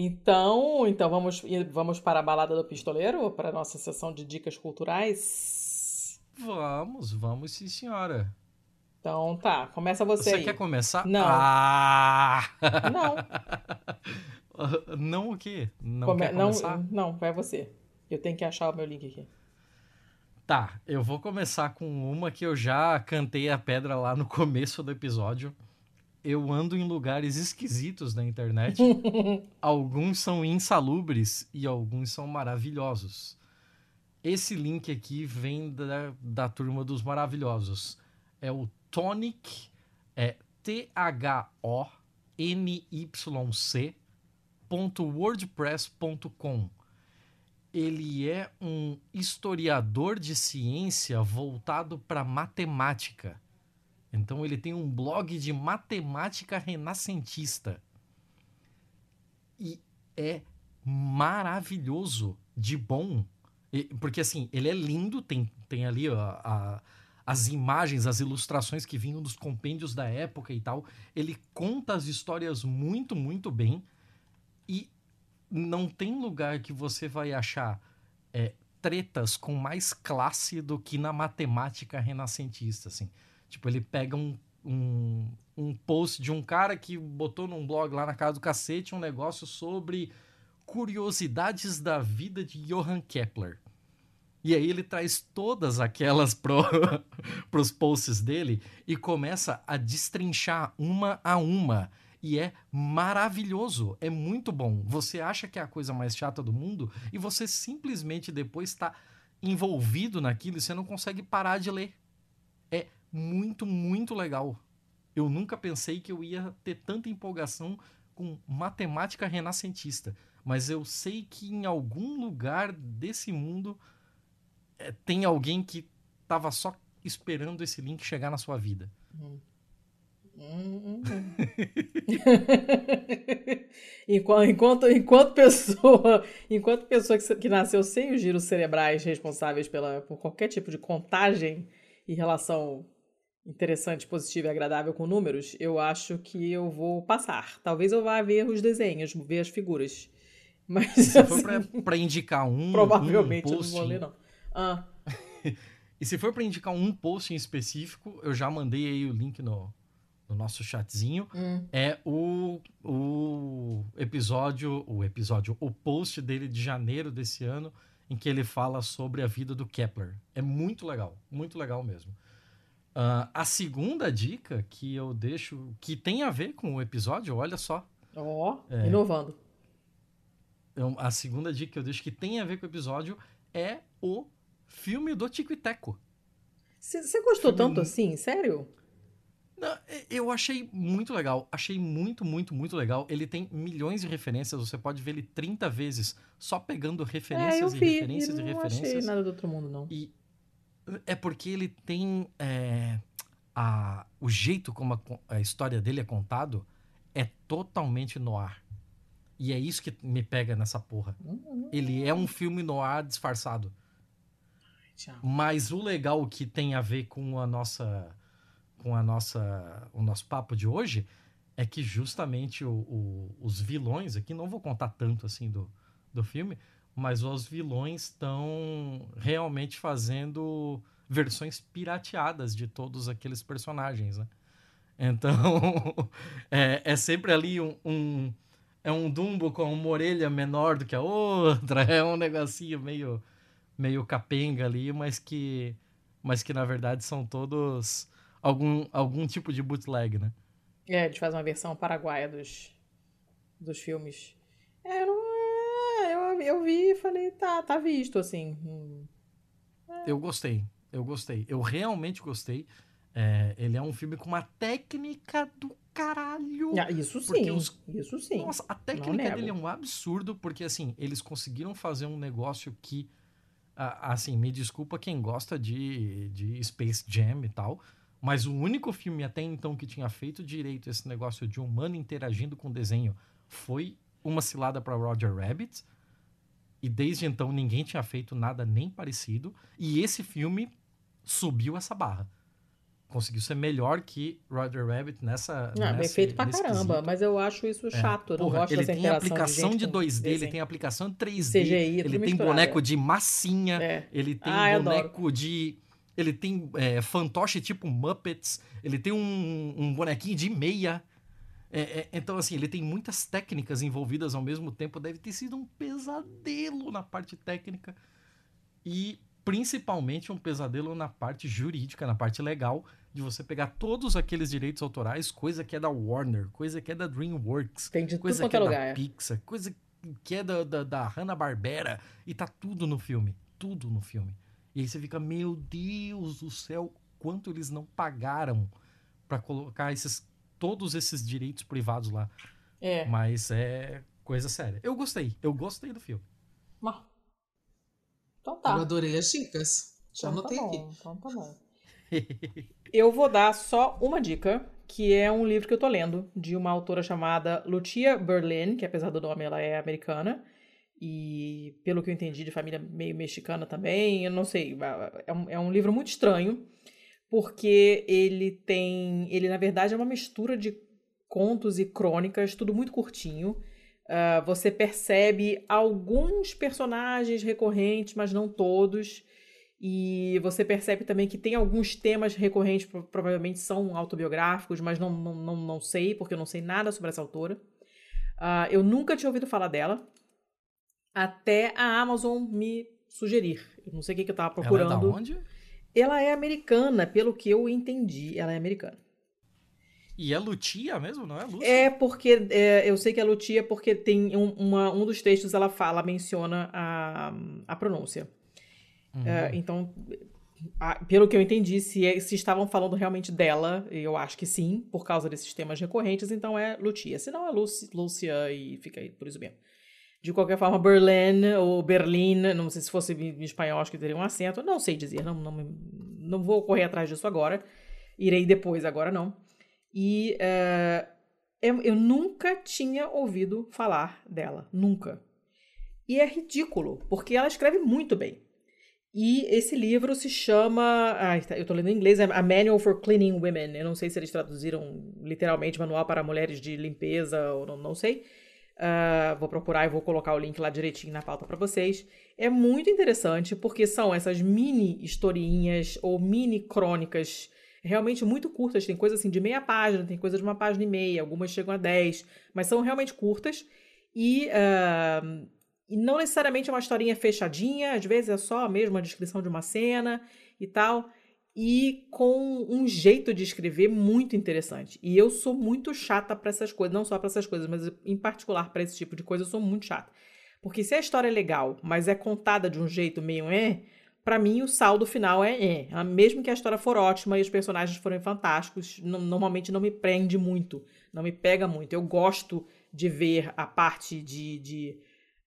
Então, então vamos, vamos para a balada do pistoleiro, para a nossa sessão de dicas culturais. Vamos, vamos sim, senhora. Então tá, começa você, você aí. quer começar? Não. Ah! Não. <laughs> não o quê? Não Come... quer começar? Não, não, vai você. Eu tenho que achar o meu link aqui. Tá, eu vou começar com uma que eu já cantei a pedra lá no começo do episódio. Eu ando em lugares esquisitos na internet. <laughs> alguns são insalubres e alguns são maravilhosos. Esse link aqui vem da, da turma dos maravilhosos. É o Tonic, é T-H-O-N-Y-C wordpress.com. Ele é um historiador de ciência voltado para matemática. Então ele tem um blog de matemática renascentista. E é maravilhoso de bom. Porque assim, ele é lindo, tem, tem ali a, a, as imagens, as ilustrações que vinham dos compêndios da época e tal. Ele conta as histórias muito, muito bem. E não tem lugar que você vai achar é, tretas com mais classe do que na matemática renascentista, assim. Tipo, ele pega um, um, um post de um cara que botou num blog lá na casa do cacete um negócio sobre curiosidades da vida de Johann Kepler. E aí ele traz todas aquelas pro, <laughs> pros posts dele e começa a destrinchar uma a uma e é maravilhoso, é muito bom. Você acha que é a coisa mais chata do mundo e você simplesmente depois está envolvido naquilo e você não consegue parar de ler. Muito, muito legal. Eu nunca pensei que eu ia ter tanta empolgação com matemática renascentista, mas eu sei que em algum lugar desse mundo é, tem alguém que estava só esperando esse link chegar na sua vida. <laughs> Enquanto, enquanto, enquanto pessoa, enquanto pessoa que, que, nasceu sem os giros cerebrais responsáveis pela, por qualquer tipo de contagem e relação interessante, positiva e agradável com números, eu acho que eu vou passar. Talvez eu vá ver os desenhos, ver as figuras. <laughs> Mas se assim, for para indicar um, provavelmente um post, eu não vou ler não. Ah. <laughs> e se for para indicar um post em específico, eu já mandei aí o link no, no nosso chatzinho, hum. é o, o episódio, o episódio, o post dele de janeiro desse ano, em que ele fala sobre a vida do Kepler. É muito legal, muito legal mesmo. Uh, a segunda dica que eu deixo, que tem a ver com o episódio, olha só. Ó, oh, é, inovando. A segunda dica que eu deixo que tem a ver com o episódio é o filme do Tico e Teco. Você gostou filme... tanto assim? Sério? Eu achei muito legal. Achei muito, muito, muito legal. Ele tem milhões de referências. Você pode ver ele 30 vezes só pegando referências é, e referências e, e referências. Não achei nada do outro mundo, não. E é porque ele tem. É, a, o jeito como a, a, história dele é contado é totalmente no ar. E é isso que me pega nessa porra. Ele é um filme no ar disfarçado. Mas o legal que tem a ver com a nossa com a nossa o nosso papo de hoje é que justamente o, o, os vilões aqui não vou contar tanto assim do, do filme, mas os vilões estão realmente fazendo versões pirateadas de todos aqueles personagens, né? Então <laughs> é, é sempre ali um, um é um Dumbo com uma orelha menor do que a outra, <laughs> é um negocinho meio meio capenga ali, mas que mas que na verdade são todos algum algum tipo de bootleg, né? É, eles fazem uma versão paraguaia dos dos filmes. É, não, é, eu, eu vi e falei, tá, tá visto assim. É. Eu gostei, eu gostei, eu realmente gostei. É, ele é um filme com uma técnica do caralho. Ah, isso sim, os... isso sim. Nossa, a técnica dele é um absurdo, porque assim, eles conseguiram fazer um negócio que, assim, me desculpa quem gosta de, de Space Jam e tal, mas o único filme até então que tinha feito direito esse negócio de humano interagindo com desenho foi uma cilada para Roger Rabbit. E desde então ninguém tinha feito nada nem parecido. E esse filme subiu essa barra conseguiu ser melhor que Roger Rabbit nessa. Não, nesse, bem feito pra caramba, quesito. mas eu acho isso é, chato. Eu não gosto ele tem aplicação de, de 2D, ele tem aplicação de 3D, CGI, ele tem misturado. boneco de massinha, É. ele tem Ah, boneco de. Ele tem é, fantoche tipo Muppets, ele tem um, um bonequinho de meia. É, é, então, assim, ele tem muitas técnicas envolvidas ao mesmo tempo. Deve ter sido um pesadelo na parte técnica. E principalmente um pesadelo na parte jurídica, na parte legal, de você pegar todos aqueles direitos autorais, coisa que é da Warner, coisa que é da DreamWorks, Tem de coisa que é é lugar. da é. Pixar, coisa que é da, da, da Hanna-Barbera, e tá tudo no filme, tudo no filme. E aí você fica, meu Deus do céu, quanto eles não pagaram para colocar esses todos esses direitos privados lá. É. Mas é coisa séria. Eu gostei, eu gostei do filme. Mas- Então Eu tá. adorei as dicas. Já Então tá anotei bom, aqui. Então tá bom. <laughs> Eu vou dar só uma dica, que é um livro que eu tô lendo, de uma autora chamada Lucia Berlin, que apesar do nome ela é americana, e pelo que eu entendi, de família meio mexicana também, eu não sei, é um, é um livro muito estranho, porque ele tem, ele na verdade é uma mistura de contos e crônicas, tudo muito curtinho, Ah, você percebe alguns personagens recorrentes, mas não todos. E você percebe também que tem alguns temas recorrentes, pro- provavelmente são autobiográficos, mas não, não, não, sei, porque eu não sei nada sobre essa autora. Ah, eu nunca tinha ouvido falar dela, até a Amazon me sugerir. Eu não sei o que, que eu tava Ela é procurando. da onde? Ela é americana, pelo que eu entendi, ela é americana. E é Lutia mesmo, não é Lúcia? É porque é, eu sei que é Lutia porque tem um, uma- um dos textos ela fala, menciona a, a pronúncia. Uhum. É, então, a- pelo que eu entendi, se, é- se estavam falando realmente dela, eu acho que sim, por causa desses temas recorrentes, então é Lutia. Se não é Lúcia e fica aí por isso mesmo. De qualquer forma, Berlin ou Berlim, não sei se fosse em espanhol, acho que teria um acento, não sei dizer, não, não, não vou correr atrás disso agora. Irei depois, agora não. E é, eu, eu nunca tinha ouvido falar dela, nunca. E é ridículo, porque ela escreve muito bem. E esse livro se chama. Ai, tá, eu tô lendo em inglês, é A Manual for Cleaning Women. Eu não sei se eles traduziram literalmente Manual para Mulheres de Limpeza, ou não, não sei. Ah, vou procurar e vou colocar o link lá direitinho na pauta para vocês. É muito interessante porque são essas mini historinhas ou mini crônicas realmente muito curtas. Tem coisa assim de meia página, tem coisa de uma página e meia, algumas chegam a 10, mas são realmente curtas. E, ah, e não necessariamente é uma historinha fechadinha, às vezes é só mesmo a descrição de uma cena e tal. E com um jeito de escrever muito interessante. E eu sou muito chata para essas coisas, não só para essas coisas, mas em particular para esse tipo de coisa, eu sou muito chata. Porque se a história é legal, mas é contada de um jeito meio é, Pra mim, o saldo final é, é. Mesmo que a história for ótima e os personagens forem fantásticos, no- normalmente não me prende muito, não me pega muito. Eu gosto de ver a parte de, de,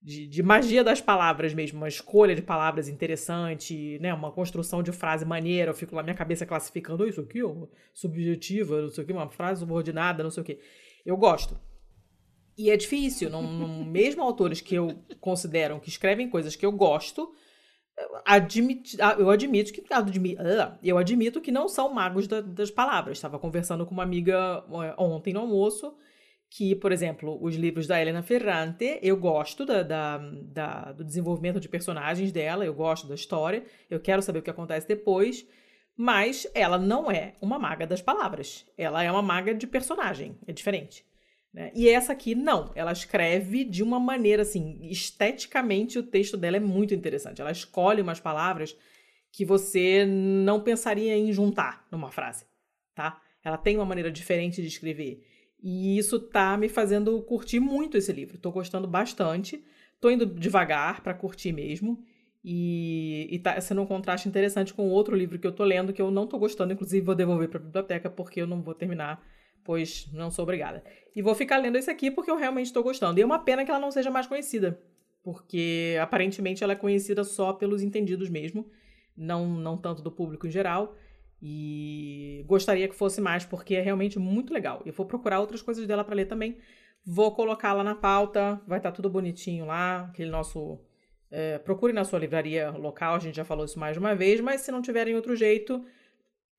de, de magia das palavras mesmo, uma escolha de palavras interessante, né? Uma construção de frase maneira. Eu fico lá minha cabeça classificando "Oh, isso aqui, ó, subjetiva, não sei o que, uma frase subordinada, não sei o que. Eu gosto. E é difícil, não, não- <laughs> mesmo autores que eu considero que escrevem coisas que eu gosto, admit, ah, eu admito que ah, eu admito que não são magos da, das palavras. Estava conversando com uma amiga eh, ontem no almoço que, por exemplo, os livros da Helena Ferrante, eu gosto da, da, da, do desenvolvimento de personagens dela, eu gosto da história, eu quero saber o que acontece depois, mas ela não é uma maga das palavras. Ela é uma maga de personagem, é diferente. Né? E essa aqui, não. Ela escreve de uma maneira, assim, esteticamente o texto dela é muito interessante. Ela escolhe umas palavras que você não pensaria em juntar numa frase, tá? Ela tem uma maneira diferente de escrever. E isso tá me fazendo curtir muito esse livro. Tô gostando bastante. Tô indo devagar para curtir mesmo. E, e tá sendo um contraste interessante com outro livro que eu tô lendo, que eu não tô gostando, inclusive vou devolver pra biblioteca, porque eu não vou terminar pois não sou obrigada. E vou ficar lendo esse aqui porque eu realmente estou gostando. E é uma pena que ela não seja mais conhecida, porque aparentemente ela é conhecida só pelos entendidos mesmo, não, não tanto do público em geral. E gostaria que fosse mais, porque é realmente muito legal. Eu vou procurar outras coisas dela para ler também. Vou colocá-la na pauta, vai estar tá tudo bonitinho lá. Aquele nosso. É, procure na sua livraria local, a gente já falou isso mais de uma vez, mas se não tiverem outro jeito,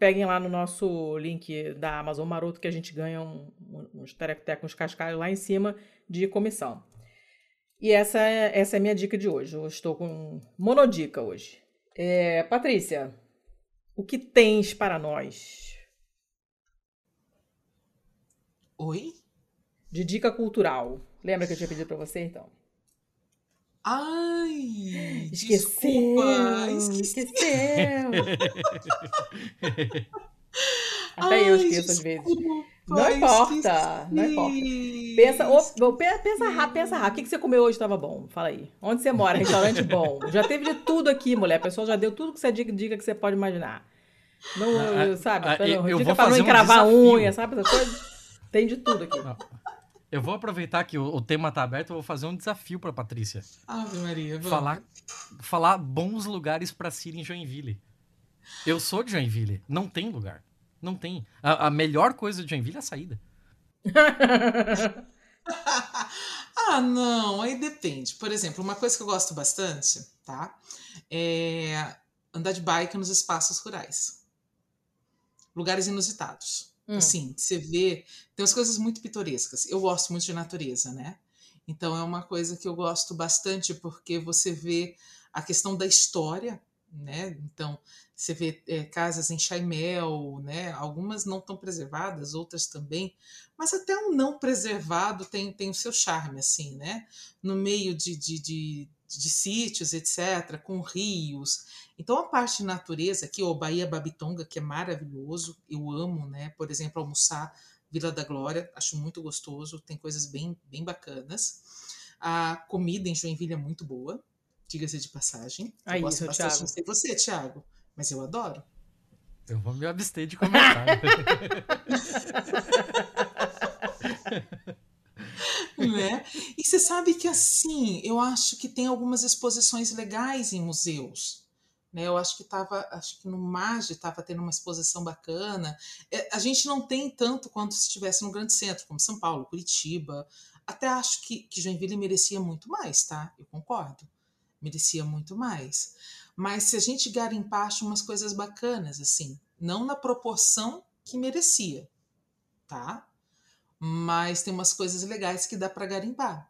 Peguem lá no nosso link da Amazon Maroto que a gente ganha um, uns terectecos, uns cascalhos lá em cima de comissão. E essa é, essa é a minha dica de hoje. Eu estou com monodica hoje. É, Patrícia, o que tens para nós? Oi? De dica cultural. Lembra que eu tinha pedido para você, então? Ai! Esqueceu! Desculpa, esqueceu! <laughs> Até Ai, eu esqueço às vezes. Não importa, não importa. Pensa, oh, pensa rápido, pensa rápido. O que, você comeu hoje estava bom? Fala aí. Onde você mora? Restaurante bom. Já teve de tudo aqui, mulher. A pessoa já deu tudo que você diga, diga que você pode imaginar. Não, ah, sabe? Ah, eu, eu dica pra não encravar um unha, sabe? Essa coisa. Tem de tudo aqui. Não. Eu vou aproveitar que o, o tema tá aberto, eu vou fazer um desafio para Patrícia. Ave Maria, vamos. Falar, falar bons lugares para se ir em Joinville. Eu sou de Joinville, não tem lugar. Não tem. A, a melhor coisa de Joinville é a saída. <laughs> ah, não, aí depende. Por exemplo, uma coisa que eu gosto bastante, tá? É andar de bike nos espaços rurais. Lugares inusitados. Hum. Assim, você vê. Tem umas coisas muito pitorescas. Eu gosto muito de natureza, né? Então é uma coisa que eu gosto bastante porque você vê a questão da história, né? Então você vê é, casas em Chaimel, né? Algumas não estão preservadas, outras também, mas até um não preservado tem, tem o seu charme, assim, né? No meio de, de, de de sítios, etc., com rios. Então, a parte de natureza aqui, o Bahia Babitonga, que é maravilhoso, eu amo, né? Por exemplo, almoçar Vila da Glória, acho muito gostoso, tem coisas bem, bem bacanas. A comida em Joinville é muito boa, diga-se de passagem. Aí, eu gosto bastante, Thiago. sei você, Thiago, mas eu adoro. Eu vou me abster de comentar. <laughs> né? E você sabe que assim, eu acho que tem algumas exposições legais em museus. Né, eu acho que estava, acho que no MAGE estava tendo uma exposição bacana. É, a gente não tem tanto quanto se estivesse no grande centro, como São Paulo, Curitiba. Até acho que, que Joinville merecia muito mais, tá? Eu concordo. Merecia muito mais. Mas se a gente garimpar, acho umas coisas bacanas, assim. Não na proporção que merecia, tá? mas tem umas coisas legais que dá para garimpar,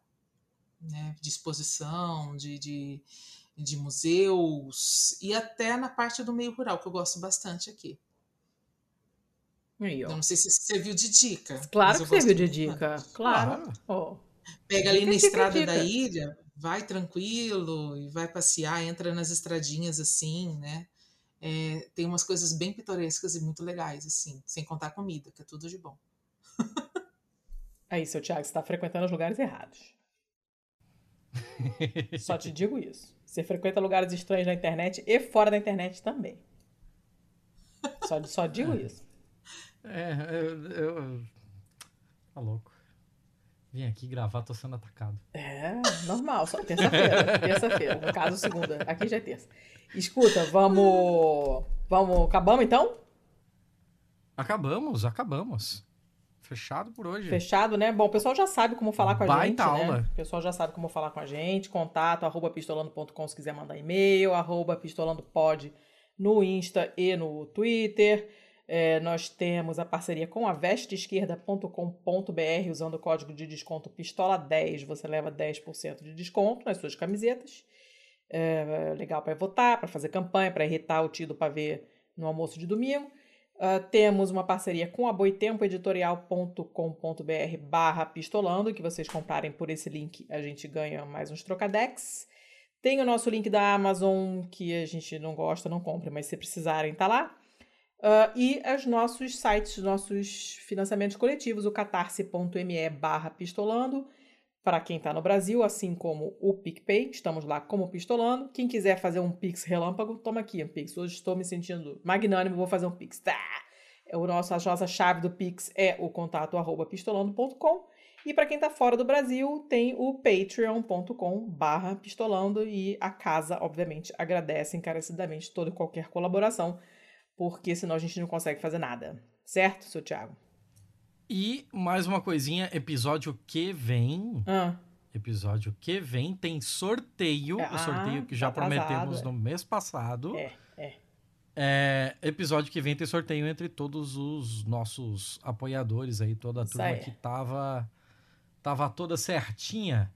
né? De exposição, de, de, de, museus e até na parte do meio rural, que eu gosto bastante aqui. Aí, não sei se serviu de dica. Claro que serviu de dica, claro. Oh. Pega ali na estrada da ilha, vai tranquilo e vai passear, entra nas estradinhas assim, né? É, tem umas coisas bem pitorescas e muito legais, assim, sem contar comida, que é tudo de bom. Aí, seu Thiago, você está frequentando os lugares errados. <laughs> Só te digo isso. Você frequenta lugares estranhos na internet e fora da internet também. Só, só digo isso. É, eu, eu. Tá louco. Vim aqui gravar, tô sendo atacado. É, normal. Só terça-feira. Terça-feira. No caso, segunda. Aqui já é terça. Escuta, vamos. Vamos. Acabamos então? Acabamos, acabamos. Fechado por hoje. Fechado, né? Bom, o pessoal já sabe como falar com a Baita gente, né? aula. O pessoal já sabe como falar com a gente. Contato, arroba pistolando.com se quiser mandar e-mail, arroba pistolandopod no Insta e no Twitter. É, nós temos a parceria com a vesteesquerda.com.br usando o código de desconto PISTOLA10. Você leva 10% de desconto nas suas camisetas. É, legal para votar, para fazer campanha, para irritar o tio do pavê no almoço de domingo. Uh, temos uma parceria com a boitempoeditorial.com.br barra pistolando, que vocês comprarem por esse link, a gente ganha mais uns trocadex. Tem o nosso link da Amazon, que a gente não gosta, não compre, mas se precisarem, tá lá. Uh, e os nossos sites, nossos financiamentos coletivos, o catarse.me barra pistolando, para quem está no Brasil, assim como o PicPay, estamos lá como pistolando. Quem quiser fazer um Pix relâmpago, toma aqui um Pix. Hoje estou me sentindo magnânimo, vou fazer um Pix. Tá! O nosso, a nossa chave do Pix é o contato arroba pistolando.com. E para quem está fora do Brasil, tem o patreon.com barra pistolando e a casa, obviamente, agradece encarecidamente toda e qualquer colaboração, porque senão a gente não consegue fazer nada. Certo, seu Thiago? E mais uma coisinha, episódio que vem. Ah, Episódio que vem tem sorteio. É, o sorteio ah, que já tá atrasado, prometemos é. no mês passado. é, é. É, episódio que vem tem sorteio entre todos os nossos apoiadores aí, toda a Isso turma aí. que tava, tava toda certinha.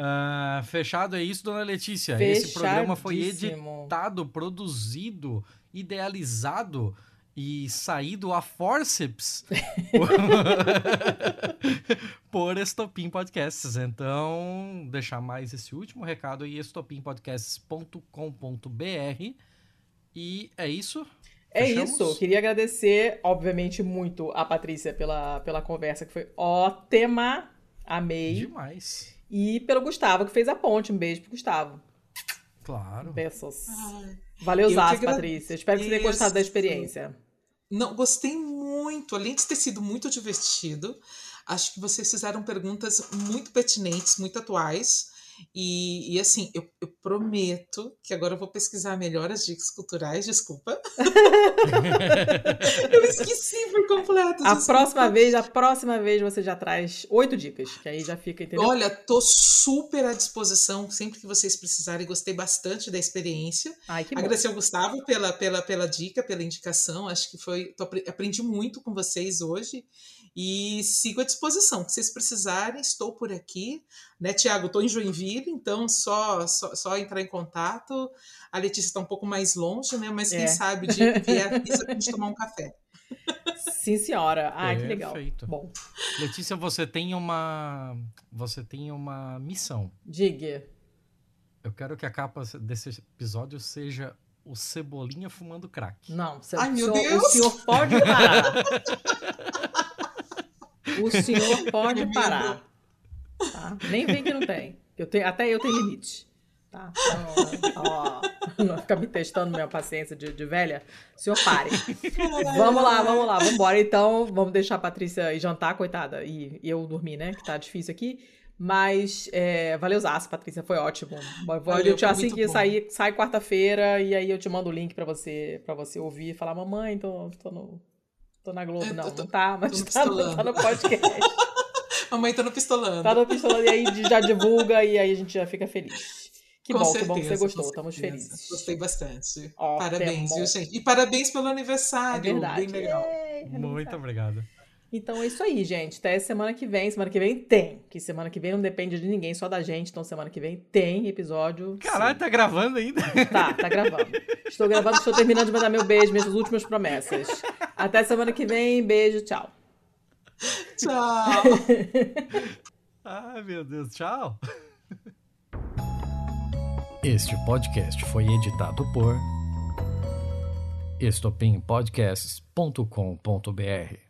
Ah, fechado é isso, dona Letícia. Esse programa foi editado, produzido, idealizado e saído a forceps <laughs> por Estopim Podcasts. Então, deixar mais esse último recado aí, estopimpodcasts.com.br. E é isso. É Fechamos? isso. Eu queria agradecer, obviamente, muito a Patrícia pela, pela conversa, que foi ótima. Amei. Demais. E pelo Gustavo, que fez a ponte. Um beijo pro Gustavo. Claro. Beijos. Ai, Valeu, agradeço. Patrícia. Espero que você tenha gostado da experiência. Não, gostei muito. Além de ter sido muito divertido, acho que vocês fizeram perguntas muito pertinentes, muito atuais. E, e, assim, eu, eu prometo que agora eu vou pesquisar melhor as dicas culturais, desculpa. <laughs> eu esqueci por completo. A desculpa. próxima vez, a próxima vez você já traz oito dicas, que aí já fica, entendeu? Olha, tô super à disposição sempre que vocês precisarem. Gostei bastante da experiência. Ai, que bom. Agradecer ao Gustavo pela, pela, pela dica, pela indicação. Acho que foi. tô apre- aprendi muito com vocês hoje. E sigo à disposição. Se vocês precisarem, estou por aqui. Né, Tiago? Estou em Joinville, então só, só, só entrar em contato. A Letícia está um pouco mais longe, né? Mas quem É. sabe que vier, avisa pra gente tomar um café. Sim, senhora. Ai, que legal. Perfeito. Bom, Letícia, você tem uma. Você tem uma missão. diga. Eu quero que a capa desse episódio seja o Cebolinha fumando crack. Não, você- Ai, o, meu senhor, Deus! o senhor pode parar. <laughs> o senhor pode parar. Tá? Nem vem que não tem. Eu tenho, até eu tenho limite. Tá? Então, ó, não fica me testando minha paciência de, de velha. O senhor pare. Vamos lá, vamos lá, vamos embora. Então, vamos deixar a Patrícia ir jantar, coitada, e, e eu dormir, né? Que tá difícil aqui. Mas é, valeu, Zaço, Patrícia, foi ótimo. Vou, Valeu, eu te, assim que sair, sai quarta-feira e aí eu te mando o link pra você para você ouvir e falar, mamãe, tô, tô, no, tô na Globo. É, não, tô- não tá, mas no <laughs> tá, no- tá no podcast. <laughs> Mamãe tá no pistolando. tá no pistolando e aí já divulga e aí a gente já fica feliz. Que Com bom, que bom que você certeza, gostou, estamos certeza. felizes. Gostei bastante. Ó, parabéns, viu, gente? E parabéns pelo É aniversário. verdade. Bem legal. É, Muito obrigado. Então é isso aí, gente. Até semana que vem. Semana que vem tem. Que semana que vem não depende de ninguém, só da gente. Então semana que vem tem episódio. Caralho, tá gravando ainda? sim. Tá, tá gravando. Estou gravando, estou terminando de mandar meu beijo, minhas últimas promessas. Até semana que vem. Beijo, tchau. Tchau. <laughs> Ai, meu Deus, tchau. Este podcast foi editado por estopimpodcasts.com.br.